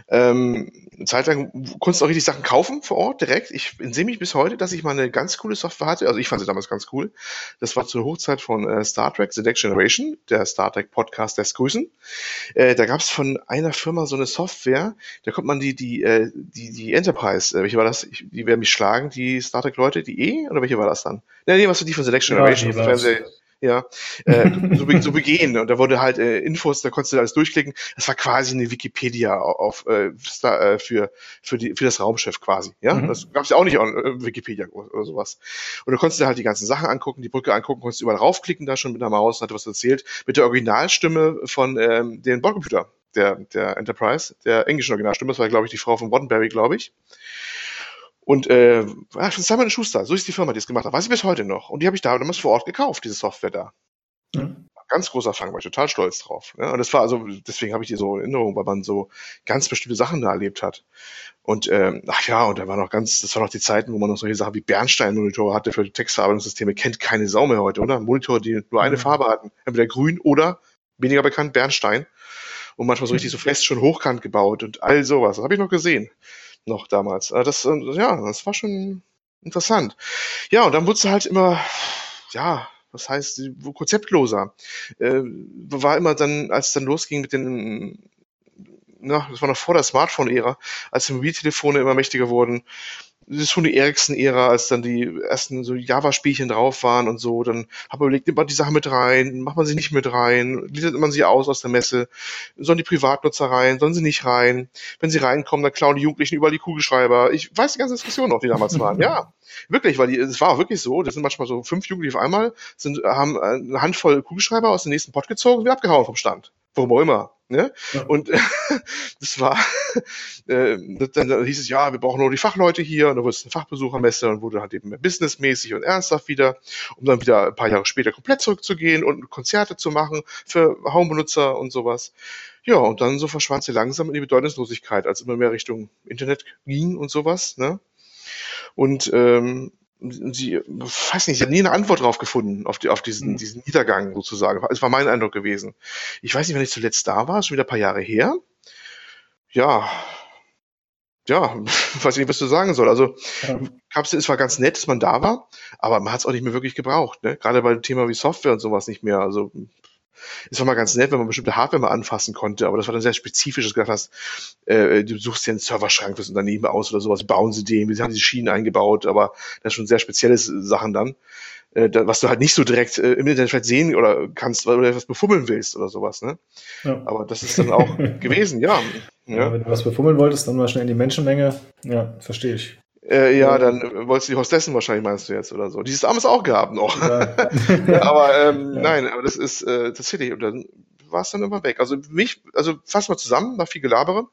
Ähm, eine Zeit lang konntest du auch richtig Sachen kaufen vor Ort direkt. Ich sehe mich bis heute, dass ich mal eine ganz coole Software hatte. Also ich fand sie damals ganz cool. Das war zur Hochzeit von äh, Star Trek The Next Generation, der Star Trek Podcast des Grüßen. Äh, da gab es von einer Firma so eine Software, da kommt man die, die, äh, die, die Enterprise, äh, welche war das? Ich, die werden mich schlagen, die Star Trek Leute, die E? Oder welche war das dann? Nee, nee, was war die von The Next Ja, Generation? die auf. Ja, äh, so, be so begehen. Und da wurde halt äh, Infos, da konntest du alles durchklicken. Das war quasi eine Wikipedia auf, äh, äh, für, für, die, für das Raumschiff quasi. Ja, Mhm. das gab es ja auch nicht on äh, Wikipedia oder sowas. Und da konntest du halt die ganzen Sachen angucken, die Brücke angucken, konntest überall raufklicken da schon mit der Maus, hatte was erzählt, mit der Originalstimme von ähm, den Bordcomputer der, der Enterprise, der englischen Originalstimme. Das war, glaube ich, die Frau von Roddenberry, glaube ich. Und äh, ja, von Simon Schuster, so ist die Firma, die es gemacht hat. Weiß ich bis heute noch. Und die habe ich da damals vor Ort gekauft, diese Software da. Mhm. Ganz großer Fang, war ich total stolz drauf. Ne? Und das war also, deswegen habe ich die so in Erinnerung, weil man so ganz bestimmte Sachen da erlebt hat. Und ähm, ach ja, und da war noch ganz, das war noch die Zeiten, wo man noch solche Sachen wie Bernstein-Monitore hatte für Textverarbeitungssysteme. Kennt keine Sau mehr heute, oder? Monitore, die nur eine Mhm. Farbe hatten. Entweder grün oder, weniger bekannt, Bernstein. Und manchmal so richtig so fest schon hochkant gebaut und all sowas. Das habe ich noch gesehen. Noch damals. Äh, Das, äh, ja, das war schon interessant. Ja, und dann wurde es halt immer, ja, was heißt, konzeptloser. Äh, war immer dann, als es dann losging mit den, na, das war noch vor der Smartphone-Ära, als die Mobiltelefone immer mächtiger wurden, das ist schon die Ericsson-Ära, als dann die ersten so Java-Spielchen drauf waren und so, dann hat man überlegt, nimmt man die Sachen mit rein, macht man sie nicht mit rein, liefert man sie aus aus der Messe, sollen die Privatnutzer rein, sollen sie nicht rein, wenn sie reinkommen, dann klauen die Jugendlichen überall die Kugelschreiber. Ich weiß die ganze Diskussion noch, die damals waren, *laughs* ja. Wirklich, weil die, es war auch wirklich so, das sind manchmal so fünf Jugendliche auf einmal, sind, haben äh, eine Handvoll Kugelschreiber aus dem nächsten Pott gezogen und abgehauen vom Stand. Warum auch immer. Ne? Ja. Und *laughs* das war, äh, dann, dann hieß es, ja, wir brauchen nur die Fachleute hier und dann wurde es eine Fachbesuchermesse und wurde halt eben mehr businessmäßig und ernsthaft wieder, um dann wieder ein paar Jahre später komplett zurückzugehen und Konzerte zu machen für Homebenutzer und sowas. Ja, und dann so verschwand sie langsam in die Bedeutungslosigkeit, als immer mehr Richtung Internet ging und sowas. Ne? Und ähm, sie, weiß nicht, ich habe nie eine Antwort drauf gefunden, auf, die, auf diesen, mhm. diesen Niedergang sozusagen. Es war mein Eindruck gewesen. Ich weiß nicht, wann ich zuletzt da war, schon wieder ein paar Jahre her. Ja, ja, *laughs* weiß nicht, was du sagen soll. Also, ja. Kapsel, es war ganz nett, dass man da war, aber man hat es auch nicht mehr wirklich gebraucht, ne? Gerade bei dem Thema wie Software und sowas nicht mehr. Also, es war mal ganz nett, wenn man bestimmte Hardware mal anfassen konnte, aber das war dann sehr spezifisch, dass du gesagt hast, äh, du suchst dir einen Serverschrank fürs Unternehmen aus oder sowas, bauen sie den, wir haben diese Schienen eingebaut, aber das ist schon sehr spezielle Sachen dann, äh, da, was du halt nicht so direkt äh, im Internet vielleicht sehen oder kannst, weil du etwas befummeln willst oder sowas, ne? Ja. Aber das ist dann auch *laughs* gewesen, ja. ja. ja. Wenn du was befummeln wolltest, dann mal schnell in die Menschenmenge, ja, verstehe ich. Äh, ja, dann wolltest du die Hostessen wahrscheinlich meinst du jetzt oder so. Die ist damals auch gehabt noch. Ja. *laughs* aber ähm, ja. nein, aber das ist äh, tatsächlich, und dann war es dann immer weg. Also mich, also fass mal zusammen, nach viel Gelabere.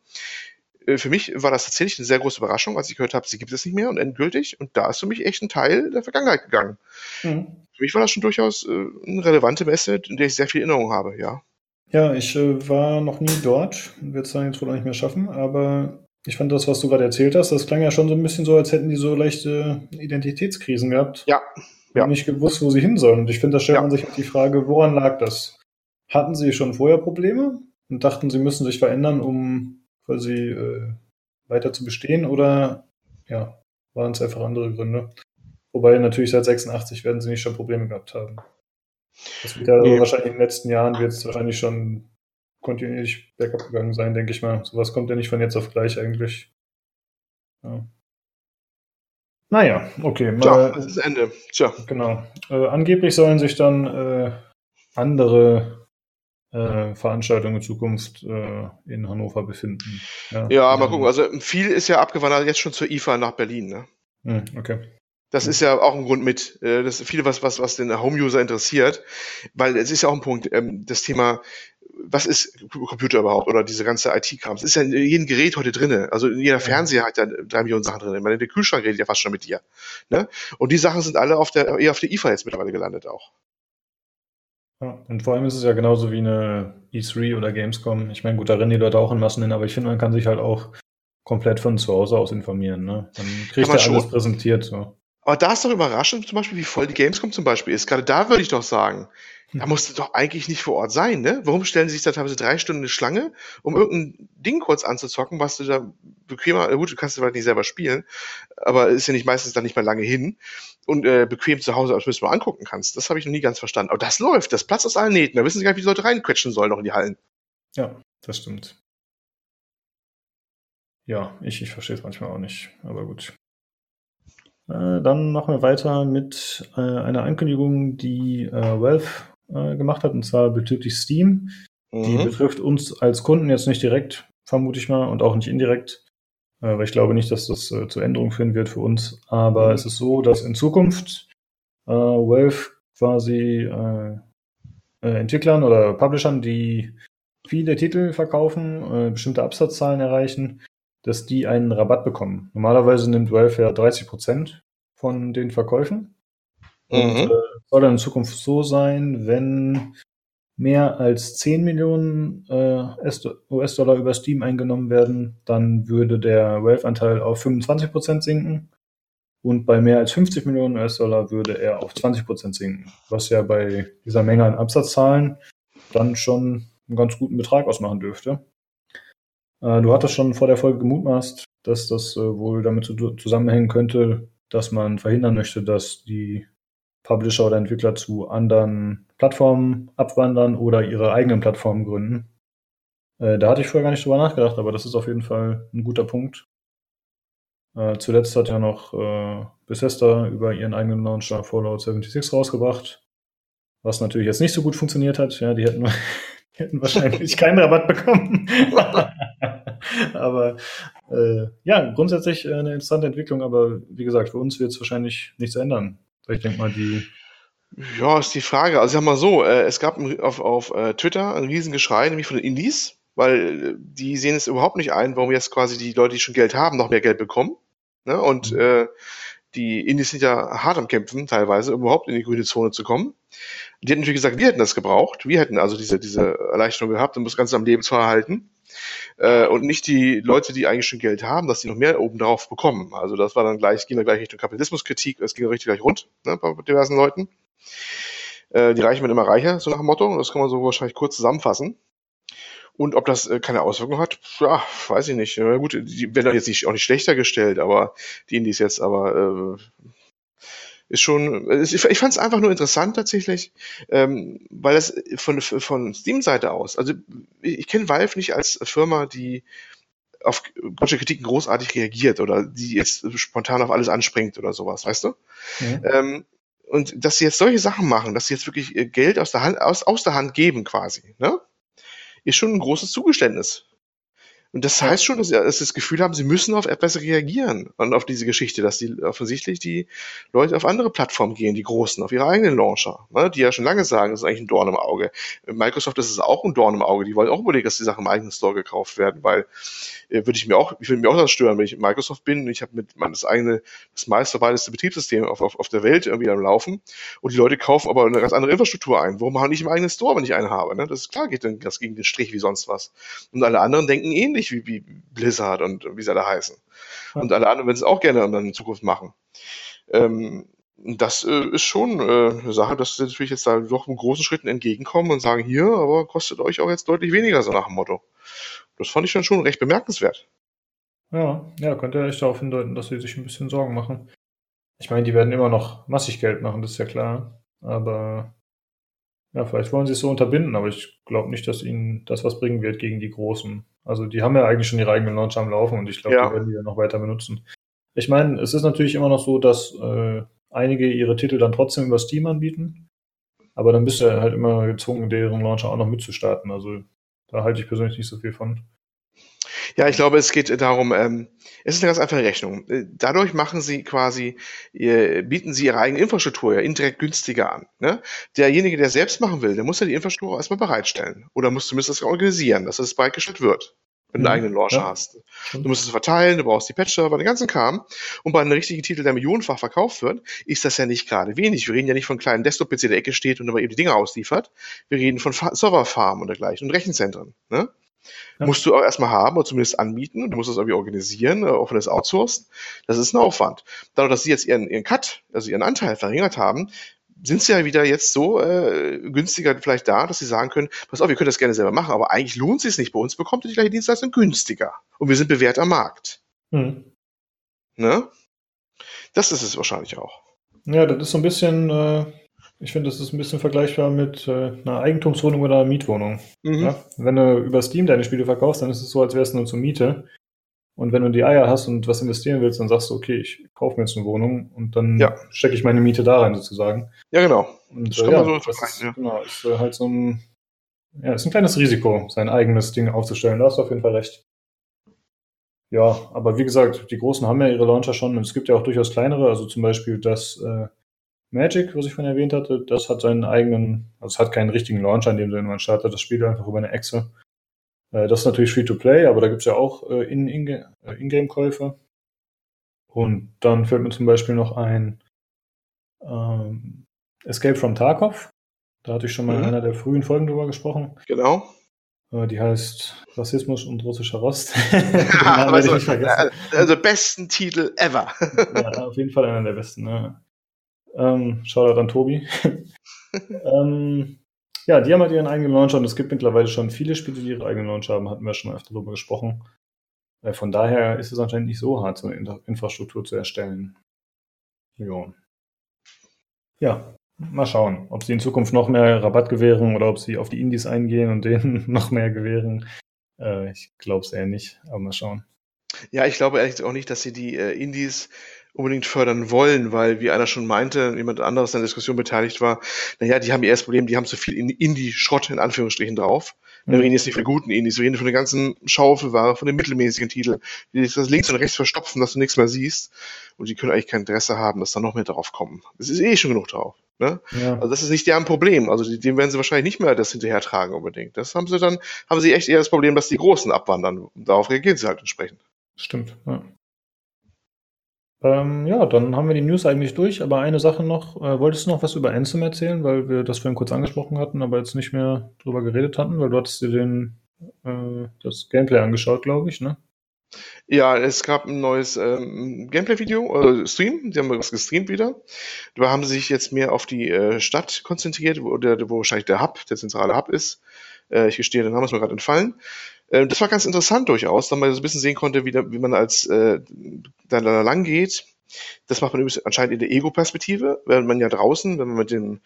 Äh, für mich war das tatsächlich eine sehr große Überraschung, als ich gehört habe, sie gibt es nicht mehr und endgültig. Und da ist für mich echt ein Teil der Vergangenheit gegangen. Mhm. Für mich war das schon durchaus äh, eine relevante Messe, in der ich sehr viel Erinnerung habe, ja. Ja, ich äh, war noch nie dort, wird es dann jetzt wohl auch nicht mehr schaffen, aber ich fand das, was du gerade erzählt hast, das klang ja schon so ein bisschen so, als hätten die so leichte Identitätskrisen gehabt. Ja. ja. Und nicht gewusst, wo sie hin sollen. Und ich finde, da stellt ja. man sich die Frage, woran lag das? Hatten sie schon vorher Probleme und dachten, sie müssen sich verändern, um quasi äh, weiter zu bestehen? Oder ja, waren es einfach andere Gründe? Wobei natürlich seit 86 werden sie nicht schon Probleme gehabt haben. Das wird ja nee. wahrscheinlich in den letzten Jahren wird es wahrscheinlich schon kontinuierlich bergab gegangen sein, denke ich mal. Sowas kommt ja nicht von jetzt auf gleich eigentlich. Ja. Naja, okay. Mal, Tja, das ist Ende. Tja. Genau. Äh, angeblich sollen sich dann äh, andere äh, Veranstaltungen in Zukunft äh, in Hannover befinden. Ja, ja mal gucken. Also viel ist ja abgewandert jetzt schon zur IFA nach Berlin. Ne? Hm, okay. Das ist ja auch ein Grund mit. Äh, das ist viel was, was, was den Home-User interessiert, weil es ist ja auch ein Punkt, ähm, das Thema was ist Computer überhaupt oder diese ganze IT-Kram? Es ist ja in jedem Gerät heute drin. Also jeder Fernseher hat ja drei Millionen Sachen drin. meine, der Kühlschrank redet ja fast schon mit dir. Ne? Und die Sachen sind alle auf der, eher auf der IFA jetzt mittlerweile gelandet auch. Ja, und vor allem ist es ja genauso wie eine E3 oder Gamescom. Ich meine, gut, da rennen die Leute auch in Massen hin, aber ich finde, man kann sich halt auch komplett von zu Hause aus informieren. Ne? Dann kriegt er alles präsentiert. So. Aber da ist doch überraschend, zum Beispiel, wie voll die Gamescom zum Beispiel ist. Gerade da würde ich doch sagen, da musst du doch eigentlich nicht vor Ort sein, ne? Warum stellen sie sich da teilweise drei Stunden eine Schlange, um irgendein Ding kurz anzuzocken, was du da bequemer, gut, du kannst es vielleicht nicht selber spielen, aber ist ja nicht meistens dann nicht mehr lange hin und äh, bequem zu Hause als mal angucken kannst. Das habe ich noch nie ganz verstanden. Aber das läuft, das Platz aus allen Nähten. Da wissen sie gar nicht, wie die Leute reinquetschen sollen noch in die Hallen. Ja, das stimmt. Ja, ich, ich verstehe es manchmal auch nicht, aber gut. Äh, dann machen wir weiter mit äh, einer Ankündigung, die äh, Valve äh, gemacht hat, und zwar bezüglich Steam. Mhm. Die betrifft uns als Kunden jetzt nicht direkt, vermute ich mal, und auch nicht indirekt, äh, weil ich glaube nicht, dass das äh, zu Änderungen führen wird für uns. Aber mhm. es ist so, dass in Zukunft äh, Valve quasi äh, äh, Entwicklern oder Publishern, die viele Titel verkaufen, äh, bestimmte Absatzzahlen erreichen, dass die einen Rabatt bekommen. Normalerweise nimmt Valve ja 30 Prozent von den Verkäufen. Und mhm. äh, soll dann in Zukunft so sein, wenn mehr als 10 Millionen äh, US-Dollar über Steam eingenommen werden, dann würde der Valve-Anteil auf 25% sinken. Und bei mehr als 50 Millionen US-Dollar würde er auf 20% sinken. Was ja bei dieser Menge an Absatzzahlen dann schon einen ganz guten Betrag ausmachen dürfte. Äh, du hattest schon vor der Folge gemutmaßt, dass das äh, wohl damit zusammenhängen könnte, dass man verhindern möchte, dass die Publisher oder Entwickler zu anderen Plattformen abwandern oder ihre eigenen Plattformen gründen. Äh, da hatte ich vorher gar nicht drüber nachgedacht, aber das ist auf jeden Fall ein guter Punkt. Äh, zuletzt hat ja noch äh, Bethesda über ihren eigenen Launcher Fallout 76 rausgebracht, was natürlich jetzt nicht so gut funktioniert hat. Ja, die hätten, *laughs* die hätten wahrscheinlich *laughs* keinen Rabatt bekommen. *laughs* aber äh, ja, grundsätzlich äh, eine interessante Entwicklung, aber wie gesagt, für uns wird es wahrscheinlich nichts ändern. Ich denke mal, die. Ja, ist die Frage. Also, sag mal so, äh, es gab auf, auf äh, Twitter ein Riesengeschrei, nämlich von den Indies, weil äh, die sehen es überhaupt nicht ein, warum jetzt quasi die Leute, die schon Geld haben, noch mehr Geld bekommen. Ne? Und mhm. äh, die Indies sind ja hart am Kämpfen, teilweise, um überhaupt in die grüne Zone zu kommen. Die hätten natürlich gesagt, wir hätten das gebraucht. Wir hätten also diese, diese Erleichterung gehabt, um das Ganze am Leben zu erhalten. Äh, und nicht die Leute, die eigentlich schon Geld haben, dass die noch mehr oben drauf bekommen. Also das war dann gleich, ging dann gleich Richtung Kapitalismuskritik, es ging richtig gleich rund ne, bei diversen Leuten. Äh, die Reichen werden immer reicher, so nach dem Motto. Das kann man so wahrscheinlich kurz zusammenfassen. Und ob das äh, keine Auswirkungen hat, ja, weiß ich nicht. Na gut, die werden jetzt nicht, auch nicht schlechter gestellt, aber die Indies jetzt, aber äh, ist schon, ich fand es einfach nur interessant tatsächlich, ähm, weil es von, von Steam-Seite aus, also ich, ich kenne Valve nicht als Firma, die auf solche Kritiken großartig reagiert oder die jetzt spontan auf alles anspringt oder sowas, weißt du? Mhm. Ähm, und dass sie jetzt solche Sachen machen, dass sie jetzt wirklich Geld aus der Hand, aus, aus der Hand geben quasi, ne? Ist schon ein großes Zugeständnis und das heißt schon, dass sie das Gefühl haben, sie müssen auf etwas reagieren und auf diese Geschichte, dass die offensichtlich die Leute auf andere Plattformen gehen, die großen, auf ihre eigenen Launcher, ne, die ja schon lange sagen, das ist eigentlich ein Dorn im Auge. Microsoft ist es auch ein Dorn im Auge. Die wollen auch überlegen, dass die Sachen im eigenen Store gekauft werden, weil äh, würde ich mir auch, ich würde mir auch das stören, wenn ich Microsoft bin und ich habe mit mein, das eigene, das meistverwalteste Betriebssystem auf, auf, auf der Welt irgendwie am Laufen und die Leute kaufen aber eine ganz andere Infrastruktur ein. Warum machen nicht im eigenen Store, wenn ich einen habe? Ne? Das ist klar, geht dann das gegen den Strich wie sonst was. Und alle anderen denken ähnlich ähnlich wie, wie Blizzard und wie sie alle heißen. Ja. Und alle anderen werden es auch gerne in Zukunft machen. Ähm, das äh, ist schon äh, eine Sache, dass sie natürlich jetzt da doch mit großen Schritten entgegenkommen und sagen, hier, aber kostet euch auch jetzt deutlich weniger, so nach dem Motto. Das fand ich dann schon recht bemerkenswert. Ja, ja, könnte echt darauf hindeuten, dass sie sich ein bisschen Sorgen machen. Ich meine, die werden immer noch massig Geld machen, das ist ja klar. Aber ja, vielleicht wollen sie es so unterbinden, aber ich glaube nicht, dass ihnen das was bringen wird gegen die Großen. Also die haben ja eigentlich schon ihre eigenen Launcher am Laufen und ich glaube, ja. die werden die ja noch weiter benutzen. Ich meine, es ist natürlich immer noch so, dass äh, einige ihre Titel dann trotzdem über Steam anbieten, aber dann bist du halt immer gezwungen, deren Launcher auch noch mitzustarten. Also da halte ich persönlich nicht so viel von. Ja, ich glaube, es geht darum, ähm, es ist eine ganz einfache Rechnung. Äh, dadurch machen sie quasi, äh, bieten sie ihre eigene Infrastruktur ja indirekt günstiger an. Ne? Derjenige, der selbst machen will, der muss ja die Infrastruktur auch erstmal bereitstellen. Oder muss zumindest das organisieren, dass das bereitgestellt wird wenn du einen mhm. eigenen Launcher ja. hast. Du musst es verteilen, du brauchst die Patch-Server, den ganzen Kram. Und bei einem richtigen Titel, der millionenfach verkauft wird, ist das ja nicht gerade wenig. Wir reden ja nicht von kleinen Desktop-PC, der Ecke steht und aber eben die Dinge ausliefert. Wir reden von Serverfarmen und dergleichen und Rechenzentren. Ne? Ja. Musst du auch erstmal haben oder zumindest anbieten du musst das irgendwie organisieren, äh, auch wenn du es outsourcest. Das ist ein Aufwand. Dadurch, dass sie jetzt ihren, ihren Cut, also ihren Anteil verringert haben, sind sie ja wieder jetzt so äh, günstiger vielleicht da, dass sie sagen können, pass auf, wir können das gerne selber machen, aber eigentlich lohnt es sich nicht. Bei uns bekommt ihr die gleiche Dienstleistung günstiger. Und wir sind bewährt am Markt. Hm. Ne? Das ist es wahrscheinlich auch. Ja, das ist so ein bisschen, äh, ich finde, das ist ein bisschen vergleichbar mit äh, einer Eigentumswohnung oder einer Mietwohnung. Mhm. Ja? Wenn du über Steam deine Spiele verkaufst, dann ist es so, als wärst du nur zur Miete. Und wenn du die Eier hast und was investieren willst, dann sagst du, okay, ich kaufe mir jetzt eine Wohnung und dann ja. stecke ich meine Miete da rein sozusagen. Ja, genau. Und das, äh, ja, so das ist, ja. genau, ist äh, halt so ein, ja, ist ein kleines Risiko, sein eigenes Ding aufzustellen. Da hast du auf jeden Fall recht. Ja, aber wie gesagt, die Großen haben ja ihre Launcher schon und es gibt ja auch durchaus kleinere, also zum Beispiel das äh, Magic, was ich vorhin erwähnt hatte, das hat seinen eigenen, also es hat keinen richtigen Launcher, in dem Sinne, man startet das Spiel einfach über eine Echse. Äh, das ist natürlich Free-to-Play, aber da gibt's ja auch äh, In-Game-Käufe. Und dann fällt mir zum Beispiel noch ein ähm, Escape from Tarkov. Da hatte ich schon mal mhm. in einer der frühen Folgen drüber gesprochen. Genau. Äh, die heißt Rassismus und russischer Rost. *laughs* ja, also, also besten Titel ever. ja, auf jeden Fall einer der besten. Ne? Ähm, Shoutout an Tobi. *laughs* ähm, ja, die haben halt ihren eigenen Launcher und es gibt mittlerweile schon viele Spiele, die ihre eigenen Launcher haben, hatten wir schon öfter darüber gesprochen. Äh, von daher ist es anscheinend nicht so hart, so eine Infrastruktur zu erstellen. Jo. Ja, mal schauen, ob sie in Zukunft noch mehr Rabatt gewähren oder ob sie auf die Indies eingehen und denen *laughs* noch mehr gewähren. Äh, ich glaube es eher nicht, aber mal schauen. Ja, ich glaube ehrlich auch nicht, dass sie die äh, Indies unbedingt fördern wollen, weil, wie einer schon meinte, jemand anderes in der Diskussion beteiligt war, naja, die haben ihr erstes Problem, die haben zu viel Indie-Schrott in Anführungsstrichen drauf. Wir mhm. reden jetzt nicht von guten Indies, wir reden von der ganzen Schaufelware, von den mittelmäßigen Titeln, die das links und rechts verstopfen, dass du nichts mehr siehst. Und die können eigentlich kein Interesse haben, dass da noch mehr drauf kommen. Es ist eh schon genug drauf. Ne? Ja. Also das ist nicht deren Problem. Also dem werden sie wahrscheinlich nicht mehr das hinterher tragen unbedingt. Das haben sie dann, haben sie echt eher das Problem, dass die Großen abwandern. Darauf reagieren sie halt entsprechend. Stimmt, ja. Ähm, ja, dann haben wir die News eigentlich durch, aber eine Sache noch. Äh, wolltest du noch was über Ansem erzählen, weil wir das vorhin kurz angesprochen hatten, aber jetzt nicht mehr drüber geredet hatten, weil du hattest dir den äh, das Gameplay angeschaut, glaube ich, ne? Ja, es gab ein neues ähm, Gameplay-Video, äh, Stream, die haben was gestreamt wieder. Da haben sie sich jetzt mehr auf die äh, Stadt konzentriert, wo, der, wo wahrscheinlich der Hub, der zentrale Hub ist. Äh, ich gestehe, den Namen ist mir gerade entfallen. Äh, das war ganz interessant durchaus, da man so ein bisschen sehen konnte, wie, da, wie man als äh, da, da lang geht. Das macht man übrigens anscheinend in der Ego-Perspektive, während man ja draußen, wenn man mit den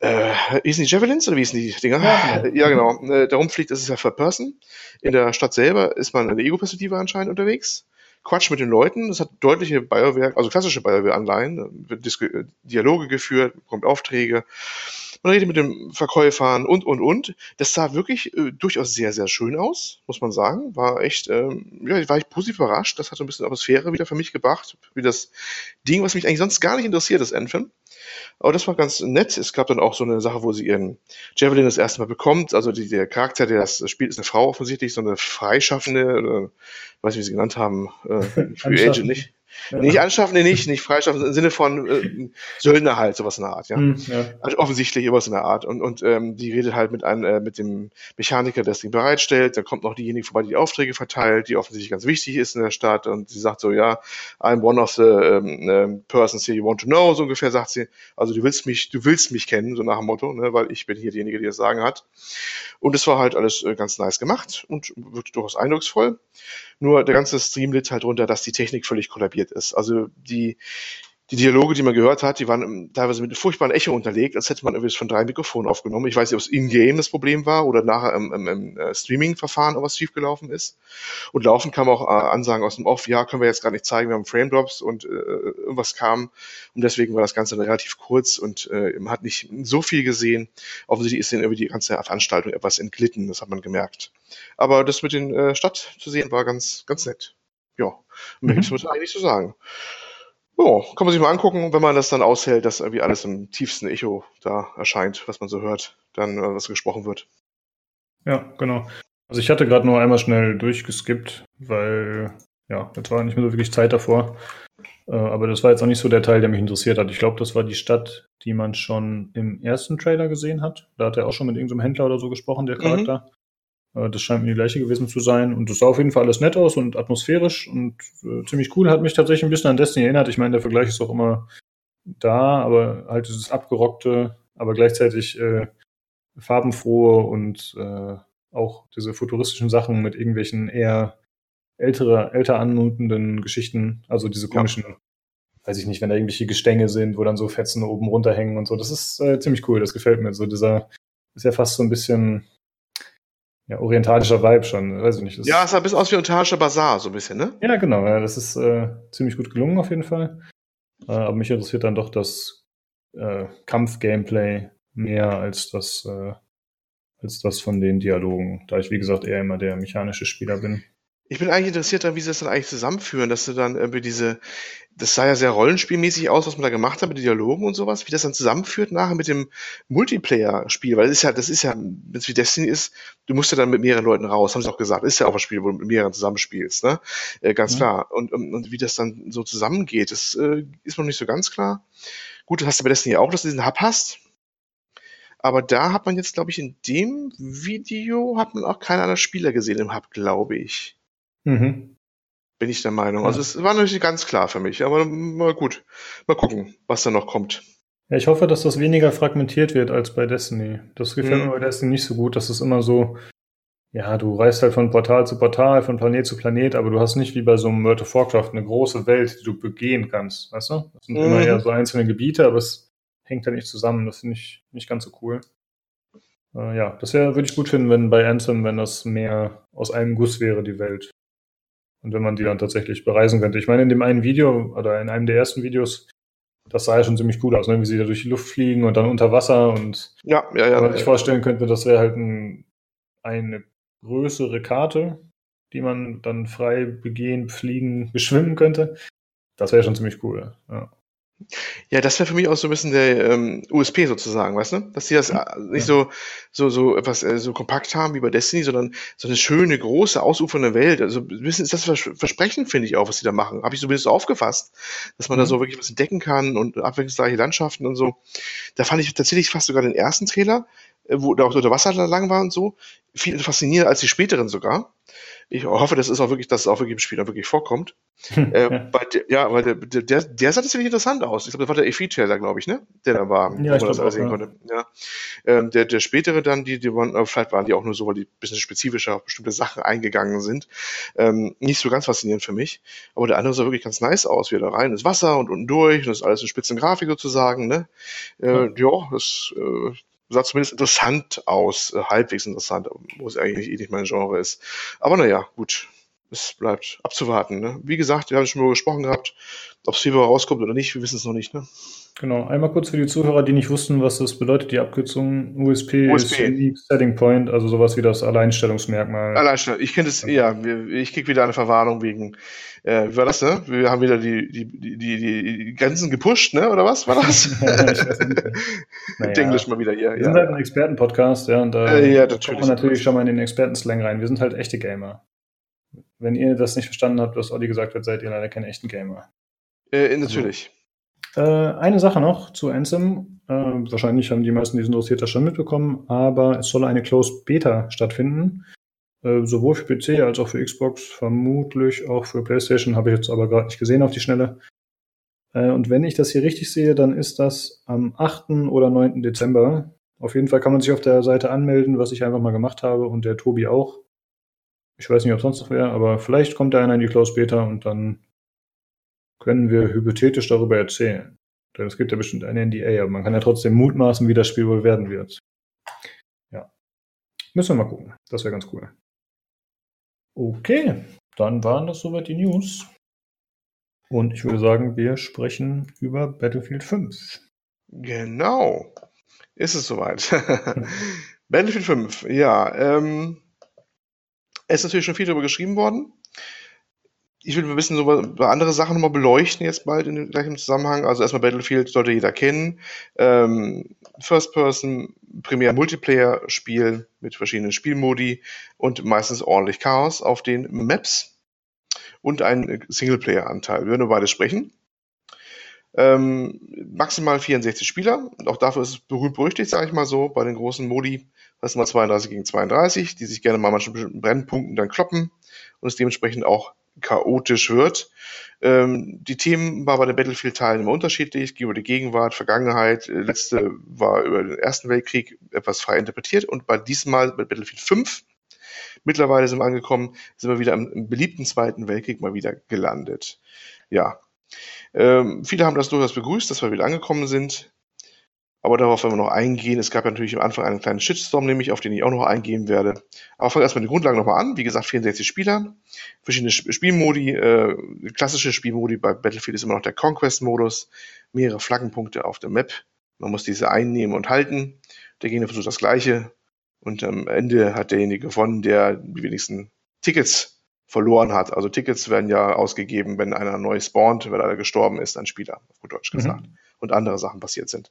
äh, wie sind die Javelins oder wie sind die Dinger? Ja, genau. Ja, genau. Äh, darum fliegt, das ist ja Third Person. In der Stadt selber ist man in der Ego-Perspektive anscheinend unterwegs. Quatsch mit den Leuten, das hat deutliche BioWare, also klassische BioWare-Anleihen, wird Dialoge geführt, bekommt Aufträge, man redet mit den Verkäufern und, und, und. Das sah wirklich äh, durchaus sehr, sehr schön aus, muss man sagen. War echt, ähm, ja, war ich positiv überrascht. Das hat so ein bisschen Atmosphäre wieder für mich gebracht, wie das Ding, was mich eigentlich sonst gar nicht interessiert, das Endfilm. Aber das war ganz nett. Es gab dann auch so eine Sache, wo sie ihren Javelin das erste Mal bekommt. Also die, der Charakter, der das spielt, ist eine Frau offensichtlich, so eine freischaffende, oder, weiß nicht, wie sie genannt haben, äh, *laughs* Free Agent nicht. Ja. Nicht anschaffen, nee, nicht, nicht freischaffen, im Sinne von äh, Söldner halt, sowas in der Art, ja. Mhm, ja. Also offensichtlich sowas in der Art. Und, und ähm, die redet halt mit einem, äh, mit dem Mechaniker, der das Ding bereitstellt. Dann kommt noch diejenige vorbei, die die Aufträge verteilt, die offensichtlich ganz wichtig ist in der Stadt. Und sie sagt so, ja, I'm one of the um, um, persons here you want to know, so ungefähr sagt sie. Also du willst mich, du willst mich kennen, so nach dem Motto, ne, weil ich bin hier diejenige, die das Sagen hat. Und es war halt alles äh, ganz nice gemacht und wirklich durchaus eindrucksvoll. Nur der ganze Stream litt halt runter, dass die Technik völlig kollabiert ist. Also die, die Dialoge, die man gehört hat, die waren teilweise mit einem furchtbaren Echo unterlegt, als hätte man irgendwie von drei Mikrofonen aufgenommen. Ich weiß nicht, ob es in-game das Problem war oder nachher im, im, im äh, Streaming-Verfahren was schiefgelaufen ist. Und laufend kam auch äh, Ansagen aus dem Off, ja, können wir jetzt gar nicht zeigen, wir haben Frame-Drops und äh, irgendwas kam. Und deswegen war das Ganze relativ kurz und äh, man hat nicht so viel gesehen. Offensichtlich ist denen irgendwie die ganze Veranstaltung etwas entglitten, das hat man gemerkt. Aber das mit den äh, Stadt zu sehen war ganz, ganz nett. Ja, mehr mhm. gibt es eigentlich zu sagen. Ja, kann man sich mal angucken, wenn man das dann aushält, dass irgendwie alles im tiefsten Echo da erscheint, was man so hört, dann äh, was gesprochen wird. Ja, genau. Also ich hatte gerade nur einmal schnell durchgeskippt, weil ja, jetzt war nicht mehr so wirklich Zeit davor. Äh, aber das war jetzt auch nicht so der Teil, der mich interessiert hat. Ich glaube, das war die Stadt, die man schon im ersten Trailer gesehen hat. Da hat er auch schon mit irgendeinem Händler oder so gesprochen, der. Charakter. Äh, das scheint mir die gleiche gewesen zu sein. Und das sah auf jeden Fall alles nett aus und atmosphärisch und äh, ziemlich cool. Hat mich tatsächlich ein bisschen an Destiny erinnert. Ich meine, der Vergleich ist auch immer da, aber halt dieses abgerockte, aber gleichzeitig äh, farbenfrohe und äh, auch diese futuristischen Sachen mit irgendwelchen eher ältere, älter anmutenden Geschichten. Also diese komischen, ja. weiß ich nicht, wenn da irgendwelche Gestänge sind, wo dann so Fetzen oben runterhängen und so. Das ist äh, ziemlich cool. Das gefällt mir. So dieser ist ja fast so ein bisschen ja, orientalischer Vibe schon, weiß ich nicht. ja, es sah ein bisschen aus wie orientalischer Bazar, so ein bisschen, ne? Ja, genau, ja, das ist äh, ziemlich gut gelungen auf jeden Fall. Äh, aber mich interessiert dann doch das äh, Kampf-Gameplay mehr als das, äh, als das von den Dialogen, da ich, wie gesagt, eher immer der mechanische Spieler bin. Ich bin eigentlich interessiert daran, wie sie das dann eigentlich zusammenführen, dass du dann irgendwie diese, das sah ja sehr rollenspielmäßig aus, was man da gemacht hat mit den Dialogen und sowas, wie das dann zusammenführt nachher mit dem Multiplayer-Spiel, weil das ist ja, das ist ja, wenn es wie Destiny ist, du musst ja dann mit mehreren Leuten raus, haben sie auch gesagt, ist ja auch ein Spiel, wo du mit mehreren zusammenspielst, ne? Äh, ganz ja. klar. Und, und, und, wie das dann so zusammengeht, das äh, ist noch nicht so ganz klar. Gut, das hast du bei Destiny auch, dass du diesen Hub hast. Aber da hat man jetzt, glaube ich, in dem Video hat man auch keinen anderen Spieler gesehen im Hub, glaube ich. Mhm. Bin ich der Meinung. Also es war natürlich ganz klar für mich, aber mal gut. Mal gucken, was da noch kommt. Ja, ich hoffe, dass das weniger fragmentiert wird als bei Destiny. Das gefällt mhm. mir bei Destiny nicht so gut. Das ist immer so, ja, du reist halt von Portal zu Portal, von Planet zu Planet, aber du hast nicht wie bei so einem World of Warcraft eine große Welt, die du begehen kannst, weißt du? Das sind mhm. immer eher so einzelne Gebiete, aber es hängt ja nicht zusammen. Das finde ich nicht ganz so cool. Äh, ja, das wäre, würde ich gut finden, wenn bei Anthem, wenn das mehr aus einem Guss wäre, die Welt. Und wenn man die dann tatsächlich bereisen könnte. Ich meine, in dem einen Video oder in einem der ersten Videos, das sah ja schon ziemlich cool aus, ne? wie sie da durch die Luft fliegen und dann unter Wasser und ja, ja, ja, wenn man sich vorstellen könnte, das wäre halt ein, eine größere Karte, die man dann frei begehen, fliegen, beschwimmen könnte. Das wäre schon ziemlich cool. Ja. Ja, das wäre für mich auch so ein bisschen der ähm, USP sozusagen, weißt du? Dass die das äh, nicht so, so, so etwas äh, so kompakt haben wie bei Destiny, sondern so eine schöne, große, ausufernde Welt. Also ein bisschen ist das Versprechen, finde ich auch, was die da machen. Habe ich zumindest so aufgefasst, dass man mhm. da so wirklich was entdecken kann und abwechslungsreiche Landschaften und so. Da fand ich tatsächlich fast sogar den ersten Trailer äh, wo da auch so der Wasser lang war und so. Viel faszinierender als die späteren sogar. Ich hoffe, das ist auch wirklich, dass es auch wirklich im Spiel dann wirklich vorkommt. äh, ja. Weil der, ja, weil der, der, der sah tatsächlich interessant aus. Ich glaube, das war der E3-Trailer, glaube ich, ne? Der da war, ja, wo man das alles sehen ja. konnte. Ja. Ähm, der, der spätere dann, die, die waren, vielleicht waren die auch nur so, weil die ein bisschen spezifischer auf bestimmte Sachen eingegangen sind. Ähm, nicht so ganz faszinierend für mich. Aber der andere sah wirklich ganz nice aus, wie er da rein ins Wasser und unten durch. Und das ist alles in Spitzengrafik sozusagen, ne? Äh, ja, das äh, sah zumindest interessant aus, äh, halbwegs interessant, wo es eigentlich eh nicht mein Genre ist. Aber naja, gut. Es bleibt abzuwarten. Ne? Wie gesagt, wir haben schon mal gesprochen gehabt, ob es Fever rauskommt oder nicht, wir wissen es noch nicht. Ne? Genau, einmal kurz für die Zuhörer, die nicht wussten, was das bedeutet, die Abkürzung USP, USP. ist Unique Setting Point, also sowas wie das Alleinstellungsmerkmal. Alleinstellung, ich kenne das, ja, ich krieg wieder eine Verwarnung wegen äh, wie war das, ne? Wir haben wieder die, die, die, die, die Grenzen gepusht, ne? Oder was war das? *laughs* *laughs* naja. Englisch mal wieder hier. Wir ja. sind halt ein Experten-Podcast, ja, und da äh, ja, kommt man natürlich schon mal in den Experten-Slang rein. Wir sind halt echte Gamer. Wenn ihr das nicht verstanden habt, was Olli gesagt hat, seid ihr leider keine echten Gamer. Äh, natürlich. Also, äh, eine Sache noch zu Ansem. Äh, wahrscheinlich haben die meisten, die es interessiert, das schon mitbekommen, aber es soll eine Closed Beta stattfinden. Äh, sowohl für PC als auch für Xbox, vermutlich auch für PlayStation, habe ich jetzt aber gerade nicht gesehen auf die Schnelle. Äh, und wenn ich das hier richtig sehe, dann ist das am 8. oder 9. Dezember. Auf jeden Fall kann man sich auf der Seite anmelden, was ich einfach mal gemacht habe und der Tobi auch. Ich weiß nicht, ob sonst noch wer, aber vielleicht kommt da einer in die Close Beta und dann können wir hypothetisch darüber erzählen. Denn es gibt ja bestimmt eine NDA, aber man kann ja trotzdem mutmaßen, wie das Spiel wohl werden wird. Ja. Müssen wir mal gucken. Das wäre ganz cool. Okay, dann waren das soweit die News. Und ich würde sagen, wir sprechen über Battlefield 5. Genau. Ist es soweit. *laughs* Battlefield 5, ja. Ähm, es ist natürlich schon viel darüber geschrieben worden ich will ein bisschen so andere Sachen nochmal beleuchten jetzt bald in dem gleichen Zusammenhang. Also erstmal Battlefield sollte jeder kennen. Ähm, First Person, primär Multiplayer-Spiel mit verschiedenen Spielmodi und meistens ordentlich Chaos auf den Maps und ein Singleplayer-Anteil. Wir werden über beides sprechen. Ähm, maximal 64 Spieler. Und auch dafür ist es berühmt berüchtigt, sage ich mal so, bei den großen Modi. Das sind mal 32 gegen 32, die sich gerne mal manchen bestimmten Brennpunkten dann kloppen und es dementsprechend auch chaotisch wird. Ähm, die Themen waren bei den Battlefield-Teilen immer unterschiedlich, ging über die Gegenwart, Vergangenheit. Äh, letzte war über den Ersten Weltkrieg etwas frei interpretiert und bei diesmal mit Battlefield 5 Mittlerweile sind wir angekommen, sind wir wieder im, im beliebten Zweiten Weltkrieg mal wieder gelandet. Ja. Ähm, viele haben das durchaus begrüßt, dass wir wieder angekommen sind. Aber darauf werden wir noch eingehen. Es gab ja natürlich am Anfang einen kleinen Shitstorm, nämlich, auf den ich auch noch eingehen werde. Aber fangen wir erstmal die Grundlagen nochmal an. Wie gesagt, 64 Spieler, verschiedene Spielmodi. Äh, klassische Spielmodi bei Battlefield ist immer noch der Conquest-Modus. Mehrere Flaggenpunkte auf der Map. Man muss diese einnehmen und halten. Der Gegner versucht das Gleiche. Und am Ende hat derjenige gewonnen, der die wenigsten Tickets verloren hat. Also Tickets werden ja ausgegeben, wenn einer neu spawnt, weil er gestorben ist, ein Spieler, auf gut Deutsch gesagt. Mhm und andere Sachen passiert sind.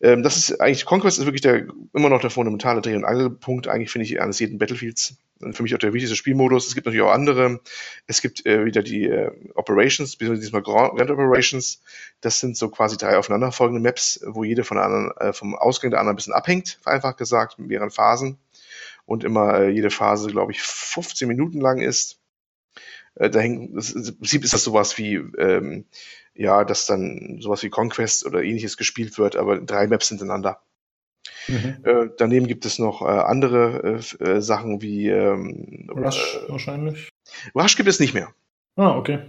Ähm, das ist eigentlich, Conquest ist wirklich der, immer noch der fundamentale Dreh- und Angelpunkt, eigentlich finde ich, eines jeden Battlefields. Und für mich auch der wichtigste Spielmodus. Es gibt natürlich auch andere. Es gibt äh, wieder die äh, Operations, beziehungsweise diesmal Grand Operations. Das sind so quasi drei aufeinanderfolgende Maps, wo jede von der anderen, äh, vom Ausgang der anderen ein bisschen abhängt, vereinfacht gesagt, mit mehreren Phasen. Und immer äh, jede Phase, glaube ich, 15 Minuten lang ist. Äh, da hängt, im Prinzip ist das sowas wie, ähm, ja, dass dann sowas wie Conquest oder ähnliches gespielt wird, aber drei Maps hintereinander. Mhm. Äh, daneben gibt es noch äh, andere äh, äh Sachen wie ähm, Rush äh, wahrscheinlich. Rush gibt es nicht mehr. Ah, okay.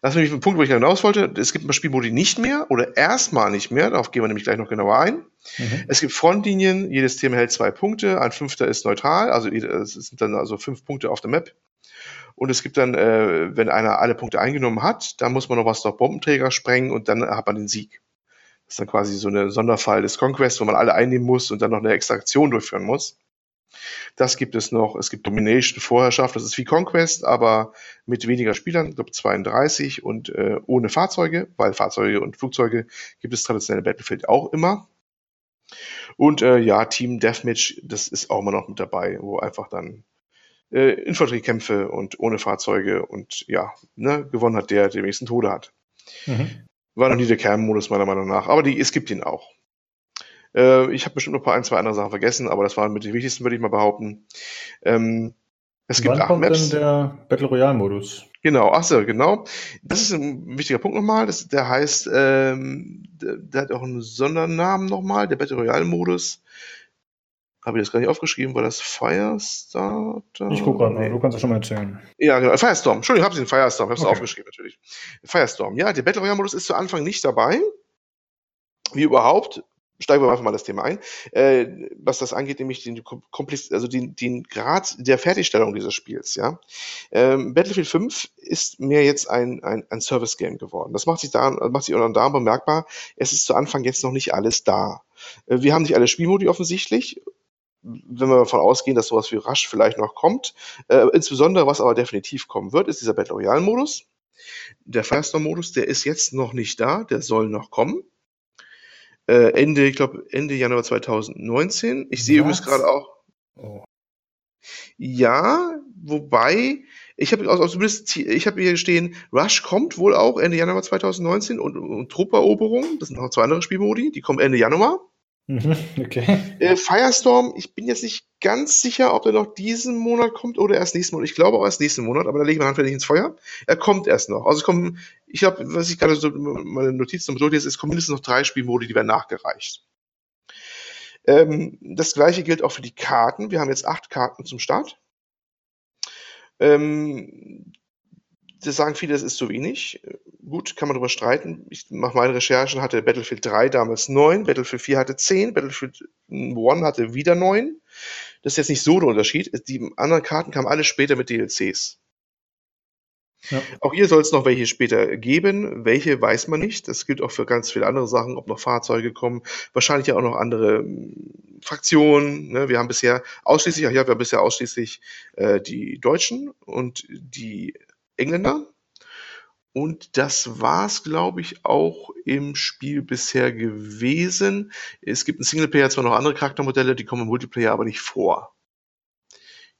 Das ist nämlich ein Punkt, wo ich hinaus wollte. Es gibt ein Spielmodi nicht mehr oder erstmal nicht mehr. Darauf gehen wir nämlich gleich noch genauer ein. Mhm. Es gibt Frontlinien. Jedes Team hält zwei Punkte. Ein fünfter ist neutral. Also es sind dann also fünf Punkte auf der Map. Und es gibt dann, äh, wenn einer alle Punkte eingenommen hat, dann muss man noch was durch Bombenträger sprengen und dann hat man den Sieg. Das ist dann quasi so ein Sonderfall des Conquest, wo man alle einnehmen muss und dann noch eine Extraktion durchführen muss. Das gibt es noch. Es gibt Domination, Vorherrschaft. Das ist wie Conquest, aber mit weniger Spielern, ich glaube 32 und äh, ohne Fahrzeuge, weil Fahrzeuge und Flugzeuge gibt es traditionelle Battlefield auch immer. Und äh, ja, Team Deathmatch, das ist auch immer noch mit dabei, wo einfach dann äh, Infanteriekämpfe und ohne Fahrzeuge und ja, ne, gewonnen hat der, der den wenigsten Tode hat. Mhm. War noch nie der Kernmodus meiner Meinung nach, aber die, es gibt ihn auch. Äh, ich habe bestimmt noch ein paar, ein, zwei andere Sachen vergessen, aber das waren mit den wichtigsten, würde ich mal behaupten. Ähm, es gibt Wann acht kommt Maps. denn der Battle Royale Modus? Genau, achso, genau. Das ist ein wichtiger Punkt nochmal. Das, der heißt, ähm, der, der hat auch einen Sondernamen nochmal, der Battle Royale Modus. Habe ich das gar nicht aufgeschrieben, war das Firestarter? Ich gucke gerade mal, Nee. du kannst ja schon mal erzählen. Ja, genau. Firestorm. Entschuldigung, ich habe den Firestorm. Ich habe es Okay. aufgeschrieben, natürlich. Firestorm. Ja, der Battle Royale Modus ist zu Anfang nicht dabei. Wie überhaupt. Steigen wir einfach mal das Thema ein. Äh, was das angeht, nämlich den, Kompliz also den, den Grad der Fertigstellung dieses Spiels, ja. Ähm, Battlefield 5 ist mehr jetzt ein, ein, ein Service-Game geworden. Das macht sich da, macht sich unter anderem bemerkbar. Es ist zu Anfang jetzt noch nicht alles da. Äh, wir haben nicht alle Spielmodi offensichtlich. Wenn wir davon ausgehen, dass sowas wie Rush vielleicht noch kommt, äh, insbesondere, was aber definitiv kommen wird, ist dieser Battle Royale-Modus. Der Firestorm-Modus, der ist jetzt noch nicht da, der soll noch kommen. Äh, Ende, ich glaube, Ende Januar 2019. Ich sehe übrigens gerade auch, Oh. ja, wobei, ich habe also zumindest, ich habe hier stehen, Rush kommt wohl auch Ende Januar 2019 und, und Trupperoberung, das sind noch zwei andere Spielmodi, die kommen Ende Januar. Mhm, okay. Äh, Firestorm, ich bin jetzt nicht ganz sicher, ob er noch diesen Monat kommt oder erst nächsten Monat. Ich glaube auch erst nächsten Monat, aber da lege ich meine Hand nicht ins Feuer. Er kommt erst noch. Also es kommen, ich glaube, was ich gerade so meine Notizen noch durchlese, es kommen mindestens noch drei Spielmodi, die werden nachgereicht. Ähm, das gleiche gilt auch für die Karten. Wir haben jetzt acht Karten zum Start. Ähm, das sagen viele, das ist zu wenig. Gut, kann man darüber streiten. Ich mache meine Recherchen, hatte Battlefield 3 damals neun, Battlefield 4 hatte zehn, Battlefield 1 hatte wieder neun. Das ist jetzt nicht so der Unterschied. Die anderen Karten kamen alle später mit DLCs. Ja. Auch hier soll es noch welche später geben. Welche weiß man nicht. Das gilt auch für ganz viele andere Sachen, ob noch Fahrzeuge kommen. Wahrscheinlich ja auch noch andere ähm, Fraktionen. Ne? Wir haben bisher ausschließlich, ja, wir haben bisher ausschließlich äh, die Deutschen und die Engländer. Und das war's, glaube ich, auch im Spiel bisher gewesen. Es gibt im Singleplayer zwar noch andere Charaktermodelle, die kommen im Multiplayer aber nicht vor.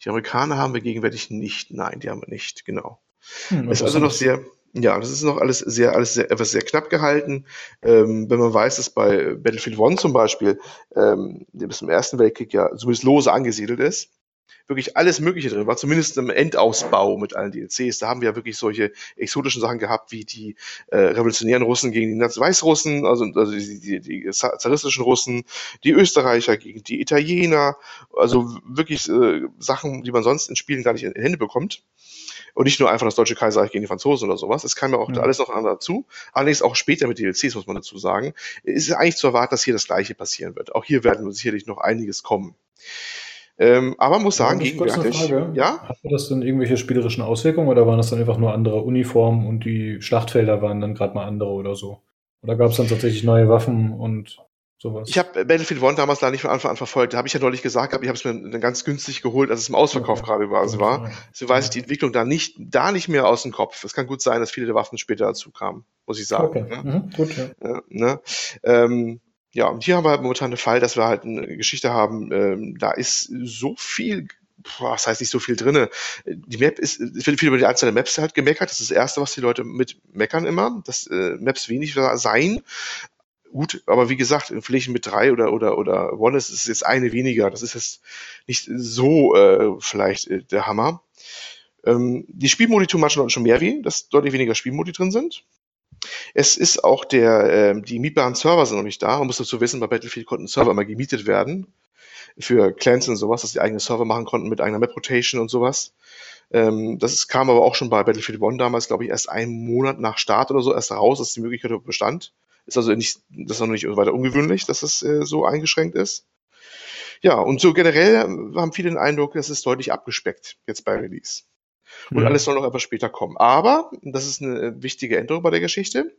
Die Amerikaner haben wir gegenwärtig nicht. Nein, die haben wir nicht, genau. Hm, ist also noch sehr, ja, das ist noch alles sehr, alles sehr, etwas sehr knapp gehalten. Ähm, wenn man weiß, dass bei Battlefield One zum Beispiel, ähm, der bis zum Ersten Weltkrieg ja zumindest lose angesiedelt ist, wirklich alles Mögliche drin war, zumindest im Endausbau mit allen DLCs. Da haben wir ja wirklich solche exotischen Sachen gehabt, wie die äh, revolutionären Russen gegen die Nazi- Weißrussen, also, also die, die, die za- zaristischen Russen, die Österreicher gegen die Italiener, also wirklich äh, Sachen, die man sonst in Spielen gar nicht in, in Hände bekommt. Und nicht nur einfach das Deutsche Kaiserreich gegen die Franzosen oder sowas. Es kam ja auch Ja. alles noch dazu. Allerdings auch später mit DLCs, muss man dazu sagen. Es ist eigentlich zu erwarten, dass hier das Gleiche passieren wird. Auch hier werden sicherlich noch einiges kommen. Ähm, aber muss sagen, ich kurz eine gegenwärtig, Frage? ja, Hatte das dann irgendwelche spielerischen Auswirkungen oder waren das dann einfach nur andere Uniformen und die Schlachtfelder waren dann gerade mal andere oder so? Oder gab es dann tatsächlich neue Waffen und sowas? ich habe Battlefield One damals leider nicht von Anfang an verfolgt. Da habe ich ja neulich gesagt, ich habe es mir dann ganz günstig geholt, als es im Ausverkauf Okay. gerade war. Also war. Ja. Deswegen weiß ich die Entwicklung da nicht, da nicht mehr aus dem Kopf. Es kann gut sein, dass viele der Waffen später dazu kamen, muss ich sagen. Okay, ne? mhm. gut, ja. Ja, ne? ähm, ja, und hier haben wir halt momentan den Fall, dass wir halt eine Geschichte haben, ähm, da ist so viel, boah, was heißt nicht so viel drinne. Die Map ist, es wird viel über die Anzahl der Maps halt gemeckert. Das ist das Erste, was die Leute mit meckern immer, dass äh, Maps wenig seien. Gut, aber wie gesagt, in Flächen mit drei oder oder oder One ist es jetzt eine weniger. Das ist jetzt nicht so äh, vielleicht äh, der Hammer. Ähm, die Spielmodi tun manchmal schon mehr weh, dass deutlich weniger Spielmodi drin sind. Es ist auch der, ähm, die mietbaren Server sind noch nicht da. Man muss dazu wissen, bei Battlefield konnten Server immer gemietet werden. Für Clans und sowas, dass die eigene Server machen konnten mit eigener Map-Rotation und sowas. Ähm, das ist, kam aber auch schon bei Battlefield One damals, glaube ich, erst einen Monat nach Start oder so erst raus, dass die Möglichkeit bestand. Ist also nicht, das ist noch nicht weiter ungewöhnlich, dass es äh, so eingeschränkt ist. Ja, und so generell haben viele den Eindruck, es ist deutlich abgespeckt jetzt bei Release. Und Mhm. alles soll noch etwas später kommen. Aber, das ist eine äh, wichtige Änderung bei der Geschichte.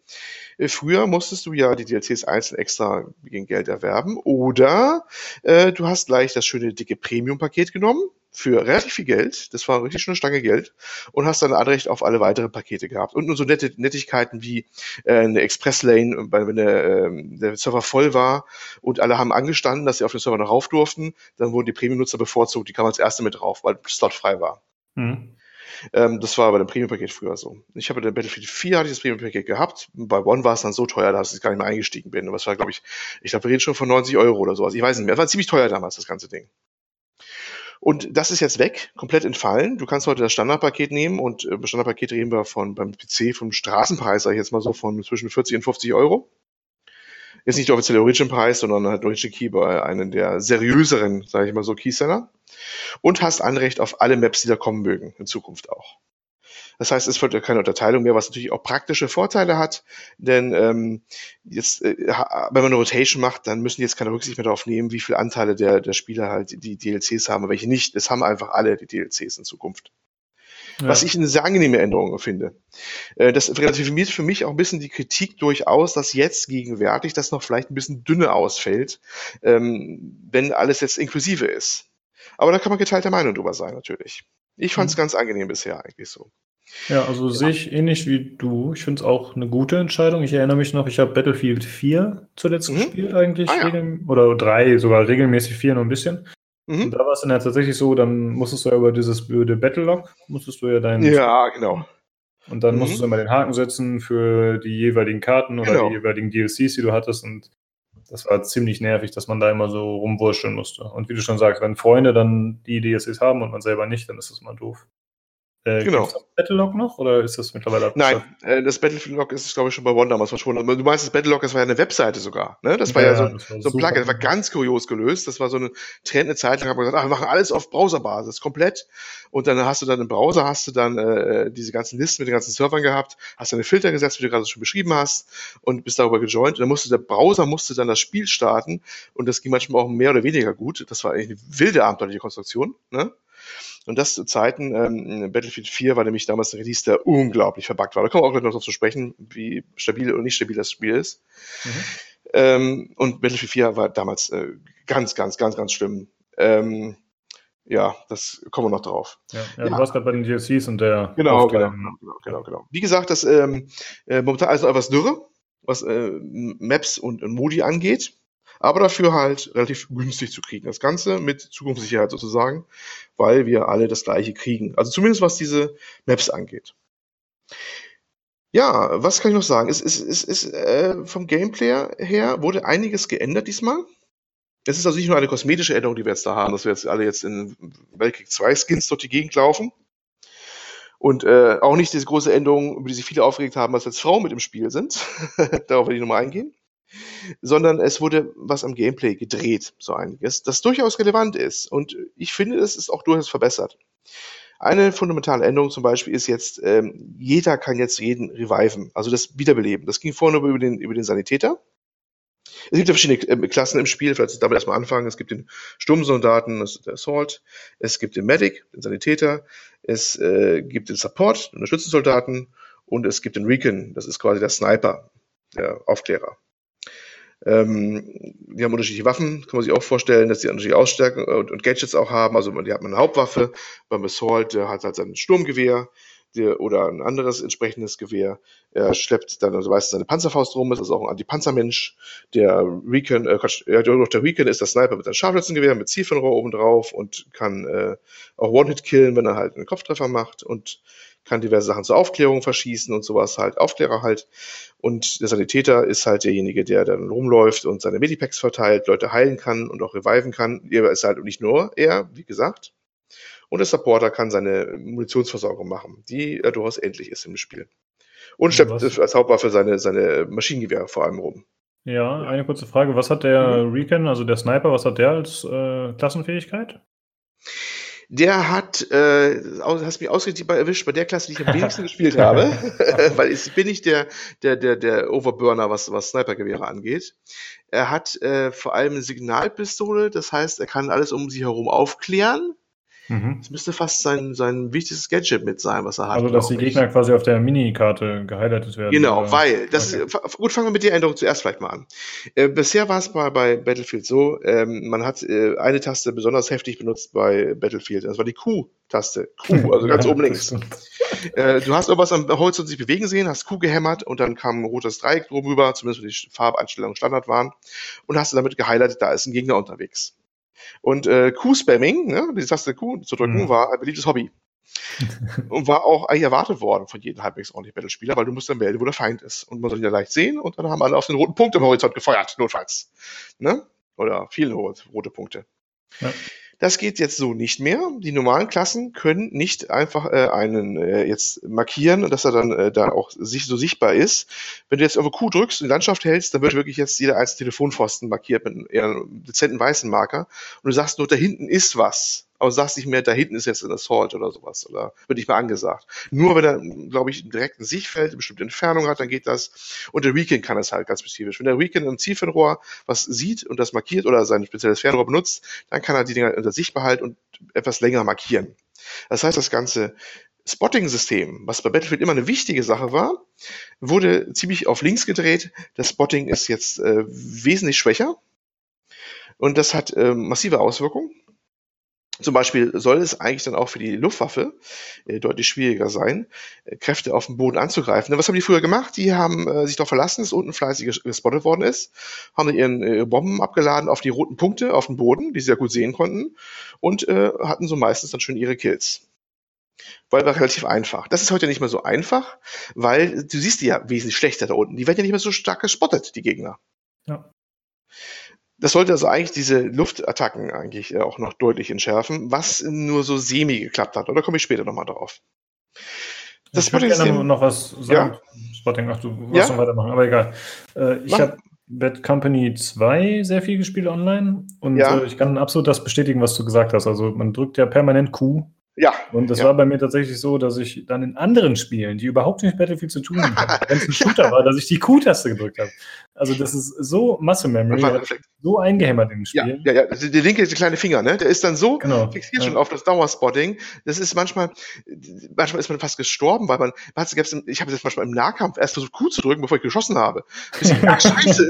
äh, Früher musstest du ja die DLCs einzeln extra gegen Geld erwerben. Oder äh, du hast gleich das schöne dicke Premium-Paket genommen für relativ viel Geld. Das war richtig schon eine Stange Geld. Und hast dann Anrecht auf alle weiteren Pakete gehabt. Und nur so nette Nettigkeiten wie äh, eine Express-Lane, weil wenn der, ähm, der Server voll war und alle haben angestanden, dass sie auf den Server noch rauf durften, dann wurden die Premium-Nutzer bevorzugt. Die kamen als erste mit drauf, weil Slot frei war. Mhm. Ähm, das war bei dem Premium-Paket früher so. Ich habe bei Battlefield 4 hatte ich das Premium-Paket gehabt. Bei One war es dann so teuer, dass ich gar nicht mehr eingestiegen bin. Und das war, glaube ich, ich glaube, wir reden schon von 90 Euro oder sowas. Ich weiß nicht mehr. Das war ziemlich teuer damals, das ganze Ding. Und das ist jetzt weg, komplett entfallen. Du kannst heute das Standardpaket nehmen und äh, Standardpaket reden wir von beim PC vom Straßenpreis, sag ich jetzt mal so, von zwischen 40 und 50 Euro. Ist nicht der offizielle Origin-Preis, sondern halt Origin Key bei einem der seriöseren, sage ich mal so, Keyseller. Und hast Anrecht auf alle Maps, die da kommen mögen, in Zukunft auch. Das heißt, es wird keine Unterteilung mehr, was natürlich auch praktische Vorteile hat, denn ähm, jetzt, äh, wenn man eine Rotation macht, dann müssen die jetzt keine Rücksicht mehr darauf nehmen, wie viele Anteile der, der Spieler halt die DLCs haben und welche nicht. Es haben einfach alle die DLCs in Zukunft. Ja. Was ich eine sehr angenehme Änderung finde. Äh, das relativiert für mich auch ein bisschen die Kritik durchaus, dass jetzt gegenwärtig das noch vielleicht ein bisschen dünne ausfällt, ähm, wenn alles jetzt inklusive ist. Aber da kann man geteilter Meinung drüber sein, natürlich. Ich fand es mhm. ganz angenehm bisher eigentlich so. Ja, also ja. sehe ich ähnlich wie du. Ich finde es auch eine gute Entscheidung. Ich erinnere mich noch, ich habe Battlefield 4 zuletzt mhm. gespielt eigentlich. Ah, ja. Oder drei, sogar regelmäßig vier nur ein bisschen. Mhm. Und da war es dann ja tatsächlich so, dann musstest du ja über dieses blöde Battlelog, musstest du ja deinen. Ja, genau. Und dann mhm. musstest du immer den Haken setzen für die jeweiligen Karten oder genau. die jeweiligen DLCs, die du hattest. Und das war ziemlich nervig, dass man da immer so rumwurscheln musste. Und wie du schon sagst, wenn Freunde dann die DLCs haben und man selber nicht, dann ist das mal doof. Äh, genau. Battlelog noch oder ist das mittlerweile Nein, äh, das Battlefield-Log ist, glaube ich, schon bei One damals verschwunden. Du meinst das Battlelog, das war ja eine Webseite sogar. Ne? Das war ja, ja so, war so ein Plugin, das war ganz kurios gelöst. Das war so eine Trend, eine Zeit lang, haben wir gesagt, ach, wir machen alles auf Browserbasis, komplett. Und dann hast du dann im Browser, hast du dann äh, diese ganzen Listen mit den ganzen Servern gehabt, hast deine Filter gesetzt, wie du gerade schon beschrieben hast, und bist darüber gejoint. Und dann musste der Browser musste dann das Spiel starten und das ging manchmal auch mehr oder weniger gut. Das war eigentlich eine wilde abenteuerliche Konstruktion. Ne? Und das zu Zeiten, ähm, Battlefield 4 war nämlich damals ein Release, der unglaublich verbuggt war. Da kommen wir auch gleich noch drauf zu sprechen, wie stabil oder nicht stabil das Spiel ist. Mhm. Ähm, und Battlefield 4 war damals äh, ganz, ganz, ganz, ganz schlimm. Ähm, ja, das kommen wir noch drauf. Ja, ja, ja. du warst gerade bei den DLCs und der. Genau, genau, genau, genau, genau. Wie gesagt, das ähm, äh, momentan also etwas dürre, was äh, Maps und, und Modi angeht aber dafür halt relativ günstig zu kriegen. Das Ganze mit Zukunftssicherheit sozusagen, weil wir alle das gleiche kriegen. Also zumindest was diese Maps angeht. Ja, was kann ich noch sagen? Es ist, es ist äh, vom Gameplay her wurde einiges geändert diesmal. Es ist also nicht nur eine kosmetische Änderung, die wir jetzt da haben, dass wir jetzt alle jetzt in Weltkrieg 2 Skins durch die Gegend laufen. Und äh, auch nicht diese große Änderung, über die sich viele aufgeregt haben, dass jetzt Frauen mit im Spiel sind. *laughs* Darauf werde ich nochmal eingehen sondern es wurde was am Gameplay gedreht, so einiges, das durchaus relevant ist. Und ich finde, es ist auch durchaus verbessert. Eine fundamentale Änderung zum Beispiel ist jetzt, ähm, jeder kann jetzt jeden reviven, also das Wiederbeleben. Das ging vorher nur über den, über den Sanitäter. Es gibt ja verschiedene äh, Klassen im Spiel, vielleicht damit erstmal anfangen. Es gibt den Sturmsoldaten, das ist der Assault. Es gibt den Medic, den Sanitäter. Es äh, gibt den Support, den Unterstützungssoldaten. Und es gibt den Recon, das ist quasi der Sniper, der Aufklärer. Ähm, die haben unterschiedliche Waffen, kann man sich auch vorstellen, dass die unterschiedliche Ausstärken und, und Gadgets auch haben. Also die hat man eine Hauptwaffe, beim Assault, der hat halt sein Sturmgewehr der, oder ein anderes entsprechendes Gewehr. Er schleppt dann also meistens seine Panzerfaust rum, ist also auch ein Anti-Panzermensch. Der Recon, äh, ja, der Recon ist der Sniper mit einem Scharfschützengewehr mit Zielfernrohr oben drauf und kann äh, auch One-Hit killen, wenn er halt einen Kopftreffer macht und kann diverse Sachen zur Aufklärung verschießen und sowas halt, Aufklärer halt. Und der Sanitäter ist halt derjenige, der dann rumläuft und seine Medipacks verteilt, Leute heilen kann und auch reviven kann. Er ist halt nicht nur er, wie gesagt. Und der Supporter kann seine Munitionsversorgung machen, die ja durchaus endlich ist im Spiel. Und schleppt als Hauptwaffe seine, seine Maschinengewehre vor allem rum. Ja, eine kurze Frage. Was hat der mhm. Recon, also der Sniper, was hat der als äh, Klassenfähigkeit? Der hat, äh, hast mich ausgerechnet erwischt bei der Klasse, die ich am wenigsten *laughs* gespielt habe, *laughs* *laughs* weil ich bin nicht der, der, der, der Overburner, was, was Snipergewehre angeht. Er hat äh, vor allem eine Signalpistole, das heißt, er kann alles um sich herum aufklären. Mhm. Das müsste fast sein, sein wichtigstes Gadget mit sein, was er hat. Also, dass die Gegner quasi auf der Minikarte gehighlightet werden. Genau, oder? weil, das okay. ist, gut, fangen wir mit der Änderung zuerst vielleicht mal an. Äh, bisher war es mal bei Battlefield so, ähm, man hat äh, eine Taste besonders heftig benutzt bei Battlefield, das war die Q-Taste. Q, *laughs* also ganz oben links. Äh, du hast irgendwas am Horizont sich bewegen sehen, hast Q gehämmert und dann kam ein rotes Dreieck drüber, zumindest wenn die Farbeinstellungen Standard waren, und hast du damit gehighlightet, da ist ein Gegner unterwegs. Und äh, Q-Spamming, ne, die Taste Q zu drücken, mhm. war ein beliebtes Hobby. *laughs* und war auch eigentlich erwartet worden von jedem halbwegs ordentlichen Battlespieler, weil du musst dann melden, wo der Feind ist. Und man soll ihn ja leicht sehen und dann haben alle auf den roten Punkt im Horizont gefeuert, notfalls. Ne? Oder viele rote Punkte. Ja. Das geht jetzt so nicht mehr. Die normalen Klassen können nicht einfach äh, einen äh, jetzt markieren, dass er dann äh, da auch sich, so sichtbar ist. Wenn du jetzt auf Q drückst und die Landschaft hältst, dann wird wirklich jetzt jeder einzelne Telefonpfosten markiert mit einem eher dezenten weißen Marker. Und du sagst nur, da hinten ist was aber sagst nicht mehr, da hinten ist jetzt ein Assault oder sowas oder wird nicht mehr angesagt. Nur wenn er, glaube ich, direkt ein Sichtfeld, eine bestimmte Entfernung hat, dann geht das. Und der Recon kann es halt ganz spezifisch. Wenn der Recon ein Zielfernrohr was sieht und das markiert oder sein spezielles Fernrohr benutzt, dann kann er die Dinger unter Sicht behalten und etwas länger markieren. Das heißt, das ganze Spotting-System, was bei Battlefield immer eine wichtige Sache war, wurde ziemlich auf links gedreht. Das Spotting ist jetzt äh, wesentlich schwächer. Und das hat äh, massive Auswirkungen. Zum Beispiel soll es eigentlich dann auch für die Luftwaffe äh, deutlich schwieriger sein, äh, Kräfte auf dem Boden anzugreifen. Was haben die früher gemacht? Die haben äh, sich darauf verlassen, dass unten fleißig gespottet worden ist, haben dann ihren äh, Bomben abgeladen auf die roten Punkte auf dem Boden, die sie ja gut sehen konnten, und äh, hatten so meistens dann schon ihre Kills. Weil war relativ einfach. Das ist heute nicht mehr so einfach, weil du siehst die ja wesentlich schlechter da unten. Die werden ja nicht mehr so stark gespottet, die Gegner. Ja. Das sollte also eigentlich diese Luftattacken eigentlich äh, auch noch deutlich entschärfen, was nur so semi geklappt hat. Oder komme ich später nochmal drauf? Das ich würde gerne noch was sagen. Ja? Spotting, ach, du wolltest ja? noch weitermachen, aber egal. Äh, ich habe Bad Company 2 sehr viel gespielt online und ja. äh, ich kann absolut das bestätigen, was du gesagt hast. Also man drückt ja permanent Q ja. Und das ja. war bei mir tatsächlich so, dass ich dann in anderen Spielen, die überhaupt nicht mit Battlefield zu tun haben, wenn es ein *laughs* Shooter war, dass ich die Q-Taste gedrückt habe. Also das ist so Muscle Memory, so eingehämmert in den Spielen. Ja, ja, ja. Der linke der kleine Finger, ne? Der ist dann so genau. fixiert ja. schon auf das Dauerspotting. Das ist manchmal, manchmal ist man fast gestorben, weil man, ich habe jetzt manchmal im Nahkampf erst versucht, Q zu drücken, bevor ich geschossen habe. Ich, *laughs* ach, scheiße,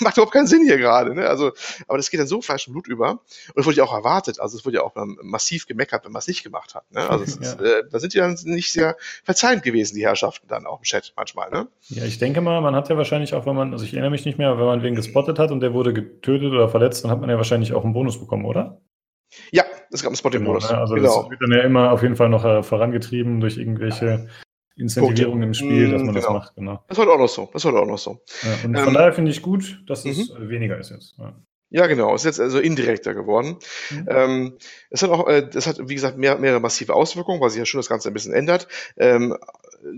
macht überhaupt keinen Sinn hier gerade, ne? Also, aber das geht dann so Fleisch und Blut über. Und das wurde ja auch erwartet. Also es wurde ja auch massiv gemeckert, wenn man es nicht gemacht hat. Ne? Also *laughs* ist, äh, da sind die dann nicht sehr verzeihend gewesen, die Herrschaften dann auch im Chat manchmal. Ne? Ja, ich denke mal, man hat ja wahrscheinlich auch, wenn man, also ich erinnere mich nicht mehr, wenn man wen gespottet hat und der wurde getötet oder verletzt, dann hat man ja wahrscheinlich auch einen Bonus bekommen, oder? Ja, es gab einen Spotting-Bonus. Genau, ne? Also genau. das wird dann ja immer auf jeden Fall noch äh, vorangetrieben durch irgendwelche Incentivierungen im Spiel, dass man genau. das macht, genau. Das war auch noch so. Das war auch noch so. Ja, und ähm, von daher finde ich gut, dass es mhm. weniger ist jetzt. Ja. Ja, genau. Ist jetzt also indirekter geworden. Mhm. Ähm, es hat auch, äh, das hat, wie gesagt, mehr, mehrere massive Auswirkungen, weil sich ja schon das Ganze ein bisschen ändert. Ähm,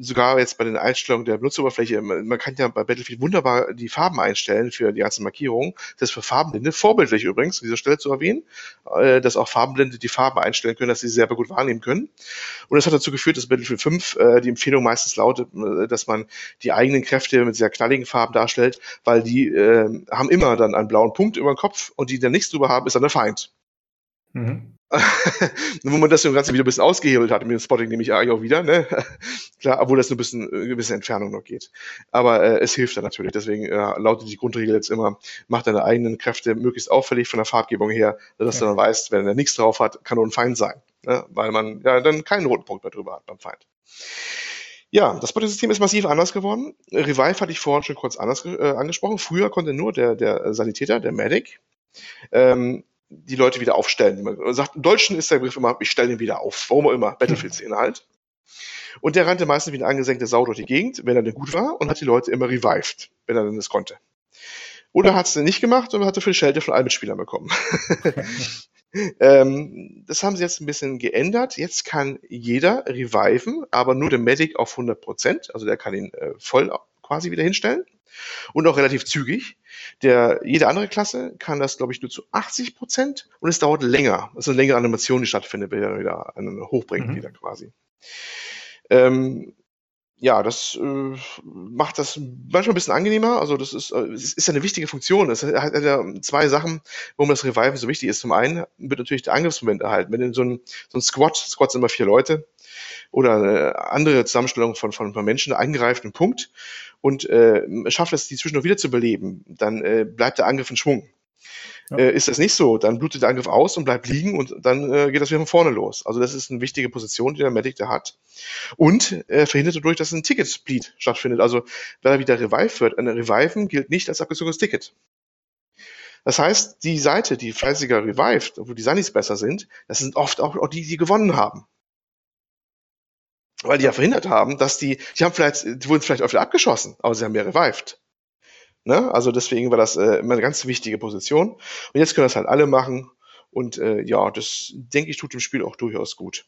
sogar jetzt bei den Einstellungen der Benutzeroberfläche, man kann ja bei Battlefield wunderbar die Farben einstellen für die ganzen Markierungen. Das ist für Farbenblinde vorbildlich übrigens, an dieser Stelle zu erwähnen, äh, dass auch Farbenblinde die Farben einstellen können, dass sie selber gut wahrnehmen können. Und das hat dazu geführt, dass Battlefield 5 äh, die Empfehlung meistens lautet, äh, dass man die eigenen Kräfte mit sehr knalligen Farben darstellt, weil die äh, haben immer dann einen blauen Punkt über den Kopf und die dann nichts drüber haben, ist dann der Feind. Mhm. *laughs* wo man das Ganze wieder ein bisschen ausgehebelt hat, mit dem Spotting nehme ich eigentlich auch wieder, ne? *laughs* Klar, obwohl das nur ein bisschen, eine gewisse Entfernung noch geht. Aber äh, es hilft dann natürlich. Deswegen äh, lautet die Grundregel jetzt immer, mach deine eigenen Kräfte möglichst auffällig von der Farbgebung her, dass ja. du dann weißt, wenn er nichts drauf hat, kann nur ein Feind sein. Ne? Weil man ja dann keinen roten Punkt mehr drüber hat beim Feind. Ja, das Spotting-System ist massiv anders geworden. Revive hatte ich vorhin schon kurz anders äh, angesprochen. Früher konnte nur der, der Sanitäter, der Medic, ähm, die Leute wieder aufstellen. Man sagt, im Deutschen ist der Begriff immer, ich stelle ihn wieder auf, warum auch immer, Battlefield-Szene halt. Und der rannte meistens wie eine angesenkte Sau durch die Gegend, wenn er denn gut war, und hat die Leute immer revived, wenn er denn das konnte. Oder hat es nicht gemacht und hatte viel Schelte von allen Mitspielern bekommen. *laughs* ähm, das haben sie jetzt ein bisschen geändert. Jetzt kann jeder reviven, aber nur der Medic auf 100%, also der kann ihn äh, voll quasi wieder hinstellen und auch relativ zügig. Der, jede andere Klasse kann das, glaube ich, nur zu 80 Prozent und es dauert länger. Das ist eine längere Animation, die stattfindet, wenn er wieder einen hochbringt, mhm. wieder quasi. Ähm, ja, das äh, macht das manchmal ein bisschen angenehmer. Also das ist, äh, ist ja eine wichtige Funktion. Es hat, hat ja zwei Sachen, warum das Reviven so wichtig ist. Zum einen wird natürlich der Angriffsmoment erhalten. Wenn in so ein, so ein Squad, Squad sind immer vier Leute, oder eine andere Zusammenstellung von, von, von Menschen angreift einen Punkt und äh, schafft es, die zwischendurch wieder zu beleben, dann äh, bleibt der Angriff in Schwung. Äh, ist das nicht so, dann blutet der Angriff aus und bleibt liegen und dann äh, geht das wieder von vorne los. Also das ist eine wichtige Position, die der Medic da hat. Und äh, verhindert dadurch, dass ein Ticket-Split stattfindet. Also wenn er wieder revive wird, ein Reviven gilt nicht als abgezogenes Ticket. Das heißt, die Seite, die fleißiger revived, wo die Sunnies besser sind, das sind oft auch, auch die, die gewonnen haben. weil die ja verhindert haben, dass die, die haben vielleicht, die wurden vielleicht wieder abgeschossen, aber sie haben ja revived. Ne? Also deswegen war das äh, immer eine ganz wichtige Position. Und jetzt können das halt alle machen. Und äh, ja, das denke ich tut dem Spiel auch durchaus gut.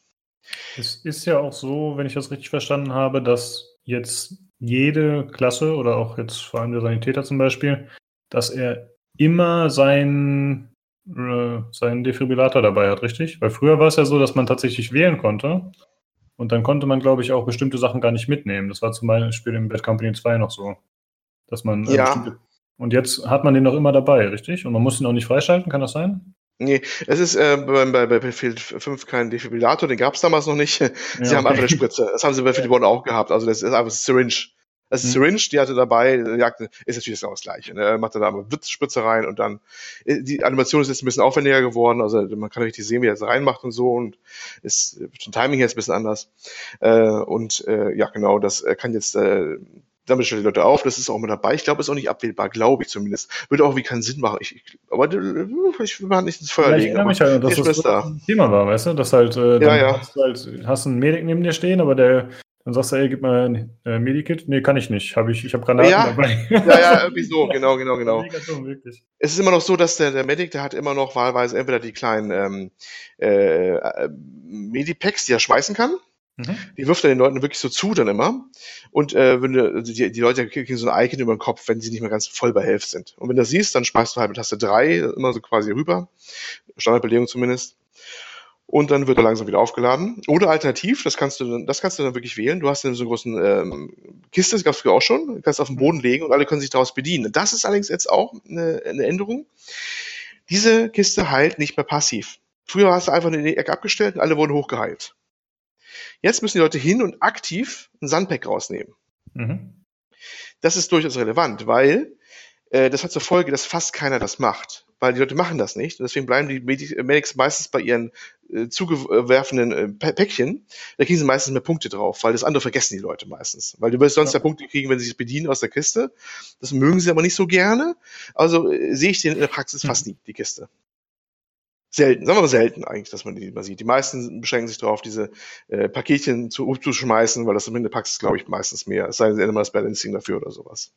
Es ist ja auch so, wenn ich das richtig verstanden habe, dass jetzt jede Klasse oder auch jetzt vor allem der Sanitäter zum Beispiel, dass er immer seinen, äh, seinen Defibrillator dabei hat, richtig? Weil früher war es ja so, dass man tatsächlich wählen konnte und dann konnte man, glaube ich, auch bestimmte Sachen gar nicht mitnehmen. Das war zum Beispiel im Bad Company 2 noch so. Dass man äh, ja. Und jetzt hat man den noch immer dabei, richtig? Und man muss ihn auch nicht freischalten, kann das sein? Nee, es ist äh, bei, bei, bei Battlefield 5 kein Defibrillator, den gab es damals noch nicht. *laughs* Sie ja, haben okay. einfach eine Spritze. Das haben sie bei Battlefield 1 auch gehabt. Also das ist einfach Syringe. Das ist hm. Syringe, die hatte dabei, jagt, ist natürlich genau das Gleiche. Ne? Er macht da eine Witzspritze rein und dann, äh, die Animation ist jetzt ein bisschen aufwendiger geworden, also man kann richtig sehen, wie er es reinmacht und so und ist vom Timing jetzt ein bisschen anders. Äh, und äh, ja, genau, das kann jetzt äh, damit stellen die Leute auf, das ist auch mit dabei. Ich glaube, ist auch nicht abwählbar, glaube ich zumindest. Würde auch wie keinen Sinn machen. Ich, ich, aber ich will mal nicht ins Feuer ja, legen. Ich mich halt, dass das ein Thema war, weißt du? Dass halt, äh, ja, ja. Hast, du halt, hast einen Medic neben dir stehen, aber der dann sagst du, ey, gib mal ein äh, Medikit. Nee, kann ich nicht. Hab ich ich habe Granaten ja, dabei. Ja, ja, irgendwie so, *laughs* genau, genau, genau. Es ist immer noch so, dass der, der Medic, der hat immer noch wahlweise entweder die kleinen ähm, äh, äh Medipacks, die er schmeißen kann, Mhm. Die wirft er den Leuten wirklich so zu dann immer. Und äh, wenn du, also die, die Leute kriegen so ein Icon über den Kopf, wenn sie nicht mehr ganz voll bei Health sind. Und wenn du das siehst, dann schmeißt du halt mit Taste 3 immer so quasi rüber. Standardbelegung zumindest. Und dann wird er langsam wieder aufgeladen. Oder alternativ, das kannst du, das kannst du dann wirklich wählen. Du hast dann so eine großen ähm, Kiste, das gab es früher auch schon, du kannst auf den Boden legen und alle können sich daraus bedienen. Das ist allerdings jetzt auch eine, eine Änderung. Diese Kiste heilt nicht mehr passiv. Früher hast du einfach in die Ecke abgestellt und alle wurden hochgeheilt. Jetzt müssen die Leute hin und aktiv ein Sandpack rausnehmen. Mhm. Das ist durchaus relevant, weil äh, das hat zur Folge, dass fast keiner das macht. Weil die Leute machen das nicht. Und deswegen bleiben die Medics meistens bei ihren äh, zugewerfenden äh, Päckchen. Da kriegen sie meistens mehr Punkte drauf, weil das andere vergessen die Leute meistens. Weil du wirst sonst ja. Punkte kriegen, wenn sie sich bedienen aus der Kiste. Das mögen sie aber nicht so gerne. Also äh, sehe ich den in der Praxis mhm. fast nie, die Kiste selten, sagen wir mal selten eigentlich, dass man die mal sieht. Die meisten beschränken sich darauf, diese äh, Paketchen zu, zu schmeißen, weil das am Ende packst, glaube ich, meistens mehr. Es sei denn, immer das Balancing dafür oder sowas.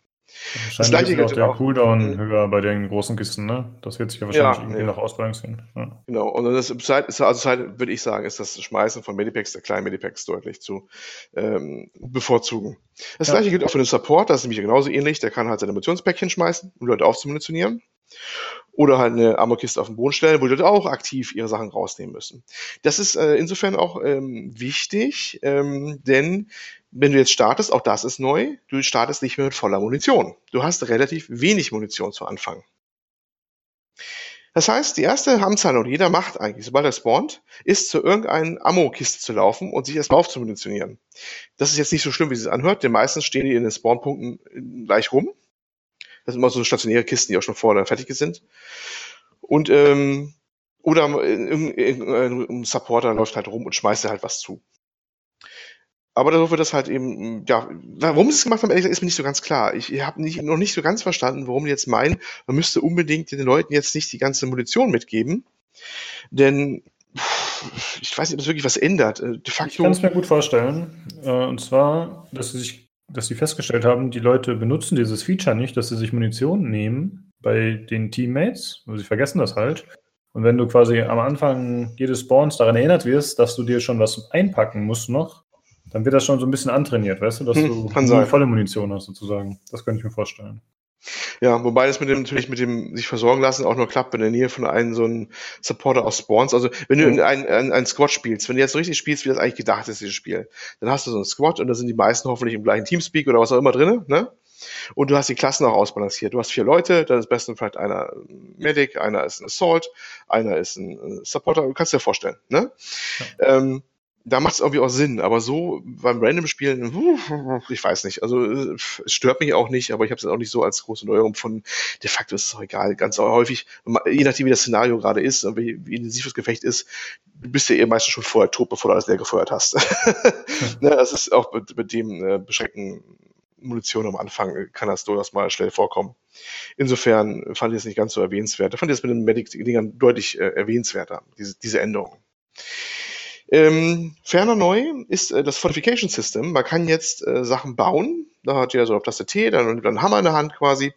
Das gleiche ist auch der auch, Cooldown höher bei den großen Kisten, ne? Das wird sich ja wahrscheinlich ja, irgendwie ja. noch ausbalancieren. Ja. Genau, und das Zeit ist, also Zeit, würde ich sagen, ist das Schmeißen von Medipacks, der kleinen Medipacks deutlich zu ähm, bevorzugen. Das ja. gleiche gilt auch für den Support, das ist nämlich genauso ähnlich, der kann halt seine Munitionspäckchen schmeißen, um Leute aufzumunitionieren oder halt eine Amokiste auf den Boden stellen, wo die Leute auch aktiv ihre Sachen rausnehmen müssen. Das ist äh, insofern auch ähm, wichtig, ähm, denn wenn du jetzt startest, auch das ist neu, du startest nicht mehr mit voller Munition. Du hast relativ wenig Munition zu Anfang. Das heißt, die erste Hamzahl, die jeder macht eigentlich, sobald er spawnt, ist zu irgendeiner Ammo-Kiste zu laufen und sich erstmal aufzumunitionieren. Das ist jetzt nicht so schlimm, wie es anhört, denn meistens stehen die in den Spawnpunkten gleich rum das sind immer so stationäre Kisten, die auch schon vorne fertig sind. Und ähm, oder ein Supporter läuft halt rum und schmeißt halt was zu. Aber wird das halt eben, ja, warum sie es gemacht haben, ehrlich gesagt, ist mir nicht so ganz klar. Ich habe nicht, noch nicht so ganz verstanden, warum die jetzt meinen, man müsste unbedingt den Leuten jetzt nicht die ganze Munition mitgeben. Denn ich weiß nicht, ob das wirklich was ändert. Äh, de facto, ich kann es mir gut vorstellen. Äh, und zwar, dass sie sich dass sie festgestellt haben, die Leute benutzen dieses Feature nicht, dass sie sich Munition nehmen bei den Teammates. Also sie vergessen das halt. Und wenn du quasi am Anfang jedes Spawns daran erinnert wirst, dass du dir schon was einpacken musst noch, dann wird das schon so ein bisschen antrainiert, weißt du, dass hm, du volle Munition hast sozusagen. Das könnte ich mir vorstellen. Ja, wobei das mit dem natürlich mit dem sich versorgen lassen auch nur klappt, wenn in der Nähe von einem so einem Supporter aus Spawns. Also wenn du in ein, ein, ein Squad spielst, wenn du jetzt so richtig spielst, wie das eigentlich gedacht ist, dieses Spiel, dann hast du so ein Squad und da sind die meisten hoffentlich im gleichen Teamspeak oder was auch immer drin, ne? Und du hast die Klassen auch ausbalanciert. Du hast vier Leute, dann ist besten vielleicht einer Medic, einer ist ein Assault, einer ist ein Supporter, du kannst dir vorstellen, ne? Ja. Ähm, da macht es irgendwie auch Sinn, aber so beim Random-Spielen, ich weiß nicht. Also es stört mich auch nicht, aber ich habe es auch nicht so als große Neuerung von. De facto ist es auch egal. Ganz häufig, je nachdem wie das Szenario gerade ist und wie, intensiv das Gefecht ist, bist du eh meistens schon vorher tot, bevor du alles leer gefeuert hast. *laughs* ne, das ist auch mit, mit dem äh, beschränkten Munition am Anfang kann das durchaus mal schnell vorkommen. Insofern fand ich es nicht ganz so erwähnenswert. Da fand ich es mit den Medic-Dingern deutlich äh, erwähnenswerter, diese, diese Änderung. Ähm, ferner neu ist äh, das Fortification System. Man kann jetzt äh, Sachen bauen. Da hat jeder so auf Taste T, dann nimmt einen Hammer in der Hand quasi.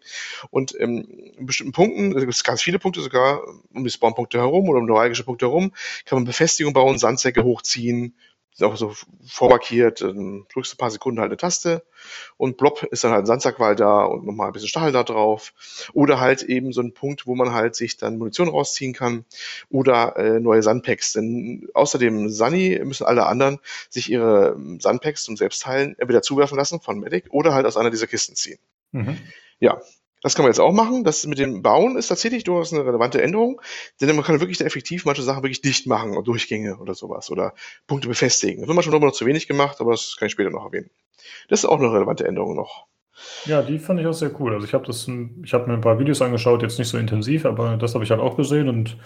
Und ähm, in bestimmten Punkten, da gibt es ganz viele Punkte sogar, um die Spawnpunkte herum oder um neuralgische Punkte herum, kann man Befestigung bauen, Sandsäcke hochziehen, ist auch so vormarkiert, dann drückst du ein paar Sekunden halt eine Taste und blopp ist dann halt ein Sandsackwahl da und nochmal ein bisschen Stachel da drauf. Oder halt eben so ein Punkt, wo man halt sich dann Munition rausziehen kann oder äh, neue Sandpacks. Denn außerdem Sunny müssen alle anderen sich ihre Sandpacks zum Selbstteilen entweder zuwerfen lassen von Medic oder halt aus einer dieser Kisten ziehen. Mhm. Ja, das kann man jetzt auch machen. Das mit dem Bauen ist tatsächlich durchaus eine relevante Änderung, denn man kann wirklich effektiv manche Sachen wirklich dicht machen und Durchgänge oder sowas oder Punkte befestigen. Das wird manchmal noch zu wenig gemacht, aber das kann ich später noch erwähnen. Das ist auch eine relevante Änderung noch. Ja, die fand ich auch sehr cool. Also ich habe das, ich habe mir ein paar Videos angeschaut, jetzt nicht so intensiv, aber das habe ich halt auch gesehen und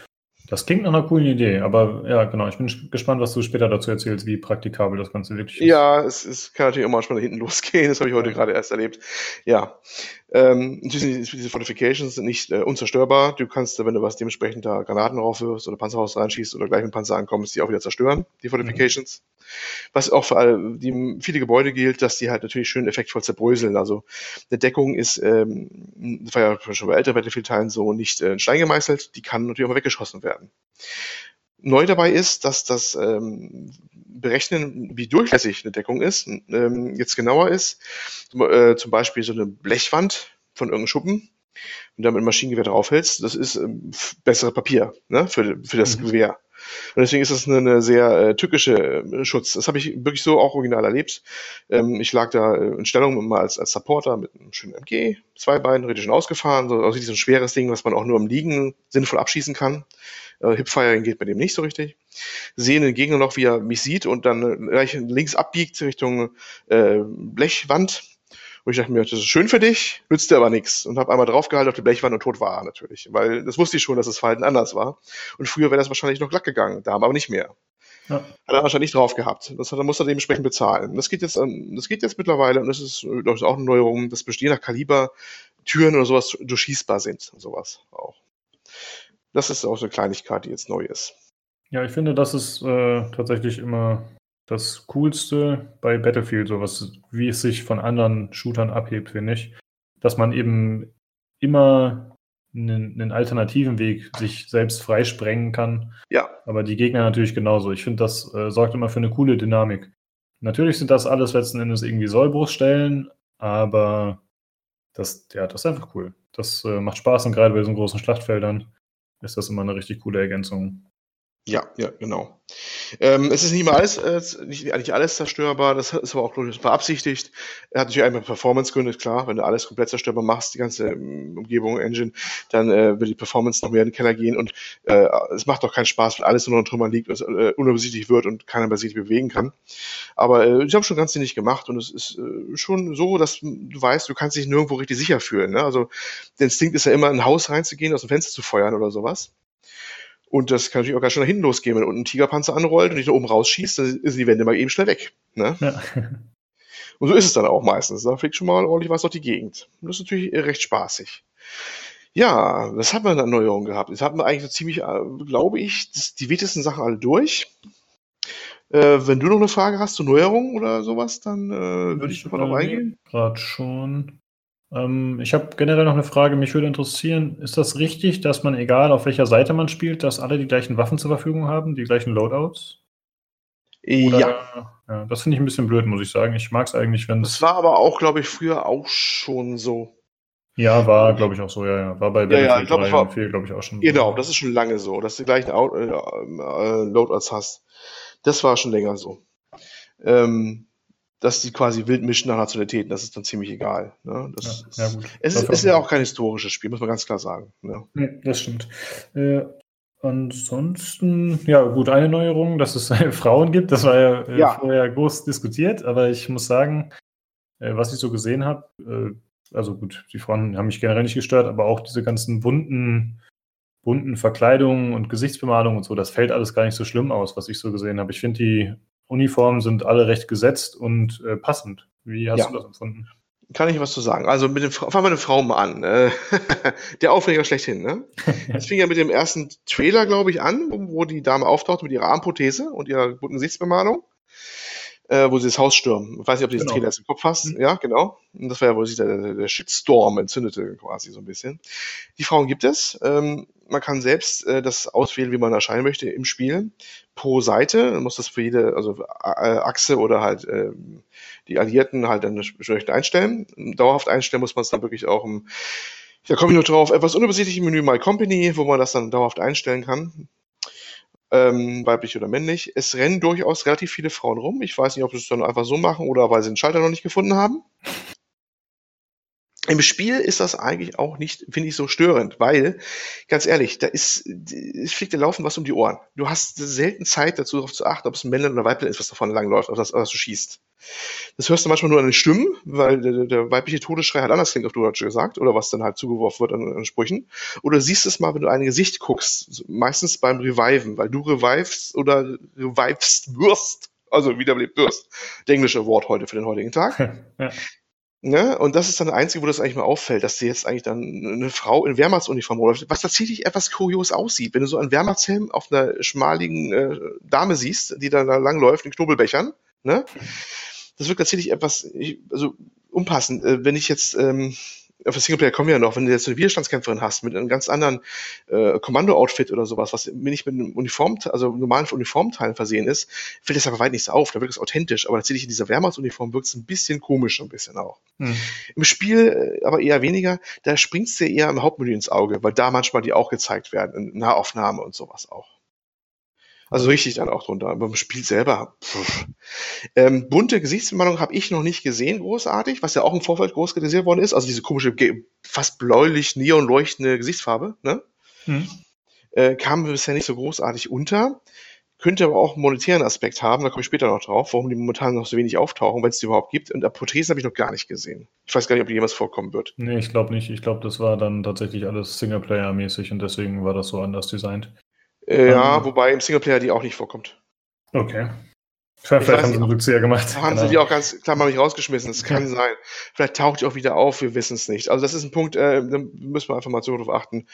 das klingt nach einer coolen Idee, aber ja, genau. Ich bin gespannt, was du später dazu erzählst, wie praktikabel das Ganze wirklich ist. Ja, es, es kann natürlich auch manchmal hinten losgehen. Das habe ich heute gerade erst erlebt. Ja, ähm, sind diese Fortifications nicht äh, unzerstörbar. Du kannst, wenn du was dementsprechend da Granaten raufwirfst oder Panzerhaus reinschießt oder gleich mit Panzer ankommst, die auch wieder zerstören, die Fortifications. Mhm. Was auch für alle, die, viele Gebäude gilt, dass die halt natürlich schön effektvoll zerbröseln. Also eine Deckung ist, ähm, das war ja schon bei älteren Battlefield-Teilen so, nicht äh, in Stein gemeißelt, die kann natürlich auch mal weggeschossen werden. Neu dabei ist, dass das ähm, Berechnen, wie durchlässig eine Deckung ist, ähm, jetzt genauer ist. Zum, äh, zum Beispiel so eine Blechwand von irgendeinem Schuppen und damit ein Maschinengewehr draufhältst, das ist ähm, bessere Papier ne, für, für das mhm. Gewehr. Und deswegen ist das eine, eine sehr äh, tückische äh, Schutz. Das habe ich wirklich so auch original erlebt. Ähm, ich lag da äh, in Stellung mal als, als Supporter mit einem schönen MG, zwei Beinen, richtig schon ausgefahren, so also so ein schweres Ding, was man auch nur im Liegen sinnvoll abschießen kann. Äh, Hipfiring geht bei dem nicht so richtig. Sehen den Gegner noch, wie er mich sieht und dann gleich links abbiegt Richtung äh, Blechwand. Und ich dachte mir, das ist schön für dich, nützt dir aber nichts. Und habe einmal draufgehalten auf die Blechwand und tot war er natürlich. Weil das wusste ich schon, dass das Verhalten anders war. Und früher wäre das wahrscheinlich noch glatt gegangen, da aber nicht mehr. Ja. Hat er wahrscheinlich drauf gehabt. Das hat, muss er dementsprechend bezahlen. Das geht jetzt, das geht jetzt mittlerweile und das ist, ist auch eine Neuerung, dass bestehender Kaliber Türen oder sowas durchschießbar sind und sowas auch. Das ist auch so eine Kleinigkeit, die jetzt neu ist. Ja, ich finde, das ist äh, tatsächlich immer das Coolste bei Battlefield, so was, wie es sich von anderen Shootern abhebt, finde ich. Dass man eben immer einen, einen, alternativen Weg sich selbst freisprengen kann. Ja. Aber die Gegner natürlich genauso. Ich finde, das äh, sorgt immer für eine coole Dynamik. Natürlich sind das alles letzten Endes irgendwie Sollbruchstellen, aber das, ja, das ist einfach cool. Das äh, macht Spaß und gerade bei so großen Schlachtfeldern ist das immer eine richtig coole Ergänzung. Ja, ja, genau. Ähm, es ist nicht mal alles, äh, nicht, nicht alles zerstörbar, das ist aber auch durchaus beabsichtigt. Er hat natürlich einmal Performance-Gründe, klar, wenn du alles komplett zerstörbar machst, die ganze ähm, Umgebung, Engine, dann äh, wird die Performance noch mehr in den Keller gehen und äh, es macht doch keinen Spaß, wenn alles nur noch Trümmern liegt und äh, unübersichtlich wird und keiner mehr sich bewegen kann. Aber äh, ich habe schon ganz sinnig gemacht und es ist äh, schon so, dass du weißt, du kannst dich nirgendwo richtig sicher fühlen. Ne? Also der Instinkt ist ja immer, in ein Haus reinzugehen, aus dem Fenster zu feuern oder sowas. Und das kann natürlich auch ganz schnell nach hinten losgehen, wenn unten ein Tigerpanzer anrollt und dich da oben rausschießt, dann sind die Wände mal eben schnell weg. Ne? Ja. *laughs* Und so ist es dann auch meistens. Da fliegt schon mal ordentlich was durch die Gegend. Und das ist natürlich recht spaßig. Ja, was hat man an Neuerungen gehabt? Jetzt hat man eigentlich so ziemlich, äh, glaube ich, die wichtigsten Sachen alle durch. Äh, wenn du noch eine Frage hast zu Neuerungen oder sowas, dann äh, würde ich, ich noch reingehen. Gerade schon. Ähm, ich habe generell noch eine Frage. Mich würde interessieren, ist das richtig, dass man, egal auf welcher Seite man spielt, dass alle die gleichen Waffen zur Verfügung haben, die gleichen Loadouts? Oder, ja. ja. Das finde ich ein bisschen blöd, muss ich sagen. Ich mag es eigentlich, wenn es. Das war aber auch, glaube ich, früher auch schon so. Ja, war, glaube ich, auch so, ja, ja. War bei Battlefield ja, ja, glaub, 3 war, und 4, glaube ich, auch schon. Genau, das ist schon lange so, dass du die gleichen äh, äh, Loadouts hast. Das war schon länger so. Ähm, dass die quasi wild mischen nach Nationalitäten, das ist dann ziemlich egal. Ne? Das ja, ist, ja, es ist, ist, ja auch kein historisches Spiel, muss man ganz klar sagen. Ne? Nee, das stimmt. Äh, ansonsten, ja gut, eine Neuerung, dass es *laughs* Frauen gibt, das war ja, äh, ja, vorher groß diskutiert, aber ich muss sagen, äh, was ich so gesehen habe, äh, also gut, die Frauen haben mich generell nicht gestört, aber auch diese ganzen bunten, bunten Verkleidungen und Gesichtsbemalungen und so, das fällt alles gar nicht so schlimm aus, was ich so gesehen habe. Ich finde die Uniformen sind alle recht gesetzt und äh, passend. Wie hast ja. du das empfunden? Kann ich was zu sagen? Also mit dem fangen wir mit der Frau mal an. Äh, *laughs* der Aufreger schlechthin, ne? *laughs* Es fing ja mit dem ersten Trailer, glaube ich, an, wo die Dame auftaucht mit ihrer Armprothese und ihrer guten Gesichtsbemalung äh, wo sie das Haus stürmen. Ich weiß nicht, ob du genau. den Trailer jetzt im Kopf hast. Mhm. Ja, genau. Und das war ja, wo sich der, der Shitstorm entzündete, quasi so ein bisschen. Die Frauen gibt es. Ähm, man kann selbst äh, das auswählen, wie man erscheinen möchte im Spiel. Pro Seite man muss das für jede, also äh, Achse oder halt äh, die Alliierten halt dann entsprechend einstellen. Dauerhaft einstellen muss man es dann wirklich auch im da komme ich noch drauf, etwas unübersichtlich im Menü My Company, wo man das dann dauerhaft einstellen kann ähm, weiblich oder männlich. Es rennen durchaus relativ viele Frauen rum. Ich weiß nicht, ob sie es dann einfach so machen oder weil sie den Schalter noch nicht gefunden haben. Im Spiel ist das eigentlich auch nicht, finde ich, so störend, weil, ganz ehrlich, da ist, es fliegt dir laufen was um die Ohren. Du hast selten Zeit dazu, darauf zu achten, ob es ein Männlein oder Weiblein ist, was davon langläuft, auf das, auf du schießt. Das hörst du manchmal nur an den Stimmen, weil der, der weibliche Todesschrei halt anders klingt, auf Deutsch gesagt, oder was dann halt zugeworfen wird an, an Sprüchen. Oder siehst es mal, wenn du ein Gesicht guckst, meistens beim Reviven, weil du revivest oder revivest wirst, also wiederbelebt wirst. Der englische Wort heute für den heutigen Tag. *laughs* ja. Ne? Und das ist dann das Einzige, wo das eigentlich mal auffällt, dass sie jetzt eigentlich dann eine Frau in Wehrmachtsuniform läuft, was tatsächlich etwas kurios aussieht. Wenn du so einen Wehrmachtshelm auf einer schmaligen äh, Dame siehst, die da langläuft in Knobelbechern, ne? Das wirkt tatsächlich etwas, also unpassend. Äh, wenn ich jetzt ähm, auf der Singleplayer kommen wir ja noch, wenn du jetzt eine Widerstandskämpferin hast mit einem ganz anderen äh, Kommando-Outfit oder sowas, was nicht mit einem Uniform, also normalen Uniformteilen versehen ist, fällt das aber weit nicht so auf. Da wirkt es authentisch, aber tatsächlich in dieser Wehrmachtsuniform wirkt es ein bisschen komisch, ein bisschen auch. Hm. Im Spiel äh, aber eher weniger, da springst du eher im Hauptmenü ins Auge, weil da manchmal die auch gezeigt werden, in Nahaufnahme und sowas auch. Also richtig dann auch drunter. Beim Spiel selber. Ähm, bunte Gesichtsbemalung habe ich noch nicht gesehen, großartig, was ja auch im Vorfeld groß kritisiert worden ist. Also diese komische, fast bläulich neon leuchtende Gesichtsfarbe, ne? Hm. Äh, kam bisher nicht so großartig unter. Könnte aber auch einen monetären Aspekt haben, da komme ich später noch drauf, warum die momentan noch so wenig auftauchen, wenn es die überhaupt gibt. Und Apothesen habe ich noch gar nicht gesehen. Ich weiß gar nicht, ob die jemals vorkommen wird. Nee, ich glaube nicht. Ich glaube, das war dann tatsächlich alles Singleplayer-mäßig und deswegen war das so anders designt. Äh, ja, ähm, wobei im Singleplayer die auch nicht vorkommt. Okay. Vielleicht haben sie einen Rückzieher gemacht. Haben genau. sie die auch ganz klar mal nicht rausgeschmissen. Das kann sein. Vielleicht taucht die auch wieder auf, wir wissen es nicht. Also das ist ein Punkt, äh, da müssen wir einfach mal so drauf achten.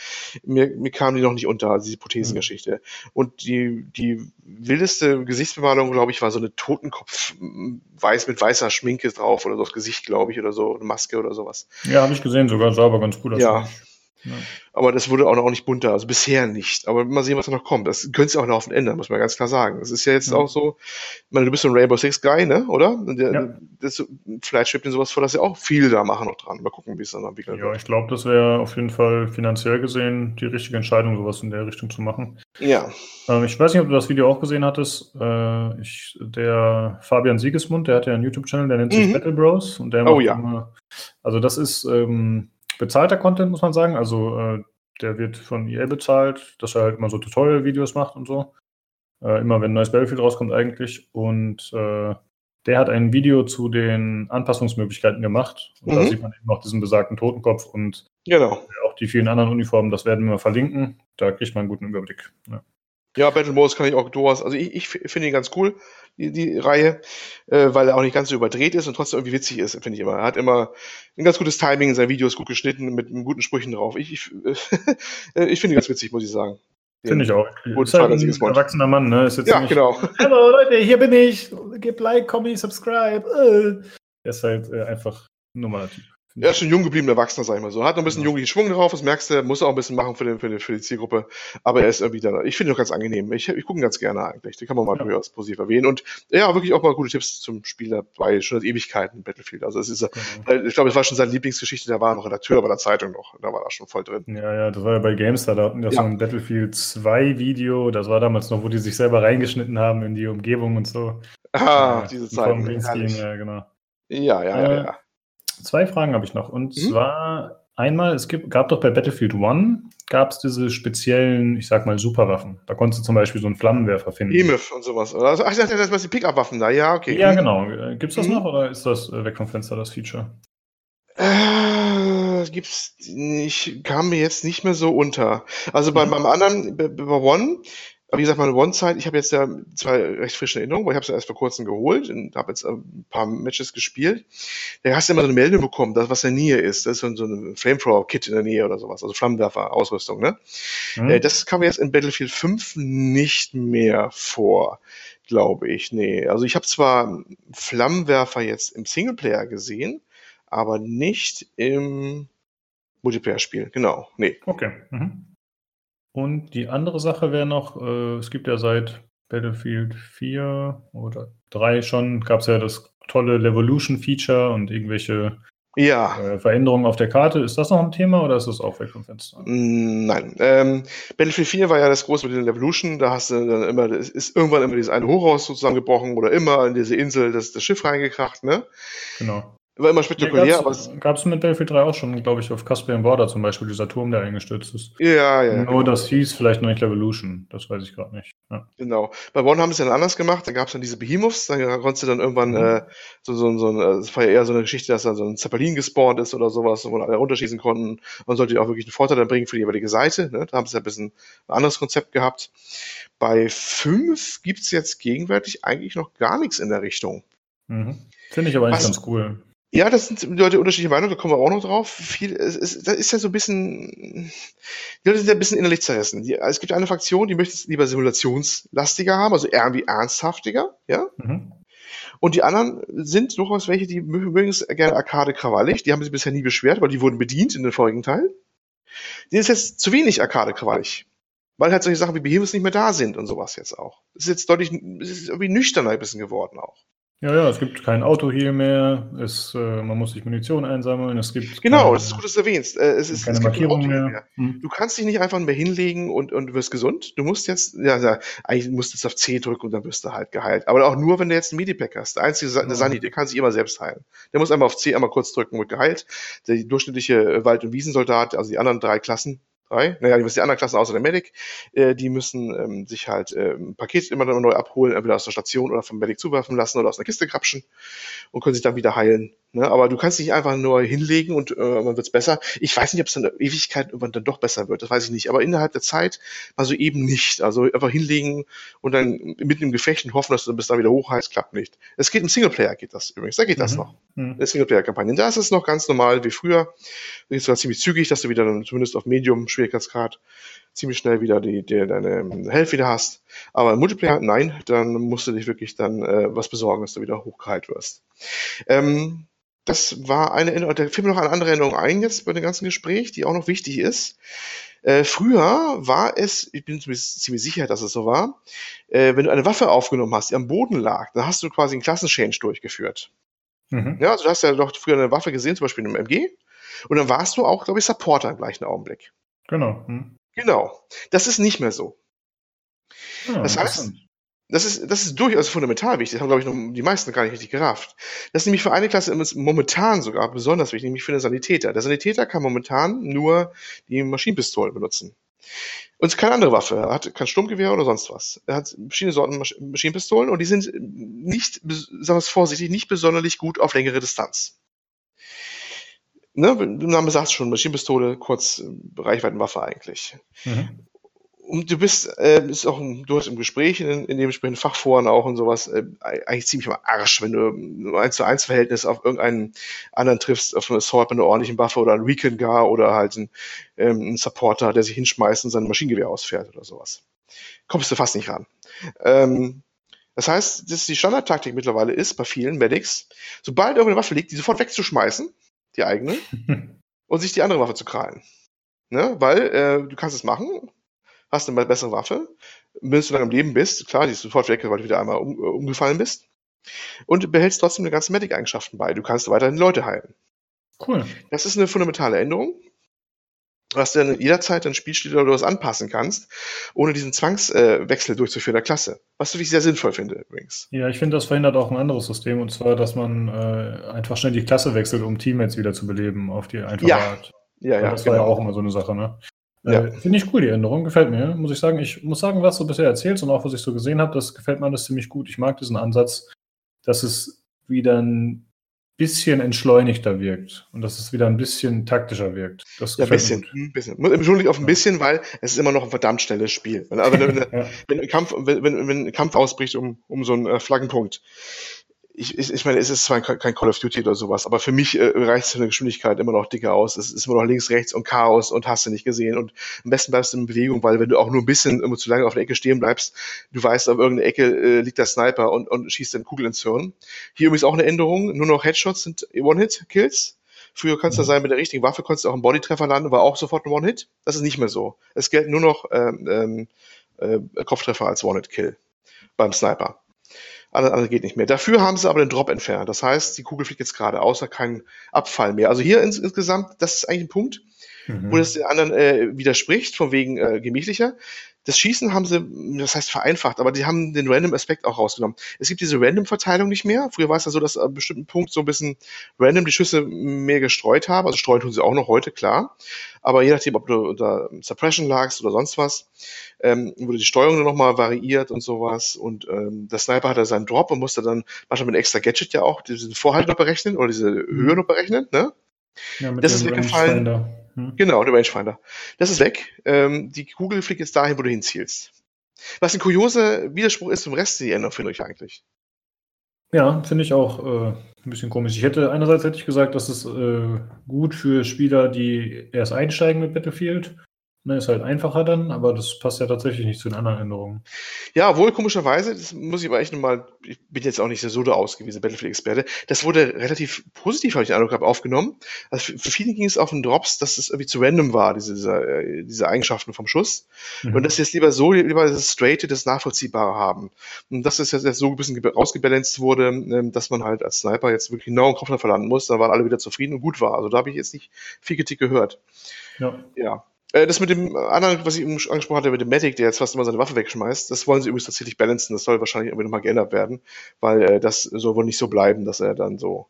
Mir, mir kam die noch nicht unter, also diese Prothesengeschichte. Mhm. Und die, die wildeste Gesichtsbemalung, glaube ich, war so eine Totenkopf weiß mit weißer Schminke drauf oder so das Gesicht, glaube ich, oder so, eine Maske oder sowas. Ja, habe ich gesehen, sogar sah aber ganz gut aus. Ja. Aber das wurde auch noch nicht bunter, also bisher nicht. Aber mal sehen, was da noch kommt. Das könnte sich auch laufend ändern, muss man ganz klar sagen. Das ist ja jetzt ja. auch so, ich meine, du bist so ein Rainbow Six Guy, ne, oder? Der, ja. das, vielleicht schwebt dir sowas vor, dass sie auch viel da machen noch dran. Mal gucken, wie es dann entwickelt ja, wird. Ja, ich glaube, das wäre auf jeden Fall finanziell gesehen die richtige Entscheidung, sowas in der Richtung zu machen. Ja. Ähm, ich weiß nicht, ob du das Video auch gesehen hattest. Äh, ich, der Fabian Siegesmund, der hat ja einen YouTube-Channel, der nennt sich mhm. Battle Bros. Und der oh ja. Immer, also das ist, ähm, bezahlter Content, muss man sagen. Also äh, der wird von EA bezahlt, dass er halt immer so Tutorial-Videos macht und so. Äh, immer wenn ein neues Battlefield rauskommt eigentlich. Und äh, der hat ein Video zu den Anpassungsmöglichkeiten gemacht. Und mhm. da sieht man eben auch diesen besagten Totenkopf und genau. auch die vielen anderen Uniformen. Das werden wir verlinken. Da kriegt man einen guten Überblick. Ja. Ja, Battle Mode kann ich auch durchaus, also ich, ich finde ihn ganz cool, die, die Reihe, äh, weil er auch nicht ganz so überdreht ist und trotzdem irgendwie witzig ist, finde ich immer. Er hat immer ein ganz gutes Timing in seinen Videos, gut geschnitten, mit, mit guten Sprüchen drauf. Ich, ich, *laughs* äh, ich finde ihn ganz witzig, muss ich sagen. Finde ich auch. Ist halt ein erwachsener Mann, ne? Ist jetzt ja, genau. *laughs* Hallo Leute, hier bin ich. Gib Like, Comment, Subscribe. Äh. Er ist halt äh, einfach ein normaler Typ. Er ist schon jung geblieben, Erwachsener, sag ich mal so. Hat noch ein bisschen ja. jugendlichen Schwung drauf, das merkst du, muss er auch ein bisschen machen für, den, für, die, für die Zielgruppe. Aber er ist irgendwie da. Ich finde ihn auch ganz angenehm. Ich, ich gucke ihn ganz gerne eigentlich. Den kann man mal ja. durchaus positiv erwähnen. Und ja, wirklich auch mal gute Tipps zum Spiel dabei. Schon seit Ewigkeiten Battlefield. Also es ist, genau. ich glaube, es war schon seine Lieblingsgeschichte. Da war er noch Redakteur bei der Zeitung noch. Da war er schon voll drin. Ja, ja, das war ja bei GameStar. Da hatten wir ja. so ein Battlefield 2 Video. Das war damals noch, wo die sich selber reingeschnitten haben in die Umgebung und so. Ah, ja, diese Zeit. Ja, genau. Ja, ja, ja, äh, ja. Zwei Fragen habe ich noch. Und mhm. zwar einmal, es gibt, gab doch bei Battlefield One, gab es diese speziellen, ich sag mal, Superwaffen. Da konntest du zum Beispiel so einen Flammenwerfer finden. EMIF und sowas. Also, ach, ich dachte, das war die Pickup-Waffen da. Ja, okay. Ja, mhm. genau. Gibt es das mhm. noch oder ist das äh, weg vom Fenster, das Feature? Äh, gibt's nicht, kam mir jetzt nicht mehr so unter. Also bei, mhm. beim anderen, bei, bei One, Aber wie gesagt, meine One-Zeit, ich habe jetzt ja zwei recht frische Erinnerungen, weil ich habe es ja erst vor kurzem geholt und habe jetzt ein paar Matches gespielt. Da hast du immer so eine Meldung bekommen, dass was in der Nähe ist. Das ist so, so ein Flamethrower-Kit in der Nähe oder sowas, also Flammenwerfer-Ausrüstung. Ne? Mhm. Äh, das kam jetzt in Battlefield 5 nicht mehr vor, glaube ich. Nee, also ich habe zwar Flammenwerfer jetzt im Singleplayer gesehen, aber nicht im Multiplayer-Spiel. Genau, nee. Okay. Mhm. Und die andere Sache wäre noch, äh, es gibt ja seit Battlefield 4 oder 3 schon, gab es ja das tolle Levolution-Feature und irgendwelche ja. äh, Veränderungen auf der Karte. Ist das noch ein Thema oder ist das auch weg vom Fenster? Mm, nein. Ähm, Battlefield 4 war ja das große mit den Levolution. Da hast du dann immer, ist irgendwann immer dieses eine Hochhaus zusammengebrochen oder immer in diese Insel das, das Schiff reingekracht, ne? Genau. War immer spektakulär, ja, aber es gab es mit Battlefield 3 auch schon, glaube ich, auf Caspian Border zum Beispiel, dieser Turm, der eingestürzt ist. Ja, ja. Nur genau. das hieß vielleicht noch nicht Revolution, das weiß ich gerade nicht. Ja. Genau. Bei One haben sie es dann anders gemacht, da gab es dann diese Behemoths, da konntest du dann irgendwann mhm. äh, so, so, so, äh, das war ja eher so eine Geschichte, dass dann so ein Zeppelin gespawnt ist oder sowas, wo alle runterschießen konnten. Man sollte auch wirklich einen Vorteil dann bringen für die jeweilige Seite. Ne? Da haben sie ein bisschen ein anderes Konzept gehabt. Bei 5 gibt es jetzt gegenwärtig eigentlich noch gar nichts in der Richtung. Mhm. Finde ich aber eigentlich ganz cool. Ja, das sind Leute unterschiedliche Meinungen, da kommen wir auch noch drauf. Viel, es ist, das ist ja so ein bisschen, die Leute sind ja ein bisschen innerlich zerrissen. Die, es gibt eine Fraktion, die möchte es lieber simulationslastiger haben, also irgendwie ernsthaftiger, ja. Mhm. Und die anderen sind durchaus welche, die mögen es gerne Arcade krawallig. Die haben sich bisher nie beschwert, weil die wurden bedient in den vorigen Teilen. Die ist jetzt zu wenig Arcade krawallig. Weil halt solche Sachen wie Behemoths nicht mehr da sind und sowas jetzt auch. Es ist jetzt deutlich, es ist irgendwie nüchterner ein bisschen geworden auch. Ja, ja, es gibt kein Autoheal mehr, es, äh, man muss sich Munition einsammeln, es gibt Genau, keine, das ist gut, dass du erwähnst. Äh, es ist, keine es Markierung mehr. mehr. Hm. Du kannst dich nicht einfach mehr hinlegen und, und wirst gesund. Du musst jetzt, ja, ja eigentlich musst du jetzt auf C drücken und dann wirst du halt geheilt. Aber auch nur, wenn du jetzt einen Medipack hast. Der einzige, der Sani, der kann sich immer selbst heilen. Der muss einmal auf C einmal kurz drücken und geheilt. Der durchschnittliche Wald- und Wiesensoldat, also die anderen drei Klassen, drei, naja, die müssen die anderen Klassen außer der Medic, äh, die müssen ähm, sich halt äh, ein Paket immer neu abholen, entweder aus der Station oder vom Medic zuwerfen lassen oder aus einer Kiste krapschen und können sich dann wieder heilen. Ne? Aber du kannst dich einfach nur hinlegen und äh, man wird's besser. Ich weiß nicht, ob es dann in der Ewigkeit irgendwann dann doch besser wird, das weiß ich nicht. Aber innerhalb der Zeit mal so eben nicht. Also einfach hinlegen und dann mitten im Gefecht und hoffen, dass du bis dann wieder hochheißt, klappt nicht. Es geht im Singleplayer, geht das übrigens. Da geht mhm. das noch. Mhm. In Singleplayer-Kampagnen. Da ist es noch ganz normal wie früher. Da ist es ziemlich zügig, dass du wieder dann zumindest auf Medium Schwierigkeitsgrad ziemlich schnell wieder die, die deine Health wieder hast. Aber im Multiplayer, nein, dann musst du dich wirklich dann äh, was besorgen, dass du wieder hochgeheilt wirst. Ähm, das war eine Erinnerung, da fiel mir noch eine andere Erinnerung ein jetzt bei dem ganzen Gespräch, die auch noch wichtig ist. Äh, früher war es, ich bin ziemlich sicher, dass es so war, äh, wenn du eine Waffe aufgenommen hast, die am Boden lag, dann hast du quasi einen Klassenchange durchgeführt. Mhm. Ja, also du hast ja doch früher eine Waffe gesehen, zum Beispiel in einem MG, und dann warst du auch, glaube ich, Supporter im gleichen Augenblick. Genau. Hm. Genau. Das ist nicht mehr so. Ja, das heißt, das ist, das ist durchaus fundamental wichtig. Das haben, glaube ich, noch die meisten gar nicht richtig gerafft. Das ist nämlich für eine Klasse momentan sogar besonders wichtig, nämlich für den Sanitäter. Der Sanitäter kann momentan nur die Maschinenpistole benutzen. Und keine andere Waffe. Er hat kein Sturmgewehr oder sonst was. Er hat verschiedene Sorten Masch Maschinenpistolen und die sind nicht, sagen wir es vorsichtig, nicht besonders gut auf längere Distanz ne, der Name sagt schon, Maschinenpistole, kurz äh, Reichweitenwaffe eigentlich. Mhm. Und du bist, äh, bist auch du hast im Gespräch, in, in dem entsprechenden Fachforen auch und sowas, äh, eigentlich ziemlich am Arsch, wenn du ein eins zu eins Verhältnis auf irgendeinen anderen triffst, auf einen Assault mit einer ordentlichen Waffe oder einen Recon gar oder halt einen, ähm, einen Supporter, der sich hinschmeißt und sein Maschinengewehr ausfährt oder sowas. Kommst du fast nicht ran. Ähm, das heißt, dass die Standardtaktik mittlerweile ist bei vielen Medics, sobald irgendeine Waffe liegt, die sofort wegzuschmeißen die eigene, *laughs* und sich die andere Waffe zu krallen. Ne? Weil äh, du kannst es machen, hast eine bessere Waffe, wenn du lange im Leben bist, klar, die ist sofort weg, weil du wieder einmal um, äh, umgefallen bist. Und du behältst trotzdem eine ganze Medic-Eigenschaften bei. Du kannst weiterhin Leute heilen. Cool. Das ist eine fundamentale Änderung was du dann jederzeit deinen Spielstil oder was anpassen kannst, ohne diesen Zwangswechsel durchzuführen der Klasse. Was ich sehr sinnvoll finde übrigens. Ja, ich finde, das verhindert auch ein anderes System, und zwar, dass man äh, einfach schnell die Klasse wechselt, um Teammates wieder zu beleben auf die einfache ja. Art. Ja, ja. das genau. war ja genau. auch immer so eine Sache, ne? Äh, ja. Finde ich cool, die Änderung. Gefällt mir, muss ich sagen. Ich muss sagen, was du bisher erzählst und auch was ich so gesehen habe, das gefällt mir alles ziemlich gut. Ich mag diesen Ansatz, dass es wieder ein bisschen entschleunigter wirkt und dass es wieder ein bisschen taktischer wirkt. Das ja, ein bisschen. Ein bisschen. Entschuldigung auf ein bisschen, weil es ist immer noch ein verdammt schnelles Spiel. Wenn, also wenn, *laughs* ja. wenn, ein Kampf, wenn, wenn, ein Kampf ausbricht um, um so einen äh, Flaggenpunkt, ich, ich, ich meine, es ist zwar kein Call of Duty oder sowas, aber für mich äh, reicht seine Geschwindigkeit immer noch dicker aus. Es ist immer noch links, rechts und Chaos und hast du nicht gesehen. Und am besten bleibst du in Bewegung, weil wenn du auch nur ein bisschen immer zu lange auf der Ecke stehen bleibst, du weißt, auf irgendeiner Ecke äh, liegt der Sniper und, und schießt dann Kugel ins Hirn. Hier übrigens auch eine Änderung, nur noch Headshots sind One-Hit-Kills. Früher kannst du mhm. sein, mit der richtigen Waffe konntest du auch einen Bodytreffer landen, war auch sofort ein One-Hit. Das ist nicht mehr so. Es gelten nur noch ähm, ähm, äh, Kopftreffer als One-Hit-Kill beim Sniper. Alles, alles geht nicht mehr. Dafür haben sie aber den Drop entfernt. Das heißt, die Kugel fliegt jetzt gerade, außer kein Abfall mehr. Also hier ins, insgesamt, das ist eigentlich ein Punkt, mhm. wo das den anderen äh, widerspricht, von wegen äh, gemächlicher. Das Schießen haben sie, das heißt vereinfacht, aber die haben den Random-Aspekt auch rausgenommen. Es gibt diese Random-Verteilung nicht mehr. Früher war es ja so, dass an einem bestimmten Punkt so ein bisschen random die Schüsse mehr gestreut haben. Also streuen tun sie auch noch heute, klar. Aber je nachdem, ob du unter Suppression lagst oder sonst was, ähm, wurde die Steuerung dann nochmal variiert und sowas. Und ähm, der Sniper hatte seinen Drop und musste dann manchmal mit einem extra Gadget ja auch diesen Vorhalt noch berechnen oder diese Höhe noch berechnen, ne? Ja, mit das ist weggefallen. Hm. Genau, der Rangefinder. Das ist weg. Ähm, die Kugel fliegt jetzt dahin, wo du hinzielst. Was ein kurioser Widerspruch ist zum Rest der Änderung, finde ich eigentlich. Ja, finde ich auch äh, ein bisschen komisch. Ich hätte einerseits hätte ich gesagt, dass es äh, gut für Spieler, die erst einsteigen mit Battlefield Ne, ist halt einfacher dann, aber das passt ja tatsächlich nicht zu den anderen Änderungen. Ja, wohl komischerweise, das muss ich aber echt nochmal, ich bin jetzt auch nicht so der ausgewiesene Battlefield-Experte, das wurde relativ positiv, habe ich den Eindruck gehabt, aufgenommen. Also für viele ging es auf den Drops, dass es irgendwie zu random war, diese, diese, diese Eigenschaften vom Schuss. Mhm. Und dass sie jetzt lieber so, lieber das Straighte, das Nachvollziehbare haben. Und dass es jetzt so ein bisschen rausgebalanced wurde, ähm, dass man halt als Sniper jetzt wirklich genau einen Kopf verlanden muss, dann waren alle wieder zufrieden und gut war. Also da habe ich jetzt nicht viel Kritik gehört. Ja. Ja. Äh, das mit dem anderen, was ich eben angesprochen hatte, mit dem Medic, der jetzt fast immer seine Waffe wegschmeißt, das wollen sie übrigens tatsächlich balancen. Das soll wahrscheinlich irgendwie nochmal geändert werden, weil äh, das soll wohl nicht so bleiben, dass er dann so,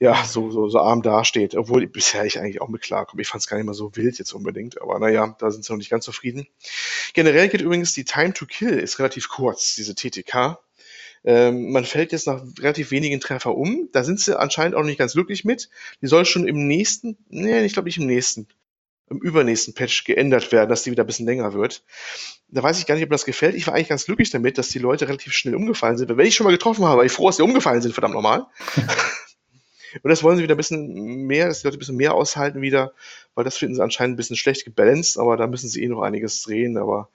ja, so, so, so arm dasteht. Obwohl bisher ich eigentlich auch mit klarkomme. Ich fand es gar nicht mal so wild jetzt unbedingt, aber naja, da sind sie noch nicht ganz zufrieden. Generell geht übrigens die Time to Kill ist relativ kurz, diese TTK. Ähm, man fällt jetzt nach relativ wenigen Treffer um. Da sind sie anscheinend auch nicht ganz glücklich mit. Die soll schon im nächsten, nee, ich glaube nicht im nächsten, im übernächsten Patch geändert werden, dass die wieder ein bisschen länger wird. Da weiß ich gar nicht, ob mir das gefällt. Ich war eigentlich ganz glücklich damit, dass die Leute relativ schnell umgefallen sind. Wenn ich schon mal getroffen habe, war ich froh, dass die umgefallen sind, verdammt normal. *laughs* Und das wollen sie wieder ein bisschen mehr, dass die Leute ein bisschen mehr aushalten wieder, weil das finden sie anscheinend ein bisschen schlecht gebalanced, aber da müssen sie eh noch einiges drehen, aber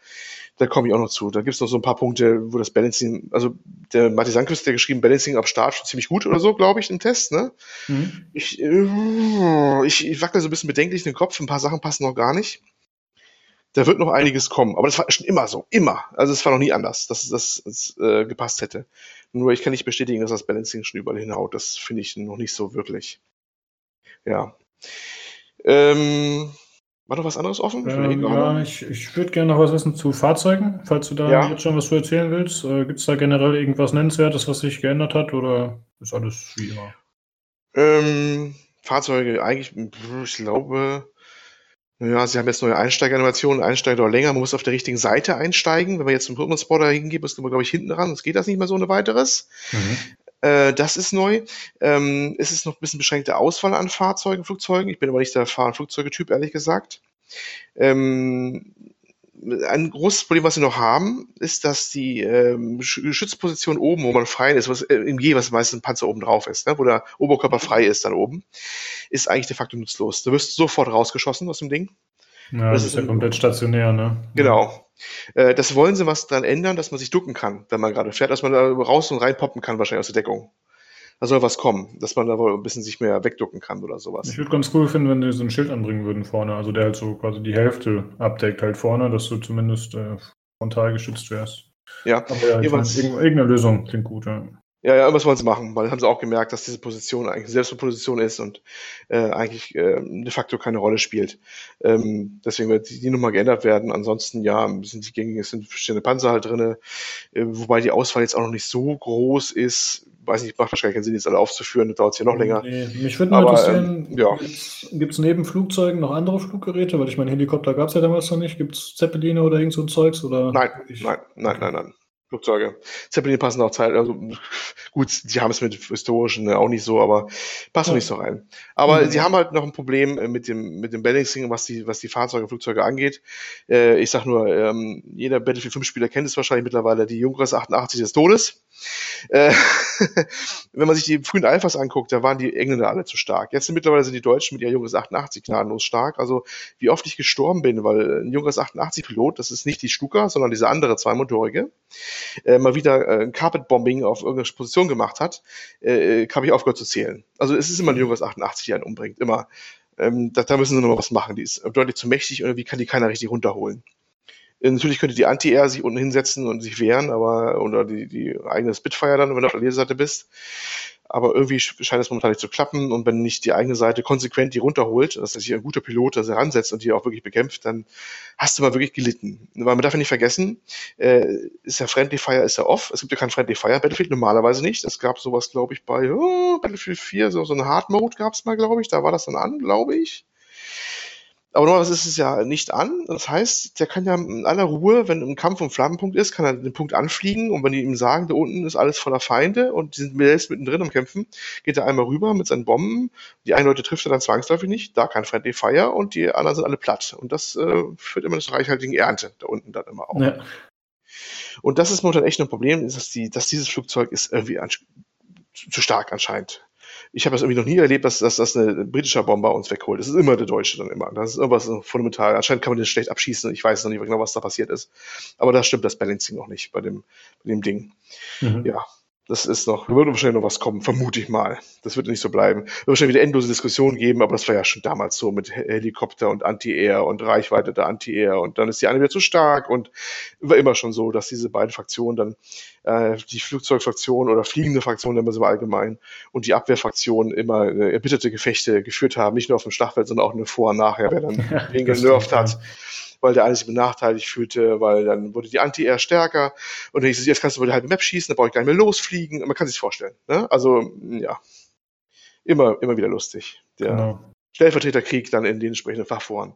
da komme ich auch noch zu. Da gibt es noch so ein paar Punkte, wo das Balancing, also der Matti Sankus, der geschrieben, Balancing ab Start schon ziemlich gut oder so, glaube ich, im Test, ne? Mhm. Ich, äh, ich, ich wackel so ein bisschen bedenklich den Kopf, ein paar Sachen passen noch gar nicht. Da wird noch einiges kommen, aber das war schon immer so, immer. Also es war noch nie anders, dass das, das äh, gepasst hätte. Nur ich kann nicht bestätigen, dass das Balancing schon überall hinhaut. Das finde ich noch nicht so wirklich. Ja. Ähm, war noch was anderes offen? Ich ähm, ja, ich, ich würde gerne noch was wissen zu Fahrzeugen. Falls du da ja. jetzt schon was zu erzählen willst, äh, gibt es da generell irgendwas Nennenswertes, was sich geändert hat oder ist alles wie immer? Ähm, Fahrzeuge, eigentlich, ich glaube, ja, sie haben jetzt neue Einsteigeranimationen, Einsteiger dauert länger, man muss auf der richtigen Seite einsteigen. Wenn man jetzt zum Pokémon Spotter hingeht, muss man, glaube ich, hinten ran, sonst geht das nicht mehr so ohne weiteres. Mhm. Äh, das ist neu. Ähm, es ist noch ein bisschen beschränkte Auswahl an Fahrzeugen, Flugzeugen. Ich bin aber nicht der Fahr- Flugzeugetyp, ehrlich gesagt. Ähm, ein großes Problem, was sie noch haben, ist, dass die ähm, Schützposition oben, wo man frei ist, was äh, im G, was meistens ein Panzer oben drauf ist, ne, wo der Oberkörper frei ist dann oben, ist eigentlich de facto nutzlos. Du wirst sofort rausgeschossen aus dem Ding. Ja, das, das ist ja komplett stationär, ne? Genau. Äh, das wollen sie was dran ändern, dass man sich ducken kann, wenn man gerade fährt, dass man da raus und rein poppen kann, wahrscheinlich aus der Deckung. Da soll was kommen, dass man da wohl ein bisschen sich mehr wegducken kann oder sowas. Ich würde ganz cool finden, wenn die so ein Schild anbringen würden vorne, also der halt so quasi die Hälfte abdeckt halt vorne, dass du zumindest äh, frontal geschützt wärst. Ja, aber ja, irgendeine Lösung klingt gut, ja. Ja, ja, irgendwas wollen sie machen, weil haben sie auch gemerkt, dass diese Position eigentlich selbst eine Position ist und äh, eigentlich äh, de facto keine Rolle spielt. Ähm, deswegen wird die, die nochmal geändert werden. Ansonsten, ja, sind die gängigen, es sind verschiedene Panzer halt drinne, äh, wobei die Auswahl jetzt auch noch nicht so groß ist. Weiß nicht, macht wahrscheinlich keinen Sinn, jetzt alle aufzuführen, das dauert hier noch länger. Nee, mich würde mal interessieren, ähm, ja. gibt es neben Flugzeugen noch andere Fluggeräte? Weil ich meine, Helikopter gab es ja damals noch nicht. Gibt es Zeppeline oder irgend so ein Zeugs? Oder nein, nein, nein, nein, nein. Flugzeuge. Zeppelin passen auch Zeit, also gut, die haben es mit historischen ne, auch nicht so, aber passen ja. nicht so rein. Aber mhm. sie haben halt noch ein Problem äh, mit dem, mit dem Balancing, was die, was die Fahrzeuge, Flugzeuge angeht. Äh, ich sag nur, ähm, jeder Battlefield 5 Spieler kennt es wahrscheinlich mittlerweile, die Junkers 88 des Todes. Äh, *laughs* wenn man sich die frühen Alphas anguckt, da waren die Engländer alle zu stark. Jetzt sind mittlerweile sind die Deutschen mit ihrer Junkers 88 gnadenlos stark. Also wie oft ich gestorben bin, weil ein Junkers 88 Pilot, das ist nicht die Stuka, sondern diese andere zweimotorige, äh, mal wieder äh, ein Carpet-Bombing auf irgendeine Position gemacht hat, äh, habe ich aufgehört zu zählen. Also es ist immer ein Junges 88, die einen umbringt, immer. Ähm, da, da, müssen sie noch mal was machen. Die ist deutlich zu mächtig und irgendwie kann die keiner richtig runterholen. Äh, natürlich könnte die Anti-Air sich unten hinsetzen und sich wehren, aber oder die, die eigene Spitfire dann, wenn du auf der Leseseite bist aber irgendwie scheint es momentan nicht zu klappen und wenn nicht die eigene Seite konsequent die runterholt, dass sich ein guter Pilot da heransetzt und die auch wirklich bekämpft, dann hast du mal wirklich gelitten. Weil man darf ja nicht vergessen, äh, ist ja Friendly Fire, ist ja off. Es gibt ja kein Friendly Fire Battlefield, normalerweise nicht. Es gab sowas, glaube ich, bei oh, Battlefield 4, so, so ein Hard Mode gab es mal, glaube ich. Da war das dann an, glaube ich. Aber normalerweise ist es ja nicht an. Das heißt, der kann ja in aller Ruhe, wenn ein Kampf um Flammenpunkt ist, kann er den Punkt anfliegen und wenn die ihm sagen, da unten ist alles voller Feinde und die sind selbst mittendrin am Kämpfen, geht er einmal rüber mit seinen Bomben. Die einen Leute trifft er dann zwangsläufig nicht, da kein Friendly Fire und die anderen sind alle platt. Und das äh, führt immer zu reichhaltigen Ernte da unten dann immer auch. Ja. Und das ist momentan echt ein Problem, dass, die, dass dieses Flugzeug ist irgendwie zu stark anscheinend ich habe das irgendwie noch nie erlebt, dass, dass, dass ein britischer Bomber uns wegholt. Es ist immer der Deutsche dann immer. Das ist irgendwas fundamental. Anscheinend kann man den schlecht abschießen. Ich weiß noch nicht genau, was da passiert ist. Aber da stimmt das Balancing noch nicht bei dem, bei dem Ding. Mhm. Ja. Das ist noch, würde wahrscheinlich noch was kommen, vermute ich mal. Das wird nicht so bleiben. Wird wahrscheinlich wieder endlose Diskussionen geben, aber das war ja schon damals so mit Helikopter und Anti-Air und Reichweite der Anti-Air und dann ist die eine wieder zu stark und war immer schon so, dass diese beiden Fraktionen dann, äh, die Flugzeugfraktion oder fliegende Fraktion, nennen wir sie mal allgemein, und die Abwehrfraktion immer äh, erbitterte Gefechte geführt haben, nicht nur auf dem Schlachtfeld, sondern auch nur vor und nachher, wer dann *laughs* ja, wen genervt hat weil der eine sich benachteiligt fühlte, weil dann wurde die Anti-Air stärker und dann hieß es, jetzt kannst du über die halbe Map schießen, dann brauche ich gar nicht mehr losfliegen. Man kann sich vorstellen. Ne? Also, ja, immer, immer wieder lustig. Der genau. Stellvertreterkrieg dann in den entsprechenden Fachforen.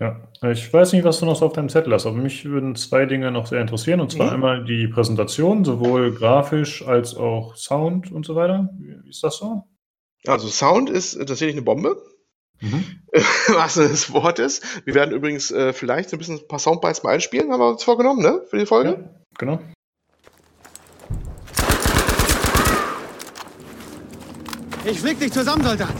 Ja, ich weiß nicht, was du noch so auf deinem Zettel hast, aber mich würden zwei Dinge noch sehr interessieren. Und zwar mhm. einmal die Präsentation, sowohl grafisch als auch Sound und so weiter. Wie ist das so? Also Sound ist tatsächlich eine Bombe. Mhm. *laughs* Was des Wortes. Wir werden übrigens äh, vielleicht so ein bisschen ein paar Soundbites mal einspielen, haben wir uns vorgenommen, ne? Für die Folge. Ja, genau. Ich flieg dich zusammen, Soldat.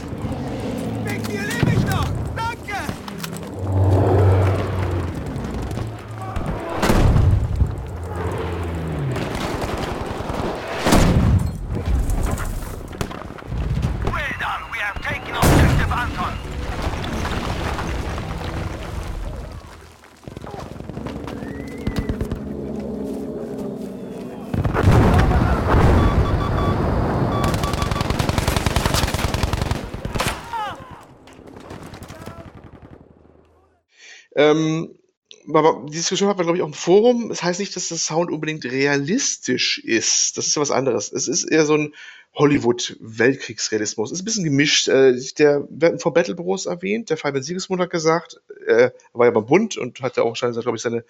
Aber die Diskussion hat man, glaube ich, auch im Forum. Das heißt nicht, dass das Sound unbedingt realistisch ist. Das ist ja was anderes. Es ist eher so ein Hollywood-Weltkriegsrealismus. Ist ein bisschen gemischt. Äh, der, wir hatten vor Battle Bros erwähnt, der Fabian Siegesmund hat gesagt, äh, er war ja beim Bund und hat ja auch, glaube ich, seine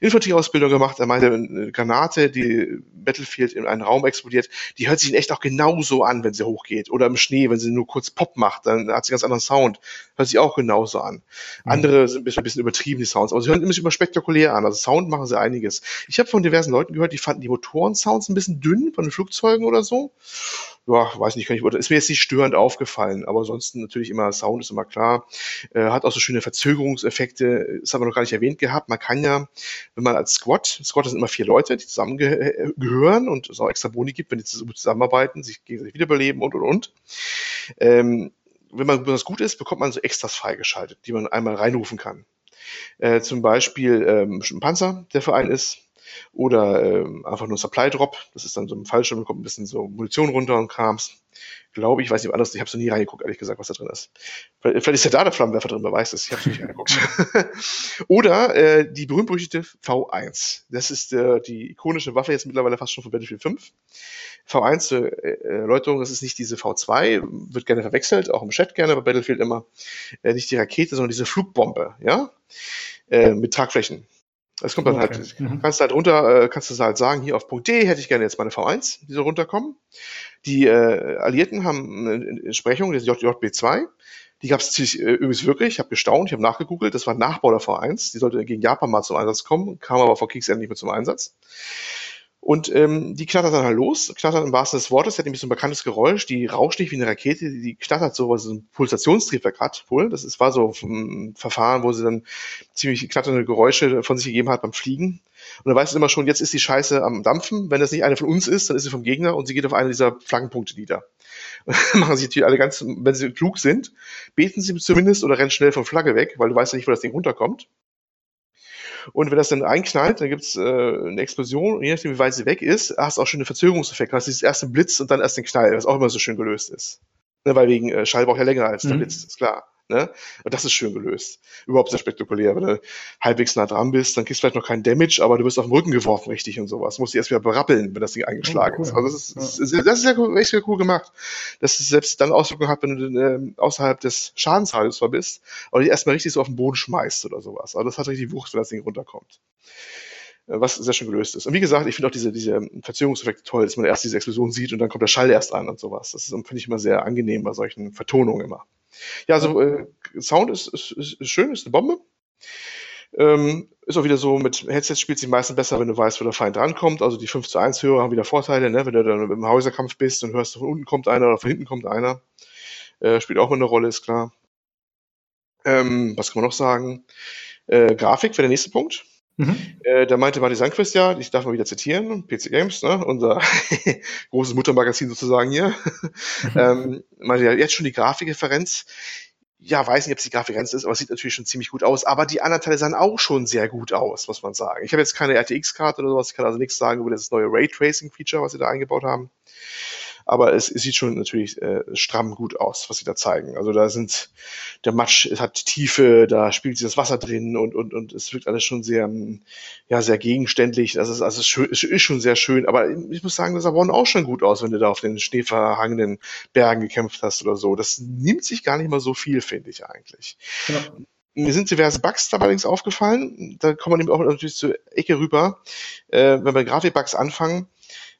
Infanterieausbildung gemacht. Er meinte, eine Granate, die Battlefield in einen Raum explodiert, die hört sich in echt auch genauso an, wenn sie hochgeht. Oder im Schnee, wenn sie nur kurz Pop macht, dann hat sie ganz anderen Sound. Hört sich auch genauso an. Mhm. Andere sind ein bisschen, ein bisschen übertrieben, die Sounds. Aber sie hören immer immer spektakulär an. Also Sound machen sie einiges. Ich habe von diversen Leuten gehört, die fanden die Motoren-Sounds ein bisschen dünn von den Flugzeugen oder so ja, weiß nicht, kann ich, ist mir jetzt nicht störend aufgefallen, aber ansonsten natürlich immer Sound ist immer klar. Äh, hat auch so schöne Verzögerungseffekte, das haben wir noch gar nicht erwähnt gehabt. Man kann ja, wenn man als Squad, Squad sind immer vier Leute, die zusammengehören und es auch extra Boni gibt, wenn die zusammenarbeiten, sich gegenseitig wiederbeleben und und und. Ähm, wenn man besonders gut ist, bekommt man so Extras freigeschaltet, die man einmal reinrufen kann. Äh, zum Beispiel ähm, ein Panzer, der für einen ist, oder ähm, einfach nur Supply Drop. Das ist dann so ein Fallschirm, kommt ein bisschen so Munition runter und Krams. Glaube ich, weiß nicht, anders, ich habe so nie reingeguckt, ehrlich gesagt, was da drin ist. Vielleicht ist ja da der Flammenwerfer drin, wer weiß es, ich habe nicht reingeguckt. *laughs* Oder äh, die berühmt-berüchtigte V1. Das ist äh, die ikonische Waffe jetzt mittlerweile fast schon von Battlefield 5. V1 zur Erläuterung, das ist nicht diese V2, wird gerne verwechselt, auch im Chat gerne bei Battlefield immer. Äh, nicht die Rakete, sondern diese Flugbombe, ja, äh, mit Tragflächen. Es kommt dann Okay. halt, Mhm. kannst du halt runter, äh, kannst du halt sagen, hier auf Punkt D hätte ich gerne jetzt meine V1, die so runterkommen. Die äh, Alliierten haben eine Entsprechung, das ist JB2. Die gab es ziemlich äh, übrigens wirklich. Ich habe gestaunt, ich habe nachgegoogelt. Das war ein Nachbau der V1. Die sollte gegen Japan mal zum Einsatz kommen, kam aber vor Kriegsende nicht mehr zum Einsatz. Und ähm, die knattert dann halt los, knattert im wahrsten Sinne des Wortes, hat nämlich so ein bekanntes Geräusch, die rauscht nicht wie eine Rakete, die, knattert so, weil sie so ein Pulsationstriebwerk hat wohl. Das ist, war so ein Verfahren, wo sie dann ziemlich knatternde Geräusche von sich gegeben hat beim Fliegen. Und dann weißt du immer schon, jetzt ist die Scheiße am Dampfen. Wenn das nicht eine von uns ist, dann ist sie vom Gegner und sie geht auf einen dieser Flaggenpunkte nieder. *laughs* Machen sich natürlich alle ganz, wenn sie klug sind, beten sie zumindest oder rennen schnell von Flagge weg, weil du weißt ja nicht, wo das Ding runterkommt. Und wenn das dann einknallt, dann gibt's äh, eine Explosion und je nachdem, wie weit sie weg ist, hast du auch schon einen Verzögerungseffekt. Du hast dieses erste Blitz und dann erst den Knall, was auch immer so schön gelöst ist. Ne, weil wegen äh, Schall braucht ja länger als der Mhm. Blitz, ist klar. Ne? Und das ist schön gelöst. Überhaupt sehr spektakulär. Wenn du halbwegs nah dran bist, dann kriegst du vielleicht noch keinen Damage, aber du wirst auf den Rücken geworfen, richtig und sowas. Musst dich erst wieder berappeln, wenn das Ding eingeschlagen Oh, cool. ist. Also das ist, sehr- das ist sehr, cool- echt sehr cool gemacht. Dass es selbst dann Auswirkungen hat, wenn du ähm, außerhalb des Schadensradius zwar bist, aber dich erstmal richtig so auf den Boden schmeißt oder sowas. Also das hat richtig Wucht, wenn das Ding runterkommt. Äh, Was sehr schön gelöst ist. Und wie gesagt, ich finde auch diese, diese Verzögerungseffekte toll, dass man erst diese Explosion sieht und dann kommt der Schall erst an und sowas. Das finde ich immer sehr angenehm bei solchen Vertonungen immer. Ja, also äh, Sound ist, ist, ist schön, ist eine Bombe. Ähm, ist auch wieder so, mit Headset spielt sich meistens besser, wenn du weißt, wo der Feind rankommt. Also die 5 zu 1 Hörer haben wieder Vorteile, ne? wenn du dann im Häuserkampf bist und hörst, von unten kommt einer oder von hinten kommt einer. Äh, spielt auch mal eine Rolle, ist klar. Ähm, was kann man noch sagen? Äh, Grafik wäre der nächste Punkt. Mhm. Äh, da meinte Marty Sandquist ja, ich darf mal wieder zitieren, PC Games, ne, unser *laughs* großes Muttermagazin sozusagen hier, *laughs* ähm, meinte ja, jetzt schon die Grafikreferenz. Ja, weiß nicht, ob es die Grafikreferenz ist, aber es sieht natürlich schon ziemlich gut aus. Aber die anderen Teile sahen auch schon sehr gut aus, muss man sagen. Ich habe jetzt keine RTX-Karte oder sowas, ich kann also nichts sagen über das neue Raytracing-Feature, was sie da eingebaut haben. Aber es, es sieht schon natürlich äh, stramm gut aus, was sie da zeigen. Also da sind der Matsch es hat Tiefe, da spielt sich das Wasser drin und und und es wirkt alles schon sehr ja sehr gegenständlich. Das ist also es ist, schön, es ist schon sehr schön. Aber ich muss sagen, das sah One auch schon gut aus, wenn du da auf den schneeverhangenen Bergen gekämpft hast oder so. Das nimmt sich gar nicht mal so viel, finde ich eigentlich. Ja. Mir sind diverse Bugs da allerdings aufgefallen. Da kommt man eben auch natürlich zur Ecke rüber. Äh, wenn wir Grafikbugs anfangen,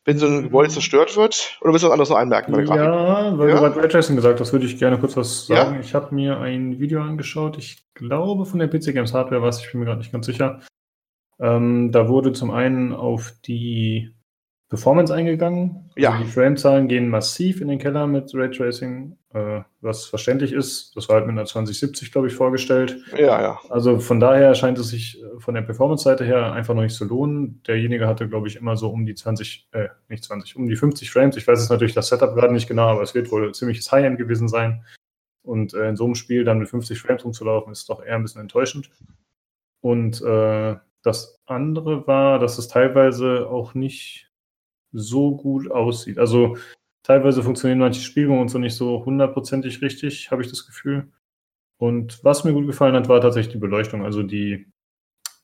wenn so ein Gebäude zerstört wird, oder willst du was anderes noch anmerken bei der Grafik? Ja, weil Ja? du gerade Raytracing gesagt hast, würde ich gerne kurz was Ja? sagen. Ich habe mir ein Video angeschaut, ich glaube von der PC Games Hardware was, ich bin mir gerade nicht ganz sicher. Ähm, da wurde zum einen auf die Performance eingegangen. Ja. Also die Framezahlen gehen massiv in den Keller mit Raytracing, äh, was verständlich ist. Das war halt mit einer 2070, glaube ich, vorgestellt. Ja, ja. Also von daher scheint es sich äh, von der Performance-Seite her einfach noch nicht zu lohnen. Derjenige hatte, glaube ich, immer so um die 20, äh, nicht 20, um die 50 Frames. Ich weiß jetzt natürlich das Setup gerade nicht genau, aber es wird wohl ziemliches High-End gewesen sein. Und äh, in so einem Spiel dann mit 50 Frames rumzulaufen, ist doch eher ein bisschen enttäuschend. Und äh, das andere war, dass es teilweise auch nicht so gut aussieht. Also teilweise funktionieren manche Spielungen und so nicht so hundertprozentig richtig, habe ich das Gefühl. Und was mir gut gefallen hat, war tatsächlich die Beleuchtung. Also die,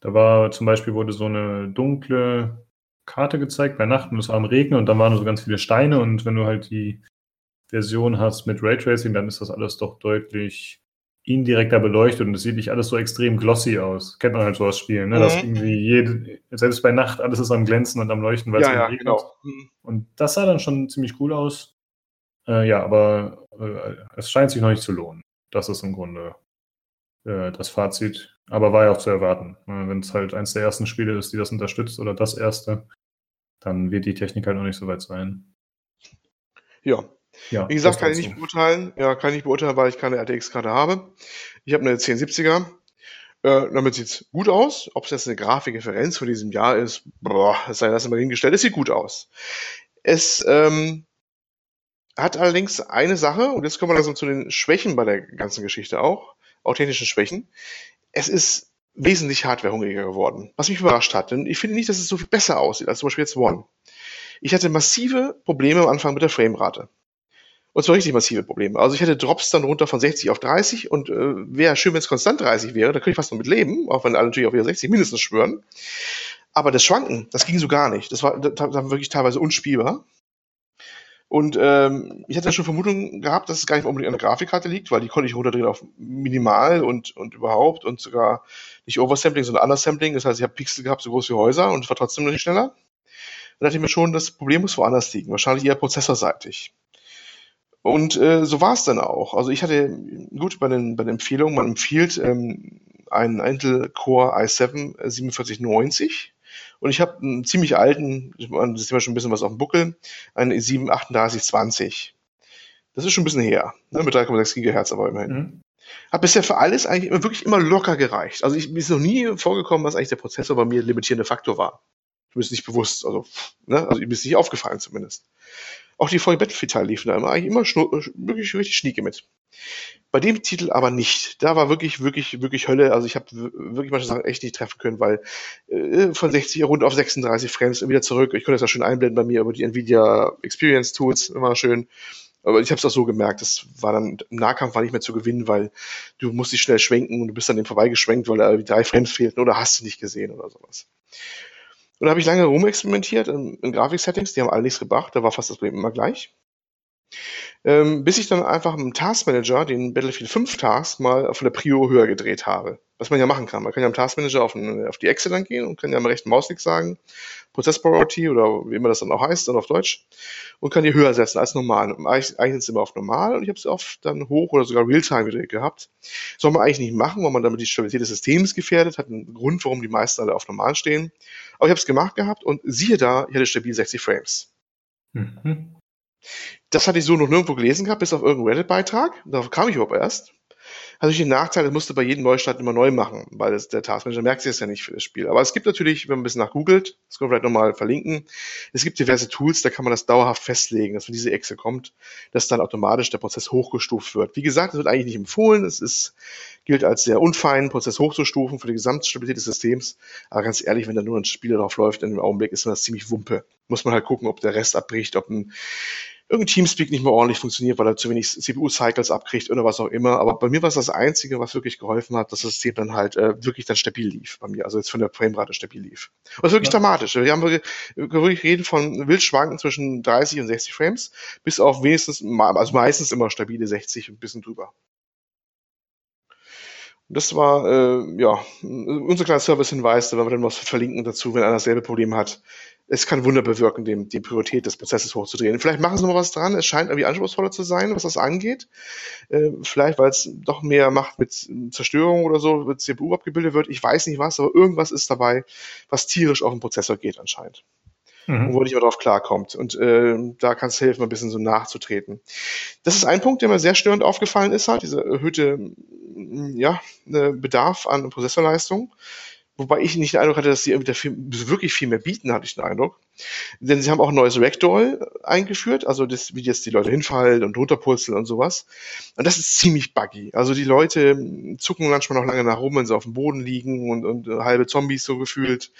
da war zum Beispiel wurde so eine dunkle Karte gezeigt bei Nacht und es war am Regnen und dann waren so ganz viele Steine und wenn du halt die Version hast mit Raytracing, dann ist das alles doch deutlich indirekter beleuchtet und es sieht nicht alles so extrem glossy aus. Kennt man halt so aus Spielen, ne? Dass Mhm. irgendwie jede, selbst bei Nacht alles ist am Glänzen und am Leuchten, weil es Ja, eben ja, regnet. genau. Mhm. Und das sah dann schon ziemlich cool aus. Äh, ja, aber äh, es scheint sich noch nicht zu lohnen. Das ist im Grunde äh, das Fazit. Aber war ja auch zu erwarten. Äh, Wenn es halt eins der ersten Spiele ist, die das unterstützt oder das erste, dann wird die Technik halt noch nicht so weit sein. Ja. Ja, Wie gesagt, kann ich nicht beurteilen. Ja, kann ich nicht beurteilen, weil ich keine RTX-Karte habe. Ich habe eine 1070er. Äh, damit sieht's gut aus. Ob es jetzt eine Grafikreferenz von diesem Jahr ist, boah, sei das mal hingestellt. Es sieht gut aus. Es ähm, hat allerdings eine Sache, und jetzt kommen wir langsam zu den Schwächen bei der ganzen Geschichte auch, auch technischen Schwächen. Es ist wesentlich hardwarehungriger geworden, was mich überrascht hat. Denn ich finde nicht, dass es so viel besser aussieht als zum Beispiel jetzt One. Ich hatte massive Probleme am Anfang mit der Framerate. Und zwar richtig massive Probleme. Also ich hatte Drops dann runter von 60 auf 30 und äh, wäre schön, wenn es konstant 30 wäre, da könnte ich fast noch mit leben, auch wenn alle natürlich auf ihre 60 mindestens schwören. Aber das Schwanken, das ging so gar nicht. Das war, das war wirklich teilweise unspielbar. Und ähm, ich hatte schon Vermutungen gehabt, dass es gar nicht unbedingt an der Grafikkarte liegt, weil die konnte ich runterdrehen auf minimal und, und überhaupt und sogar nicht Oversampling, sondern Undersampling. Das heißt, ich habe Pixel gehabt, so groß wie Häuser und es war trotzdem noch nicht schneller. Dann dachte ich mir schon, das Problem muss woanders liegen, wahrscheinlich eher prozessorseitig. Und äh, so war es dann auch. Also ich hatte, gut, bei den, bei den Empfehlungen, man empfiehlt ähm, einen Intel Core i7 4790 und ich habe einen ziemlich alten, das ist immer schon ein bisschen was auf dem Buckel, einen i7 3820. Das ist schon ein bisschen her, ne, mit 3,6 Gigahertz aber immerhin. Mhm. Hat bisher für alles eigentlich immer, wirklich immer locker gereicht. Also ich, mir ist noch nie vorgekommen, dass eigentlich der Prozessor bei mir limitierende Faktor war. Mir ist nicht bewusst, also, ne, also mir ist nicht aufgefallen zumindest. Auch die VW Battlefield-Teile liefen da immer eigentlich immer wirklich richtig schnieke mit. Bei dem Titel aber nicht. Da war wirklich, wirklich, wirklich Hölle. Also ich habe wirklich manche Sachen echt nicht treffen können, weil äh, von 60 rund auf 36 Frames wieder zurück. Ich konnte das ja schön einblenden bei mir über die Nvidia Experience Tools, immer schön. Aber ich habe es auch so gemerkt, das war dann im Nahkampf war nicht mehr zu gewinnen, weil du musst dich schnell schwenken und du bist dann dem vorbeigeschwenkt, weil da drei Frames fehlten oder hast du nicht gesehen oder sowas. Und da habe ich lange rumexperimentiert in, in Grafik-Settings, die haben alle nichts gebracht, da war fast das Problem immer gleich. Ähm, bis ich dann einfach im Taskmanager den Battlefield 5 Task mal von der Prio höher gedreht habe. Was man ja machen kann. Man kann ja im Taskmanager auf, auf die Echse dann gehen und kann ja am rechten Mausklick sagen, Prozess Priority oder wie immer das dann auch heißt, dann auf Deutsch, und kann die höher setzen als normal. Eigentlich, eigentlich ist immer auf normal und ich habe es oft dann hoch oder sogar Realtime gedreht gehabt. Soll man eigentlich nicht machen, weil man damit die Stabilität des Systems gefährdet. Hat einen Grund, warum die meisten alle auf normal stehen. Aber ich habe es gemacht gehabt und siehe da, ich hatte stabil 60 Frames. Mhm. Das hatte ich so noch nirgendwo gelesen gehabt, bis auf irgendeinen Reddit-Beitrag. Darauf kam ich überhaupt erst. Hat natürlich den Nachteil, das musste bei jedem Neustart immer neu machen, weil das, der Taskmanager merkt sich das ja nicht für das Spiel. Aber es gibt natürlich, wenn man ein bisschen nachgoogelt, das können wir vielleicht nochmal verlinken, es gibt diverse Tools, da kann man das dauerhaft festlegen, dass wenn diese Exe kommt, dass dann automatisch der Prozess hochgestuft wird. Wie gesagt, das wird eigentlich nicht empfohlen, es ist, gilt als sehr unfein, Prozess hochzustufen für die Gesamtstabilität des Systems. Aber ganz ehrlich, wenn da nur ein Spiel darauf läuft, in dem Augenblick ist das ziemlich Wumpe. Muss man halt gucken, ob der Rest abbricht, ob ein irgendein Teamspeak nicht mehr ordentlich funktioniert, weil er zu wenig CPU-Cycles abkriegt oder was auch immer. Aber bei mir war es das Einzige, was wirklich geholfen hat, dass das System dann halt äh, wirklich dann stabil lief bei mir. Also jetzt von der Framerate stabil lief. Und das ist wirklich ja. dramatisch. Wir haben wirklich, wir wirklich reden von Wildschwanken zwischen 30 und 60 Frames, bis auf wenigstens, also meistens immer stabile 60 und ein bisschen drüber. Das war, äh, ja, unser kleiner Service-Hinweis, da werden wir dann was verlinken dazu, wenn einer dasselbe Problem hat es kann Wunder bewirken, dem, die Priorität des Prozesses hochzudrehen. Vielleicht machen sie noch was dran. Es scheint irgendwie anspruchsvoller zu sein, was das angeht. Äh, vielleicht, weil es doch mehr macht mit Zerstörung oder so, mit CPU abgebildet wird. Ich weiß nicht was, aber irgendwas ist dabei, was tierisch auf den Prozessor geht anscheinend. Mhm. wo nicht mehr drauf klarkommt. Und äh, da kann es helfen, ein bisschen so nachzutreten. Das ist ein Punkt, der mir sehr störend aufgefallen ist, halt, dieser erhöhte ja, ne, Bedarf an Prozessorleistung. Wobei ich nicht den Eindruck hatte, dass sie irgendwie viel, wirklich viel mehr bieten, hatte ich den Eindruck. Denn sie haben auch ein neues Ragdoll eingeführt, also das, wie jetzt die Leute hinfallen und runterpurzeln und sowas. Und das ist ziemlich buggy. Also die Leute zucken manchmal noch lange nach rum, wenn sie auf dem Boden liegen und, und halbe Zombies so gefühlt.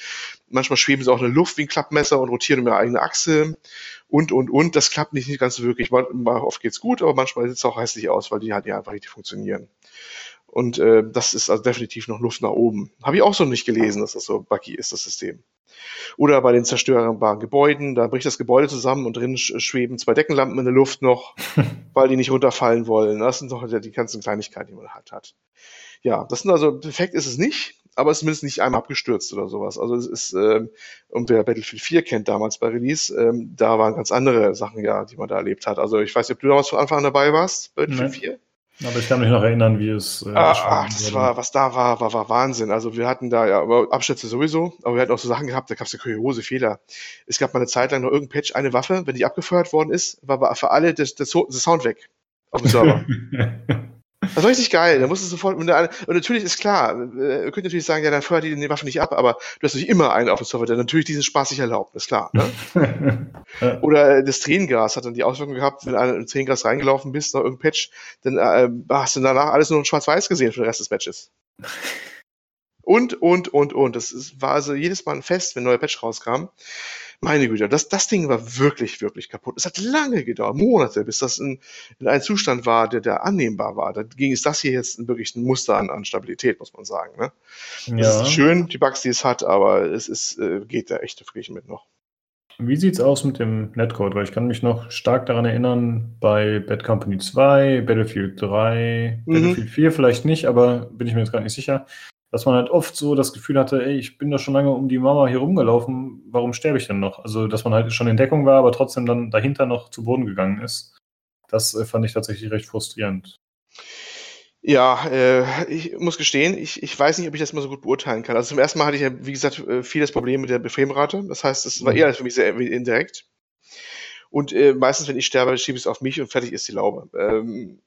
Manchmal schweben sie auch in der Luft wie ein Klappmesser und rotieren um ihre eigene Achse. Und, und, und. Das klappt nicht, nicht ganz so wirklich. Oft geht's gut, aber manchmal sieht es auch hässlich aus, weil die halt ja einfach richtig funktionieren. Und äh, das ist also definitiv noch Luft nach oben. Habe ich auch so nicht gelesen, dass das so buggy ist, das System. Oder bei den zerstörbaren Gebäuden, da bricht das Gebäude zusammen und drin schweben zwei Deckenlampen in der Luft noch, *laughs* weil die nicht runterfallen wollen. Das sind doch die ganzen Kleinigkeiten, die man halt hat. Ja, das sind also, perfekt ist es nicht, aber es ist zumindest nicht einmal abgestürzt oder sowas. Also es ist, ähm, und wer Battlefield 4 kennt damals bei Release, ähm, da waren ganz andere Sachen ja, die man da erlebt hat. Also ich weiß nicht, ob du damals von Anfang an dabei warst, Battlefield nee. 4? Aber ich kann mich noch erinnern, wie es. Äh, ah, ach, das war, was da war, war, war Wahnsinn. Also wir hatten da ja Abschätze sowieso, aber wir hatten auch so Sachen gehabt, da gab es ja kuriose Fehler. Es gab mal eine Zeit lang noch irgendein Patch, eine Waffe, wenn die abgefeuert worden ist, war für alle das, das, das Sound weg auf dem Server. *laughs* Das war richtig geil. Da musst du sofort und natürlich ist klar, äh, ihr könnt natürlich sagen, ja, dann feuert die die Waffe nicht ab, aber du hast natürlich immer einen auf dem Server, der natürlich diesen Spaß sich erlaubt, ist klar. Ne? *laughs* Oder das Tränengas hat dann die Auswirkung gehabt, wenn du in Tränengas reingelaufen bist, noch irgendein Patch, dann äh, hast du danach alles nur in schwarz-weiß gesehen für den Rest des Matches. *laughs* Und, und, und, und. Das ist, war also jedes Mal ein Fest, wenn ein neuer Patch rauskam. Meine Güte, das, das Ding war wirklich, wirklich kaputt. Es hat lange gedauert, Monate, bis das in, in einem Zustand war, der, der annehmbar war. Da ging es das hier jetzt wirklich ein Muster an, an Stabilität, muss man sagen. Ne? Ja. Es ist schön, die Bugs, die es hat, aber es ist, äh, geht da echt wirklich mit noch. Wie sieht's aus mit dem Netcode? Weil ich kann mich noch stark daran erinnern, bei Bad Company 2, Battlefield 3, Mhm. Battlefield 4 vielleicht nicht, aber bin ich mir jetzt gerade nicht sicher, dass man halt oft so das Gefühl hatte, ey, ich bin da schon lange um die Mauer hier rumgelaufen, warum sterbe ich denn noch? Also, dass man halt schon in Deckung war, aber trotzdem dann dahinter noch zu Boden gegangen ist. Das äh, fand ich tatsächlich recht frustrierend. Ja, äh, ich muss gestehen, ich, ich weiß nicht, ob ich das mal so gut beurteilen kann. Also zum ersten Mal hatte ich ja, wie gesagt, äh, viel das Problem mit der Framerate. Das heißt, es war Mhm. eher für mich sehr indirekt. Und äh, meistens, wenn ich sterbe, schiebe ich es auf mich und fertig ist die Laube. Ähm,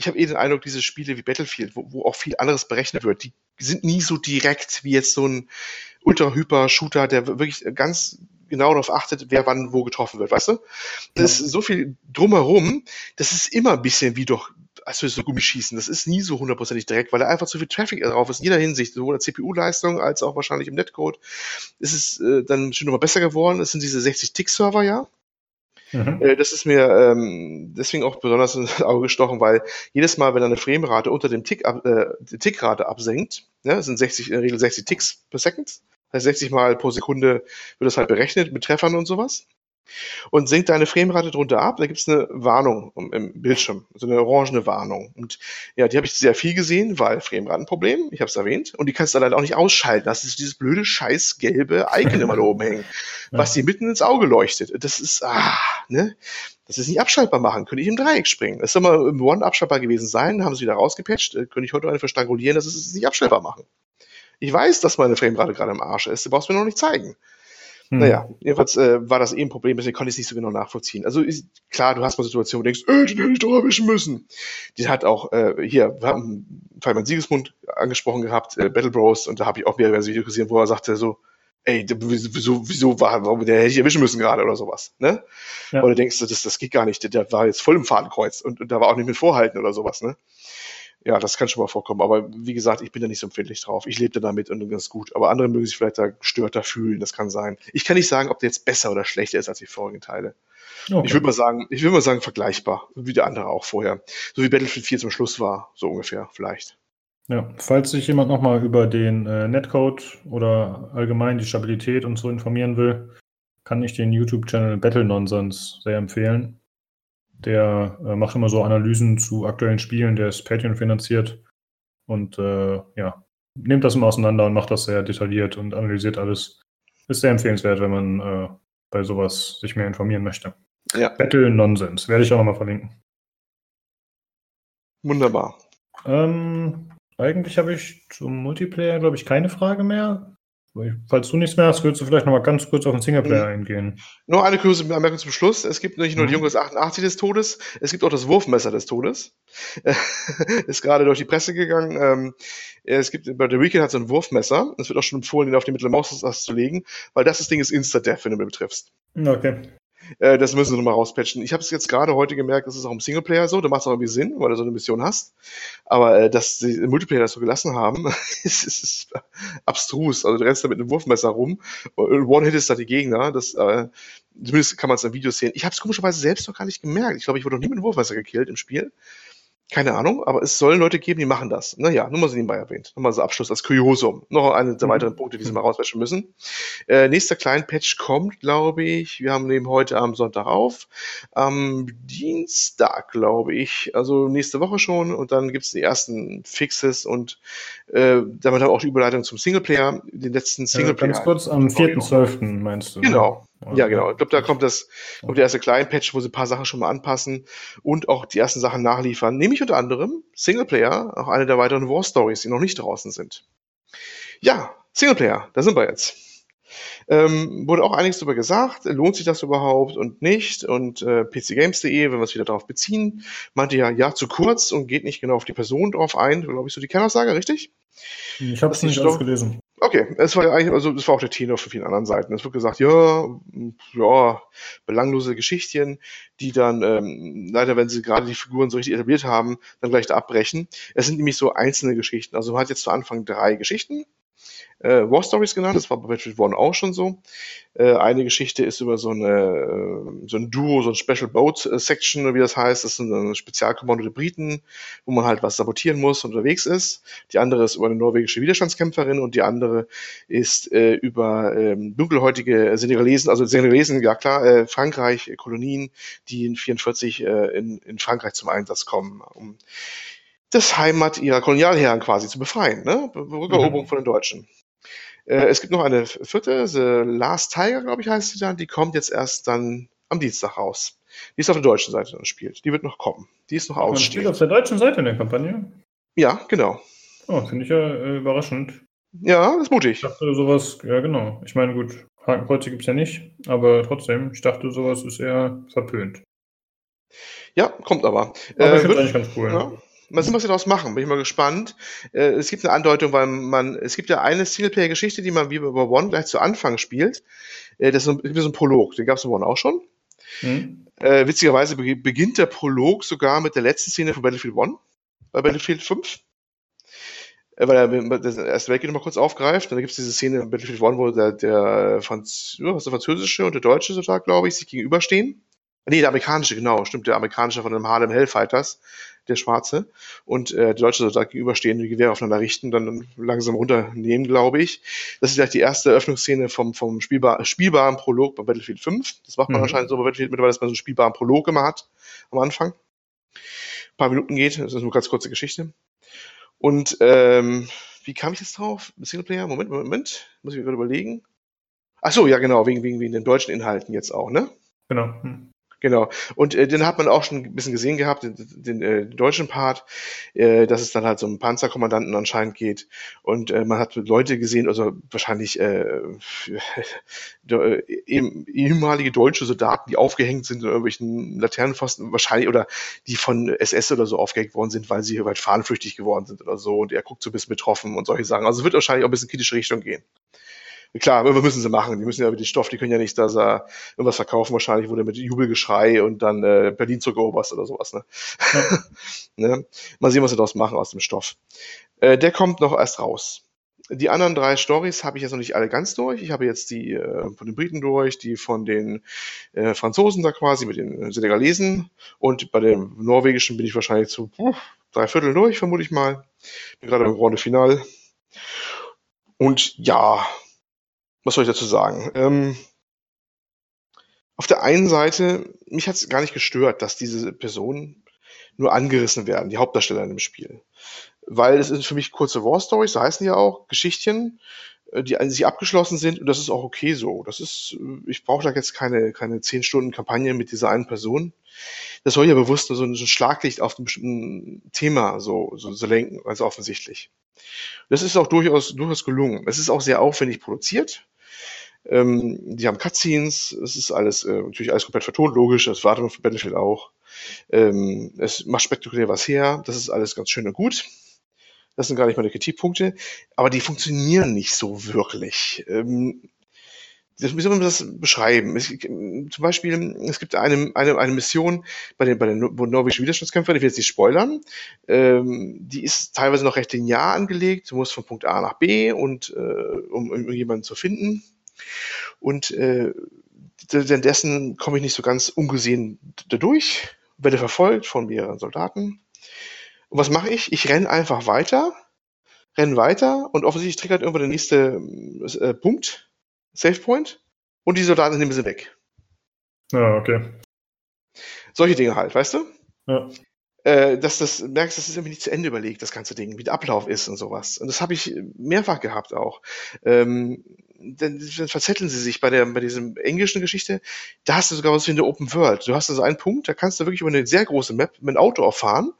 ich habe eh den Eindruck, diese Spiele wie Battlefield, wo, wo auch viel anderes berechnet wird, die sind nie so direkt wie jetzt so ein Ultra-Hyper-Shooter, der wirklich ganz genau darauf achtet, wer wann wo getroffen wird, weißt du? Das ist so viel drumherum, das ist immer ein bisschen wie doch, als würde so Gummischießen. Das ist nie so hundertprozentig direkt, weil da einfach zu viel Traffic drauf ist, in jeder Hinsicht, sowohl der CPU-Leistung als auch wahrscheinlich im Netcode. Es ist äh, dann schon nochmal besser geworden. Es sind diese 60-Tick-Server, ja. Mhm. Äh, Das ist mir ähm, deswegen auch besonders ins *laughs* Auge gestochen, weil jedes Mal, wenn eine Framerate unter dem Tick ab, äh, die Tickrate absenkt, ne, sind 60, in der Regel 60 Ticks per Second, das heißt 60 Mal pro Sekunde wird das halt berechnet mit Treffern und sowas. Und senkt deine Framerate drunter ab, da gibt es eine Warnung im- Bildschirm, so eine orangene Warnung. Und ja, die habe ich sehr viel gesehen, weil Frameratenproblem, ich habe es erwähnt, und die kannst du dann auch nicht ausschalten. Das ist dieses blöde, scheiß gelbe Icon immer da oben hängen, *laughs* was dir mitten ins Auge leuchtet. Das ist, ah, ne? Das ist nicht abschaltbar machen, könnte ich im Dreieck springen. Das soll mal im One abschaltbar gewesen sein, haben sie wieder rausgepatcht, äh, könnte ich heute eine verstrangulieren, das ist es nicht abstellbar machen. Ich weiß, dass meine Framerate gerade im Arsch ist, du brauchst mir noch nicht zeigen. Hm. Naja, jedenfalls äh, war das eh ein Problem, deswegen konnte ich es nicht so genau nachvollziehen. Also ist, klar, du hast mal Situationen, wo du denkst, äh, den hätte ich doch erwischen müssen. Die hat auch, äh, hier, wir haben Feynman Siegesmund angesprochen gehabt, äh, Battle Bros, und da habe ich auch mehrere Videos gesehen, wo er sagte so, ey, wieso, wieso war, warum, der hätte ich erwischen müssen gerade oder sowas, ne? Ja. Oder denkst du, das, das geht gar nicht, der, der war jetzt voll im Fadenkreuz und, und da war auch nicht mit Vorhalten oder sowas, ne? Ja, das kann schon mal vorkommen. Aber wie gesagt, ich bin da nicht so empfindlich drauf. Ich lebte damit und ganz gut. Aber andere mögen sich vielleicht da gestörter fühlen. Das kann sein. Ich kann nicht sagen, ob der jetzt besser oder schlechter ist als die vorigen Teile. Okay. Ich würde mal sagen, ich würde mal sagen, vergleichbar. Wie der andere auch vorher. So wie Battlefield 4 zum Schluss war. So ungefähr, vielleicht. Ja, falls sich jemand nochmal über den äh, Netcode oder allgemein die Stabilität und so informieren will, kann ich den YouTube-Channel Battle Nonsense sehr empfehlen. Der äh, macht immer so Analysen zu aktuellen Spielen, der ist Patreon finanziert und äh, ja, nimmt das immer auseinander und macht das sehr detailliert und analysiert alles. Ist sehr empfehlenswert, wenn man äh, bei sowas sich mehr informieren möchte. Ja. Battle Nonsense, werde ich auch nochmal verlinken. Wunderbar. Ähm, eigentlich habe ich zum Multiplayer, glaube ich, keine Frage mehr. Falls du nichts mehr hast, willst du vielleicht noch mal ganz kurz auf den Singleplayer Mhm. eingehen. Nur eine kurze Anmerkung zum Schluss. Es gibt nicht nur die Mhm. Junge des 88 des Todes, es gibt auch das Wurfmesser des Todes. *laughs* ist gerade durch die Presse gegangen. Ähm, es gibt, bei The Weekend hat so ein Wurfmesser. Es wird auch schon empfohlen, ihn auf die mittlere Maustaste zu legen, weil das, das Ding ist Insta-Death, wenn du mich betriffst. Okay. Äh, das müssen sie nochmal rauspatchen. Ich habe es jetzt gerade heute gemerkt, das ist auch im Singleplayer so, da macht es auch irgendwie Sinn, weil du so eine Mission hast. Aber äh, dass im Multiplayer das so gelassen haben, *laughs* ist, ist, ist abstrus. Also du rennst da mit einem Wurfmesser rum und One-Hit ist da die Gegner. Das, äh, zumindest kann man es in Videos sehen. Ich habe es komischerweise selbst noch gar nicht gemerkt. Ich glaube, ich wurde noch nie mit einem Wurfmesser gekillt im Spiel. Keine Ahnung, aber es sollen Leute geben, die machen das. Naja, nur mal so nebenbei erwähnt. Nur mal so Abschluss als Kuriosum. Noch eine der Mhm. weiteren Punkte, die sie mal rauswäschen müssen. Äh, nächster kleinen Patch kommt, glaube ich. Wir haben nehmen heute am Sonntag auf. Am Dienstag, glaube ich. Also nächste Woche schon. Und dann gibt es die ersten Fixes und äh, damit haben wir auch die Überleitung zum Singleplayer, den letzten Singleplayer. ganz kurz, am Sorry. 4.12. meinst du? ne? Genau. Ja, genau. Ich glaube, da kommt das, kommt der erste Client-Patch, wo sie ein paar Sachen schon mal anpassen und auch die ersten Sachen nachliefern. Nämlich unter anderem Singleplayer, auch eine der weiteren War Stories, die noch nicht draußen sind. Ja, Singleplayer, da sind wir jetzt. Ähm, wurde auch einiges darüber gesagt, lohnt sich das überhaupt und nicht? Und äh, pcgames.de, wenn wir es wieder darauf beziehen, meinte ja, ja, zu kurz und geht nicht genau auf die Person drauf ein. Glaube ich, so die Kernaussage, richtig? Ich habe es nicht doch- gelesen. Okay, es war ja eigentlich, also das war auch der Tenor von vielen anderen Seiten. Es wird gesagt, ja, ja, belanglose Geschichtchen, die dann ähm, leider, wenn sie gerade die Figuren so richtig etabliert haben, dann gleich da abbrechen. Es sind nämlich so einzelne Geschichten. Also man hat jetzt zu Anfang drei Geschichten. Äh, War Stories genannt, das war bei Battlefield 1 auch schon so. Äh, eine Geschichte ist über so, eine, äh, so ein Duo, so ein Special Boat äh, Section, wie das heißt. Das sind ein Spezialkommando der Briten, wo man halt was sabotieren muss und unterwegs ist. Die andere ist über eine norwegische Widerstandskämpferin und die andere ist äh, über ähm, dunkelhäutige Senegalesen, also Senegalesen, ja klar, äh, Frankreich, äh, Kolonien, die in 44 äh, in, in Frankreich zum Einsatz kommen, um das Heimat ihrer Kolonialherren quasi zu befreien, ne? Rückeroberung mhm. von den Deutschen. Äh, es gibt noch eine vierte, The Last Tiger, glaube ich, heißt sie dann. Die kommt jetzt erst dann am Dienstag raus. Die ist auf der deutschen Seite dann spielt. Die wird noch kommen. Die ist noch Man spielt auf der deutschen Seite in der Kampagne? Ja, genau. Oh, finde ich ja äh, überraschend. Ja, das ist mutig. Ich dachte sowas, ja genau. Ich meine, gut, Hakenkreuze gibt es ja nicht, aber trotzdem, ich dachte, sowas ist eher verpönt. Ja, kommt aber. Aber äh, ich finde es eigentlich ganz cool. Ja. Mal sehen, was sie daraus machen. Bin ich mal gespannt. Äh, es gibt eine Andeutung, weil man, es gibt ja eine Singleplayer-Geschichte, die man wie bei One gleich zu Anfang spielt. Äh, das ist so, so ein Prolog. Den gab es in One auch schon. Hm. Äh, witzigerweise beginnt der Prolog sogar mit der letzten Szene von Battlefield One, bei Battlefield 5. Äh, weil er das Erste Weltkrieg nochmal kurz aufgreift. Und dann gibt es diese Szene in Battlefield One, wo der, der, Franz, ja, der französische und der deutsche Soldat, glaube ich, sich gegenüberstehen. Nee, der amerikanische, genau, stimmt, der amerikanische von dem Harlem Hellfighters der Schwarze, und äh, der Deutsche Soldat gegenüberstehen, die Gewehre aufeinander richten, dann langsam runternehmen, glaube ich. Das ist vielleicht die erste Eröffnungsszene vom, vom spielbar, spielbaren Prolog bei Battlefield 5. Das macht man mhm. anscheinend so bei Battlefield mittlerweile, dass man so einen spielbaren Prolog immer hat am Anfang. Ein paar Minuten geht, das ist eine ganz kurze Geschichte. Und ähm, wie kam ich jetzt drauf? Singleplayer? Moment, Moment, Moment. Muss ich mir gerade überlegen. Ach so, ja genau, wegen, wegen, wegen den deutschen Inhalten jetzt auch, ne? Genau. Hm. Genau. Und äh, den hat man auch schon ein bisschen gesehen gehabt, den, den, äh, den deutschen Part, äh, dass es dann halt so um Panzerkommandanten anscheinend geht. Und äh, man hat Leute gesehen, also wahrscheinlich äh, *laughs* äh, ehemalige deutsche Soldaten, die aufgehängt sind in irgendwelchen Laternenpfosten, wahrscheinlich, oder die von SS oder so aufgehängt worden sind, weil sie halt fahnenflüchtig geworden sind oder so. Und er guckt so ein bisschen betroffen und solche Sachen. Also wird wahrscheinlich auch ein bisschen kritische Richtung gehen klar, wir müssen sie machen. Die müssen ja mit dem Stoff, die können ja nicht da so irgendwas verkaufen. Wahrscheinlich wurde mit Jubelgeschrei und dann äh, Berlin zurückeroberst oder sowas. Ne? Ja. *laughs* ne? Mal sehen, was sie daraus machen aus dem Stoff. Äh, der kommt noch erst raus. Die anderen drei Stories habe ich jetzt noch nicht alle ganz durch. Ich habe jetzt die äh, von den Briten durch, die von den äh, Franzosen da quasi mit den Senegalesen und bei dem norwegischen bin ich wahrscheinlich zu uh, drei Viertel durch, vermute ich mal. Bin gerade im Grande Final. Und ja, was soll ich dazu sagen? Ähm, auf der einen Seite, mich hat es gar nicht gestört, dass diese Personen nur angerissen werden, die Hauptdarsteller in dem Spiel. Weil es sind für mich kurze War Stories, so heißen die ja auch, Geschichtchen, äh, die an sich abgeschlossen sind und das ist auch okay so. Das ist, äh, ich brauche da jetzt keine, keine 10 Stunden Kampagne mit dieser einen Person. Das soll ja bewusst nur so ein Schlaglicht auf ein bestimmten Thema so, so, so lenken, also offensichtlich. Das ist auch durchaus, durchaus gelungen. Es ist auch sehr aufwendig produziert. Ähm, die haben Cutscenes, es ist alles, äh, natürlich alles komplett vertont, logisch, das wartet man für Battlefield auch. Ähm, es macht spektakulär was her, das ist alles ganz schön und gut. Das sind gar nicht meine Kritikpunkte, aber die funktionieren nicht so wirklich. Ähm, wie soll man das beschreiben? Es, zum Beispiel, es gibt eine, eine, eine Mission bei den, bei den norwegischen Widerstandskämpfern, ich will jetzt nicht spoilern, ähm, die ist teilweise noch recht linear angelegt, du musst von Punkt A nach B und äh, um, um jemanden zu finden. Und äh, dessen komme ich nicht so ganz ungesehen dadurch, werde verfolgt von mehreren Soldaten. Und was mache ich? Ich renne einfach weiter, renne weiter und offensichtlich triggert irgendwann der nächste äh, Punkt, Save Point, und die Soldaten nehmen sie weg. Ja, okay. Solche Dinge halt, weißt du? Ja. Äh, dass das merkst, das ist irgendwie nicht zu Ende überlegt, das ganze Ding, wie der Ablauf ist und sowas. Und das habe ich mehrfach gehabt auch. Ähm, dann, verzetteln sie sich bei der bei diesem englischen Geschichte. Da hast du sogar was wie eine Open World. Du hast also einen Punkt, da kannst du wirklich über eine sehr große Map mit einem Auto auffahren.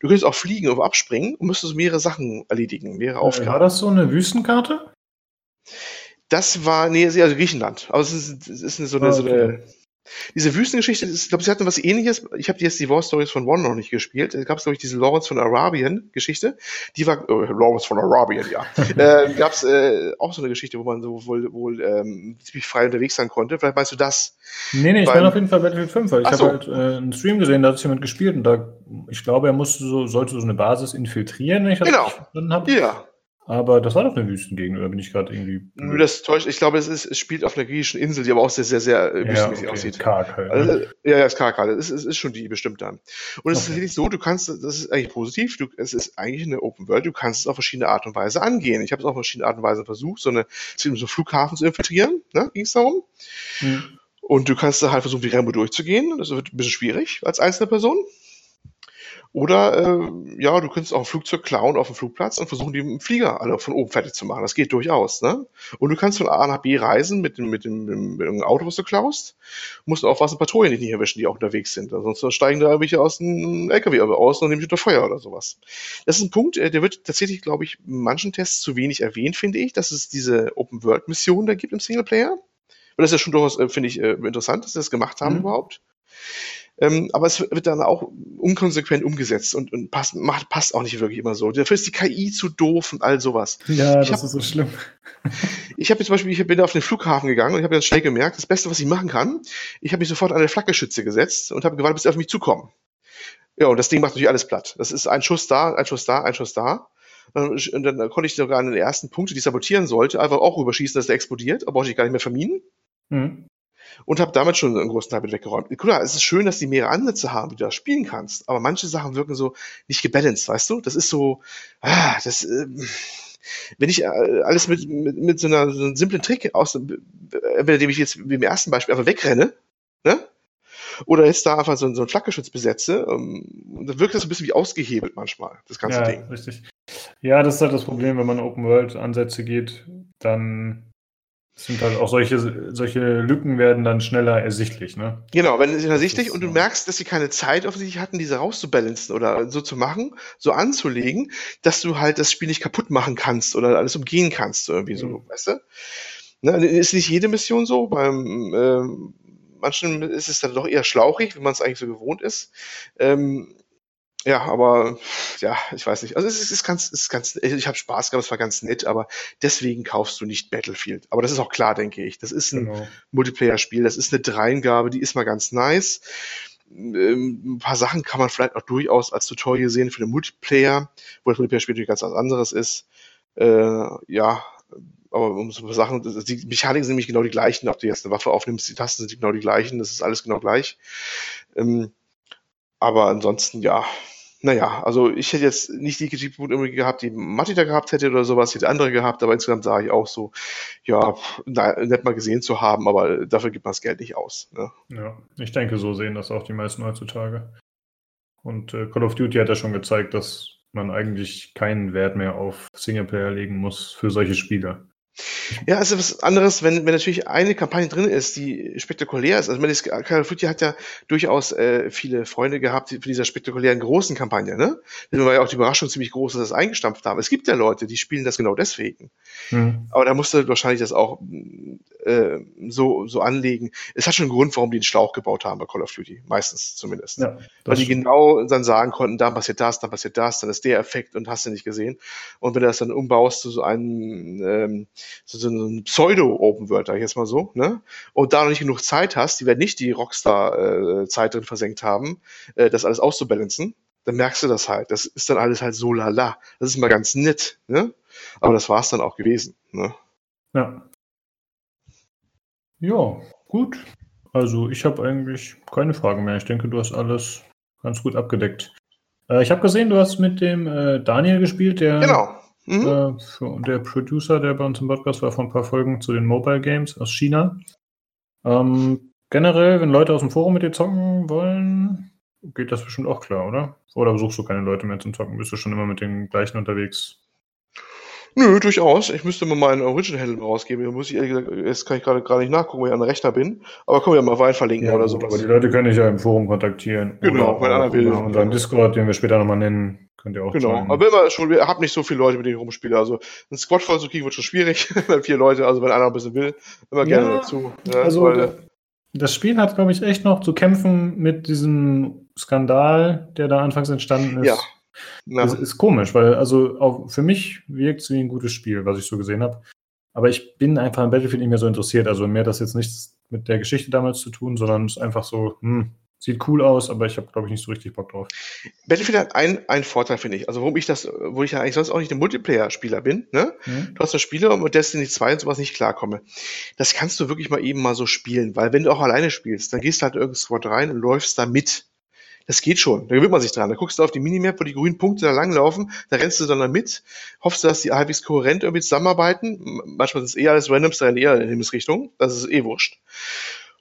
Du könntest auch fliegen oder abspringen und müsstest mehrere Sachen erledigen, mehrere Aufgaben. War das so eine Wüstenkarte? Das war, nee, also Griechenland. Aber es ist, es ist so eine, okay. so eine diese Wüstengeschichte, ich glaube, sie hatten was ähnliches. Ich habe jetzt die War Stories von One noch nicht gespielt. Da gab es, glaube ich, diese Lawrence von Arabien Geschichte. Die war, äh, Lawrence von Arabien, ja. *laughs* äh, gab es äh, auch so eine Geschichte, wo man so wohl, wohl ähm, ziemlich frei unterwegs sein konnte. Vielleicht meinst du das? Nee, nee, ich meine auf jeden Fall Battlefield 5. Weil ich habe so. halt äh, einen Stream gesehen, da hat jemand gespielt und da, ich glaube, er musste so, sollte so eine Basis infiltrieren, wenn ich das genau. verstanden habe. Ja. Aber das war doch eine Wüstengegend, oder bin ich gerade irgendwie. Nö, das täuscht. Ich glaube, es, ist, es spielt auf einer griechischen Insel, die aber auch sehr, sehr, sehr äh, wüstenmäßig ja, okay. aussieht. Karg halt. Also, Ne? ja, ja, ist karg halt. Es ist, es ist schon die bestimmt dann. Und es ist Okay. tatsächlich so, du kannst, das ist eigentlich positiv, du, es ist eigentlich eine Open World, du kannst es auf verschiedene Art und Weise angehen. Ich habe es auf verschiedene Art und Weise versucht, so eine, so einen Flughafen zu infiltrieren, ne, ging es darum. Hm. Und du kannst da halt versuchen, wie Rambo durchzugehen. Das wird ein bisschen schwierig als einzelne Person. Oder äh, ja, du könntest auch ein Flugzeug klauen auf dem Flugplatz und versuchen, die Flieger alle von oben fertig zu machen. Das geht durchaus. Ne? Und du kannst von A nach B reisen mit dem, mit dem, mit dem Auto, was du klaust. Musst aufpassen, Patrouillen dich nicht erwischen, die auch unterwegs sind. Sonst steigen da welche aus dem LKW aus und nehmen dich unter Feuer oder sowas. Das ist ein Punkt, äh, der wird tatsächlich, glaube ich, in manchen Tests zu wenig erwähnt, finde ich, dass es diese Open-World-Mission da gibt im Singleplayer. Und das ist ja schon durchaus, äh, finde ich, äh, interessant, dass sie das gemacht haben Mhm. überhaupt. Ähm, aber es wird dann auch unkonsequent umgesetzt und, und passt, macht, passt auch nicht wirklich immer so. Dafür ist die KI zu doof und all sowas. Ja, Ich das hab- ist so schlimm. *laughs* Ich habe jetzt zum Beispiel, ich bin auf den Flughafen gegangen und ich habe ganz schnell gemerkt, das Beste, was ich machen kann, ich habe mich sofort an eine Flakgeschütze gesetzt und habe gewartet, bis sie auf mich zukommen. Ja, und das Ding macht natürlich alles platt. Das ist ein Schuss da, ein Schuss da, ein Schuss da. Und dann konnte ich sogar an den ersten Punkte, die ich sabotieren sollte, einfach auch rüberschießen, dass der explodiert, aber brauchte ich gar nicht mehr verminen Hm. Und habe damit schon einen großen Teil mit weggeräumt. Klar, es ist schön, dass die mehrere Ansätze haben, wie du das spielen kannst, aber manche Sachen wirken so nicht gebalanced, weißt du? Das ist so, ah, das, ähm, wenn ich äh, alles mit, mit, mit so, einer, so einem simplen Trick aus, äh, entweder dem ich jetzt wie im ersten Beispiel einfach wegrenne, ne? Oder jetzt da einfach so, so einen Flakgeschütz besetze, ähm, dann wirkt das so ein bisschen wie ausgehebelt manchmal, das ganze ja, Ding. richtig. Ja, das ist halt das Problem, wenn man Open-World-Ansätze geht, dann sind halt auch solche, solche Lücken werden dann schneller ersichtlich, ne? Genau, wenn es ersichtlich und du merkst, dass sie keine Zeit auf sich hatten, diese rauszubalancen oder so zu machen, so anzulegen, dass du halt das Spiel nicht kaputt machen kannst oder alles umgehen kannst, irgendwie so, Mhm. weißt du? Ne, ist nicht jede Mission so, beim ähm, manchen ist es dann doch eher schlauchig, wie man es eigentlich so gewohnt ist. Ähm, ja, aber ja, ich weiß nicht. Also es ist, es ist ganz, es ist ganz, ich habe Spaß gehabt, es war ganz nett, aber deswegen kaufst du nicht Battlefield. Aber das ist auch klar, denke ich. Das ist ein Genau. Multiplayer-Spiel. Das ist eine Dreingabe, die ist mal ganz nice. Ähm, ein paar Sachen kann man vielleicht auch durchaus als Tutorial sehen für den Multiplayer, wo das Multiplayer-Spiel natürlich ganz was anderes ist. Äh, ja, aber um so ein paar Sachen, die Mechaniken sind nämlich genau die gleichen, ob du jetzt eine Waffe aufnimmst, die Tasten sind genau die gleichen, das ist alles genau gleich. Ähm, aber ansonsten, ja, naja, also ich hätte jetzt nicht die Kritikpunkte irgendwie gehabt, die Matti da gehabt hätte oder sowas, hätte andere gehabt, aber insgesamt sage ich auch so, ja, na, nett mal gesehen zu haben, aber dafür gibt man das Geld nicht aus. Ne? Ja, ich denke, so sehen das auch die meisten heutzutage. Und äh, Call of Duty hat ja schon gezeigt, dass man eigentlich keinen Wert mehr auf Singleplayer legen muss für solche Spiele. Ja, es ist was anderes, wenn, wenn natürlich eine Kampagne drin ist, die spektakulär ist. Also, meine, das Call of Duty hat ja durchaus äh, viele Freunde gehabt die- für dieser spektakulären großen Kampagne, ne? Deswegen war ja auch die Überraschung ziemlich groß, dass sie das eingestampft haben. Es gibt ja Leute, die spielen das genau deswegen. Hm. Aber da musste wahrscheinlich das auch äh, so, so anlegen. Es hat schon einen Grund, warum die einen Schlauch gebaut haben bei Call of Duty. Meistens zumindest. Ja, Weil die genau dann sagen konnten, da passiert das, da passiert das, dann ist der Effekt und hast du nicht gesehen. Und wenn du das dann umbaust zu so einem, ähm, so, so einem Pseudo-Open-World, sag ich jetzt mal so, ne? Und da noch nicht genug Zeit hast, die werden nicht die Rockstar-Zeit drin versenkt haben, äh, das alles auszubalancen, dann merkst du das halt. Das ist dann alles halt so lala. Das ist mal ganz nett, ne? Aber das war's dann auch gewesen, ne? Ja. Ja, gut. Also ich habe eigentlich keine Fragen mehr. Ich denke, du hast alles ganz gut abgedeckt. Äh, ich habe gesehen, du hast mit dem äh, Daniel gespielt, der, Genau. Mhm. äh, der Producer, der bei uns im Podcast war, vor ein paar Folgen zu den Mobile Games aus China. Ähm, generell, wenn Leute aus dem Forum mit dir zocken wollen, geht das bestimmt auch klar, oder? Oder besuchst du keine Leute mehr zum Zocken? Bist du schon immer mit den gleichen unterwegs? Nö, durchaus. Ich müsste mal meinen Original-Handle rausgeben. Da muss ich ehrlich gesagt, jetzt kann ich gerade gerade nicht nachgucken, weil ich an der Rechner bin. Aber können wir mal Wein verlinken oder gut, sowas. Aber die Leute können dich ja im Forum kontaktieren. Genau, wenn oder einer auch will. unseren Discord, den wir später nochmal nennen, könnt ihr auch Genau. joinen. Aber immer schon, wir haben nicht so viele Leute, mit denen ich rumspiele. Also ein Squad voll zu kriegen wird schon schwierig. *laughs* Wenn vier Leute, also wenn einer ein bisschen will, immer gerne Ja, dazu. Ja, Also weil, das Spiel hat, glaube ich, echt noch zu kämpfen mit diesem Skandal, der da anfangs entstanden ist. Ja. na, Das ist komisch, weil also auch für mich wirkt es wie ein gutes Spiel, was ich so gesehen habe. Aber ich bin einfach an Battlefield nicht mehr so interessiert. Also mir hat das jetzt nichts mit der Geschichte damals zu tun, sondern es ist einfach so, hm, Sieht cool aus, aber ich habe, glaube ich, nicht so richtig Bock drauf. Battlefield hat einen, einen Vorteil, finde ich. Also, warum ich das, wo ich ja eigentlich sonst auch nicht ein Multiplayer-Spieler bin, ne? Mhm. Du hast das Spiele und mit Destiny 2 und sowas nicht klarkomme. Das kannst du wirklich mal eben mal so spielen, weil wenn du auch alleine spielst, dann gehst du halt irgendwo rein und läufst da mit. Das geht schon. Da gewöhnt man sich dran. Da guckst du auf die Minimap, wo die grünen Punkte da langlaufen, da rennst du dann da mit, hoffst, dass die halbwegs kohärent irgendwie zusammenarbeiten. Manchmal sind es eher alles Randoms, dann eher in Himmelsrichtung. Das ist eh wurscht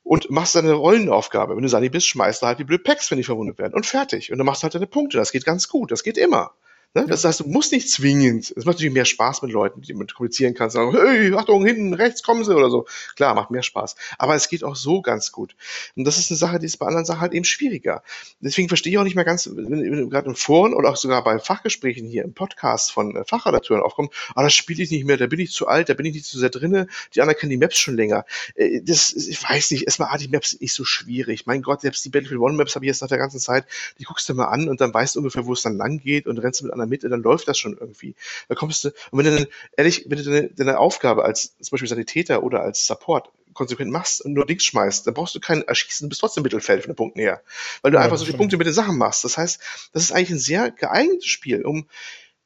und machst deine Rollenaufgabe. Wenn du Sani bist, schmeißt du halt die blöd Packs, wenn die verwundet werden. Und fertig. Und dann machst du halt deine Punkte. Das geht ganz gut. Das geht immer. Ne? Das heißt, du musst nicht zwingend. Es macht natürlich mehr Spaß mit Leuten, die du kommunizieren kannst. Sagen, hey, Achtung, hinten, rechts, kommen sie oder so. Klar, macht mehr Spaß. Aber es geht auch so ganz gut. Und das ist eine Sache, die ist bei anderen Sachen halt eben schwieriger. Deswegen verstehe ich auch nicht mehr ganz, wenn, wenn gerade in Foren oder auch sogar bei Fachgesprächen hier im Podcast von äh, Fachredakteuren aufkommt, ah, das spiele ich nicht mehr, da bin ich zu alt, da bin ich nicht zu sehr drinne. Die anderen kennen die Maps schon länger. Äh, das, ich weiß nicht, erstmal, ah, die Maps sind nicht so schwierig. Mein Gott, selbst die Battlefield One Maps habe ich jetzt nach der ganzen Zeit, die guckst du mal an und dann weißt du ungefähr, wo es dann lang geht und rennst mit anderen mit und dann läuft das schon irgendwie. Da kommst du, und wenn du dann, ehrlich, wenn du deine, deine Aufgabe als zum Beispiel Sanitäter oder als Support konsequent machst und nur Dings schmeißt, dann brauchst du keinen Erschießen, du bist trotzdem Mittelfeld von den Punkten her. Weil du ja, einfach so viele Punkte mit den Sachen machst. Das heißt, das ist eigentlich ein sehr geeignetes Spiel, um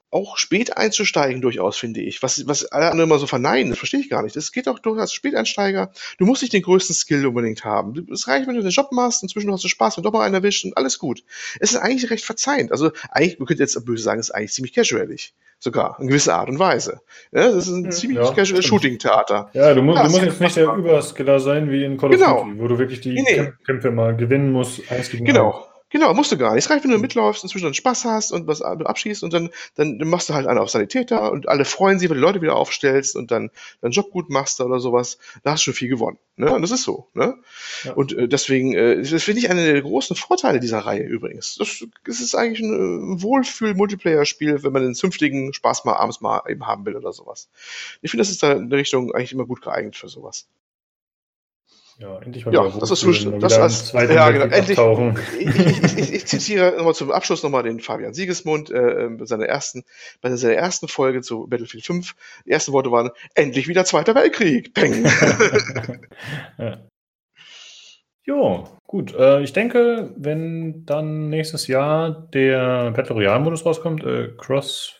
auch spät einzusteigen durchaus, finde ich. Was, was alle anderen immer so verneinen, das verstehe ich gar nicht. Das geht auch durchaus Späteinsteiger. Du musst nicht den größten Skill unbedingt haben. Es reicht, wenn du den Job machst, inzwischen hast du Spaß, wenn du doch mal einen erwischt und alles gut. Es ist eigentlich recht verzeihend. Also eigentlich, man könnte jetzt böse sagen, es ist eigentlich ziemlich casualig. Sogar, in gewisser Art und Weise. Ja, das ist ein ziemlich ja, casual Shooting-Theater. Ja, du, mu ja, du musst jetzt nicht der Überskiller sein wie in Call of genau. Duty, wo du wirklich die nee, nee. Kämpfe mal gewinnen musst. Genau. Genau, musst du gar nicht. Es reicht, wenn du mitläufst und zwischendurch Spaß hast und was abschießt und dann, dann machst du halt einen auf Sanitäter und alle freuen sich, wenn du die Leute wieder aufstellst und dann deinen Job gut machst oder sowas. Da hast du schon viel gewonnen. Ne? Und das ist so. Ne? Ja. Und äh, deswegen, äh, das finde ich einer der großen Vorteile dieser Reihe übrigens. Das, das ist eigentlich ein äh, Wohlfühl-Multiplayer-Spiel, wenn man den zünftigen Spaß mal abends mal eben haben will oder sowas. Ich finde, das ist da in der Richtung eigentlich immer gut geeignet für sowas. Ja, endlich mal ja, das ist so, das als, ja, genau, endlich. *laughs* Ich, ich, ich, zitiere nochmal zum Abschluss nochmal den Fabian Siegesmund, äh, ähm, seiner ersten, bei seiner ersten Folge zu Battlefield 5. Die ersten Worte waren, endlich wieder Zweiter Weltkrieg. Peng. *laughs* *laughs* ja. Jo, gut. Äh, ich denke, wenn dann nächstes Jahr der Battle Royale-Modus rauskommt, äh, Cross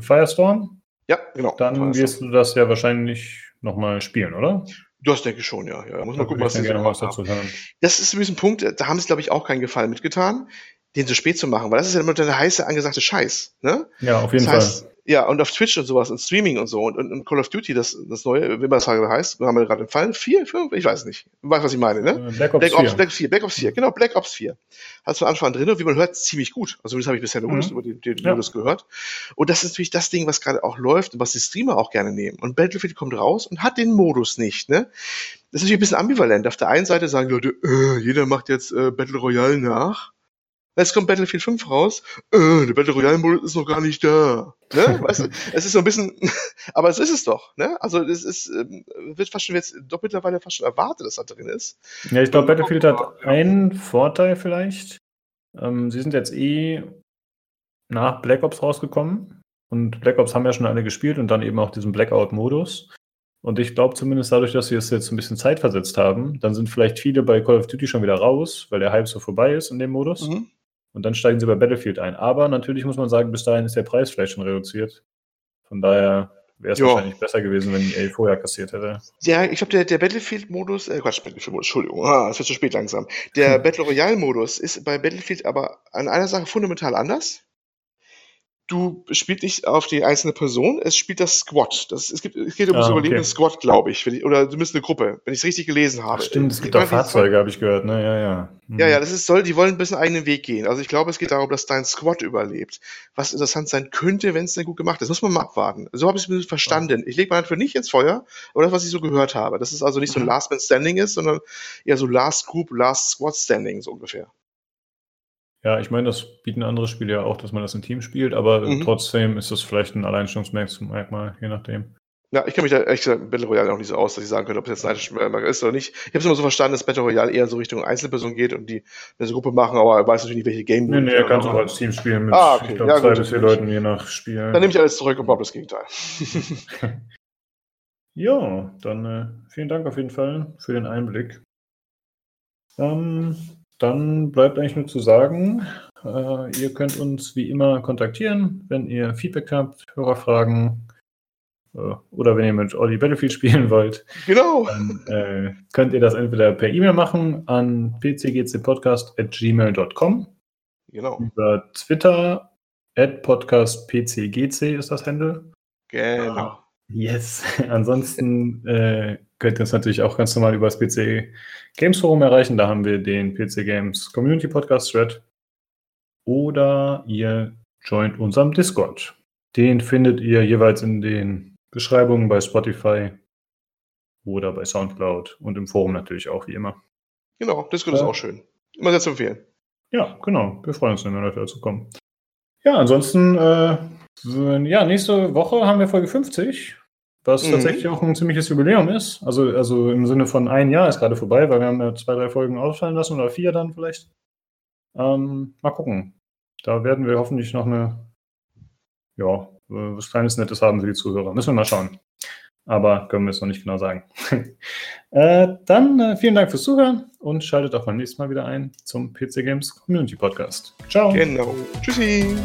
Firestorm, ja, genau. Dann Firestorm. wirst du das ja wahrscheinlich nochmal spielen, oder? Das denke ich schon, ja. ja. Muss man gucken, was sie gerne was dazu hören. Das ist ein Punkt, da haben sie, glaube ich, auch keinen Gefallen mitgetan, den so spät zu machen, weil das ist ja immer der heiße, angesagte Scheiß. Ne? Ja, auf jeden das heißt, Fall. Ja, und auf Twitch und sowas und Streaming und so und, und, und Call of Duty, das, das neue, wie man das heißt, haben wir gerade Fall. Vier, fünf, ich weiß nicht. Du weißt, was ich meine, ne? Äh, Black Ops, Black Ops 4. Black Ops 4, Black Ops 4, genau, Black Ops 4. Hat von Anfang an drin und wie man hört, ziemlich gut. Also das habe ich bisher nur mhm. über den, den ja. Modus gehört. Und das ist natürlich das Ding, was gerade auch läuft und was die Streamer auch gerne nehmen. Und Battlefield kommt raus und hat den Modus nicht, ne? Das ist natürlich ein bisschen ambivalent. Auf der einen Seite sagen die Leute, äh, jeder macht jetzt äh, Battle Royale nach. Jetzt kommt Battlefield 5 raus, äh, der Battle Royale Modus ist noch gar nicht da. Ne? *laughs* Weißt du, es ist so ein bisschen, *laughs* aber es ist es doch. Ne? Also es ist, ähm, wird fast schon jetzt doch mittlerweile fast schon erwartet, dass er drin ist. Ja, ich glaube, Battlefield hat einen Vorteil vielleicht. Ähm, sie sind jetzt eh nach Black Ops rausgekommen und Black Ops haben ja schon alle gespielt und dann eben auch diesen Blackout-Modus. Und ich glaube zumindest dadurch, dass sie es jetzt ein bisschen Zeit versetzt haben, dann sind vielleicht viele bei Call of Duty schon wieder raus, weil der Hype so vorbei ist in dem Modus. Mhm. Und dann steigen sie bei Battlefield ein. Aber natürlich muss man sagen, bis dahin ist der Preis vielleicht schon reduziert. Von daher wäre es wahrscheinlich besser gewesen, wenn EA vorher kassiert hätte. Ja, ich glaube, der, der Battlefield-Modus, äh, Quatsch, Battlefield-Modus, Entschuldigung, ah, es wird zu spät langsam. Der. *laughs* Battle Royale-Modus ist bei Battlefield aber an einer Sache fundamental anders du spielst nicht auf die einzelne Person, es spielt das Squad. Das, es, gibt, es geht um das ah, Überleben okay. des Squad, glaube ich. ich. Oder zumindest eine Gruppe, wenn ich es richtig gelesen habe. Ach stimmt, es gibt auch Fahrzeuge, habe ich gehört, ne? Ja, ja. Mhm. Ja, ja, das ist, soll, die wollen ein bisschen eigenen Weg gehen. Also ich glaube, es geht darum, dass dein Squad überlebt. Was interessant sein könnte, wenn es denn gut gemacht ist. Muss man mal abwarten. So habe ich es verstanden. Ich lege mal dafür nicht ins Feuer, aber das, was ich so gehört habe. Dass es also nicht so ein mhm. Last Man Standing ist, sondern eher so Last Group, Last Squad Standing, so ungefähr. Ja, ich meine, das bieten andere Spiele ja auch, dass man das im Team spielt, aber mhm. trotzdem ist das vielleicht ein Alleinstellungsmerkmal, je nachdem. Ja, ich kenne mich da ehrlich gesagt Battle Royale auch nicht so aus, dass ich sagen könnte, ob es jetzt ein Alleinstellungsmerkmal ist oder nicht. Ich habe es immer so verstanden, dass Battle Royale eher so Richtung Einzelperson geht und die eine Gruppe machen, aber weiß natürlich nicht, welche Game Nee, nee, kannst du auch als Team spielen mit, ah, okay. ich glaube, ja, zwei bis vier Leuten je nach Spiel. Dann nehme ich alles zurück und baue das Gegenteil. *laughs* ja, dann äh, vielen Dank auf jeden Fall für den Einblick. Ähm, dann bleibt eigentlich nur zu sagen, äh, ihr könnt uns wie immer kontaktieren, wenn ihr Feedback habt, Hörerfragen äh, oder wenn ihr mit Olli Battlefield *laughs* spielen wollt. Genau. Dann äh, könnt ihr das entweder per E-Mail machen an pcgcpodcast.gmail.com. Genau. Über Twitter at podcastpcgc ist das Handle. Genau. Yes. *laughs* Ansonsten äh, könnt ihr uns natürlich auch ganz normal über das PC Games Forum erreichen. Da haben wir den PC Games Community Podcast Thread. Oder ihr joint unserem Discord. Den findet ihr jeweils in den Beschreibungen bei Spotify oder bei Soundcloud und im Forum natürlich auch wie immer. Genau, Discord ist Ja. auch schön. Immer sehr zu empfehlen. Ja, genau. Wir freuen uns, wenn mehr Leute dazu kommen. Ja, ansonsten, äh, ja, nächste Woche haben wir Folge 50, was Mhm. tatsächlich auch ein ziemliches Jubiläum ist. Also, also im Sinne von ein Jahr ist gerade vorbei, weil wir haben ja zwei, drei Folgen ausfallen lassen oder vier dann vielleicht. Ähm, mal gucken. Da werden wir hoffentlich noch eine, ja, äh, was kleines Nettes haben für die Zuhörer. Müssen wir mal schauen. Aber können wir es noch nicht genau sagen. *laughs* äh, dann äh, vielen Dank fürs Zuhören und schaltet auch beim nächsten Mal wieder ein zum PC Games Community Podcast. Ciao. Genau. Tschüssi.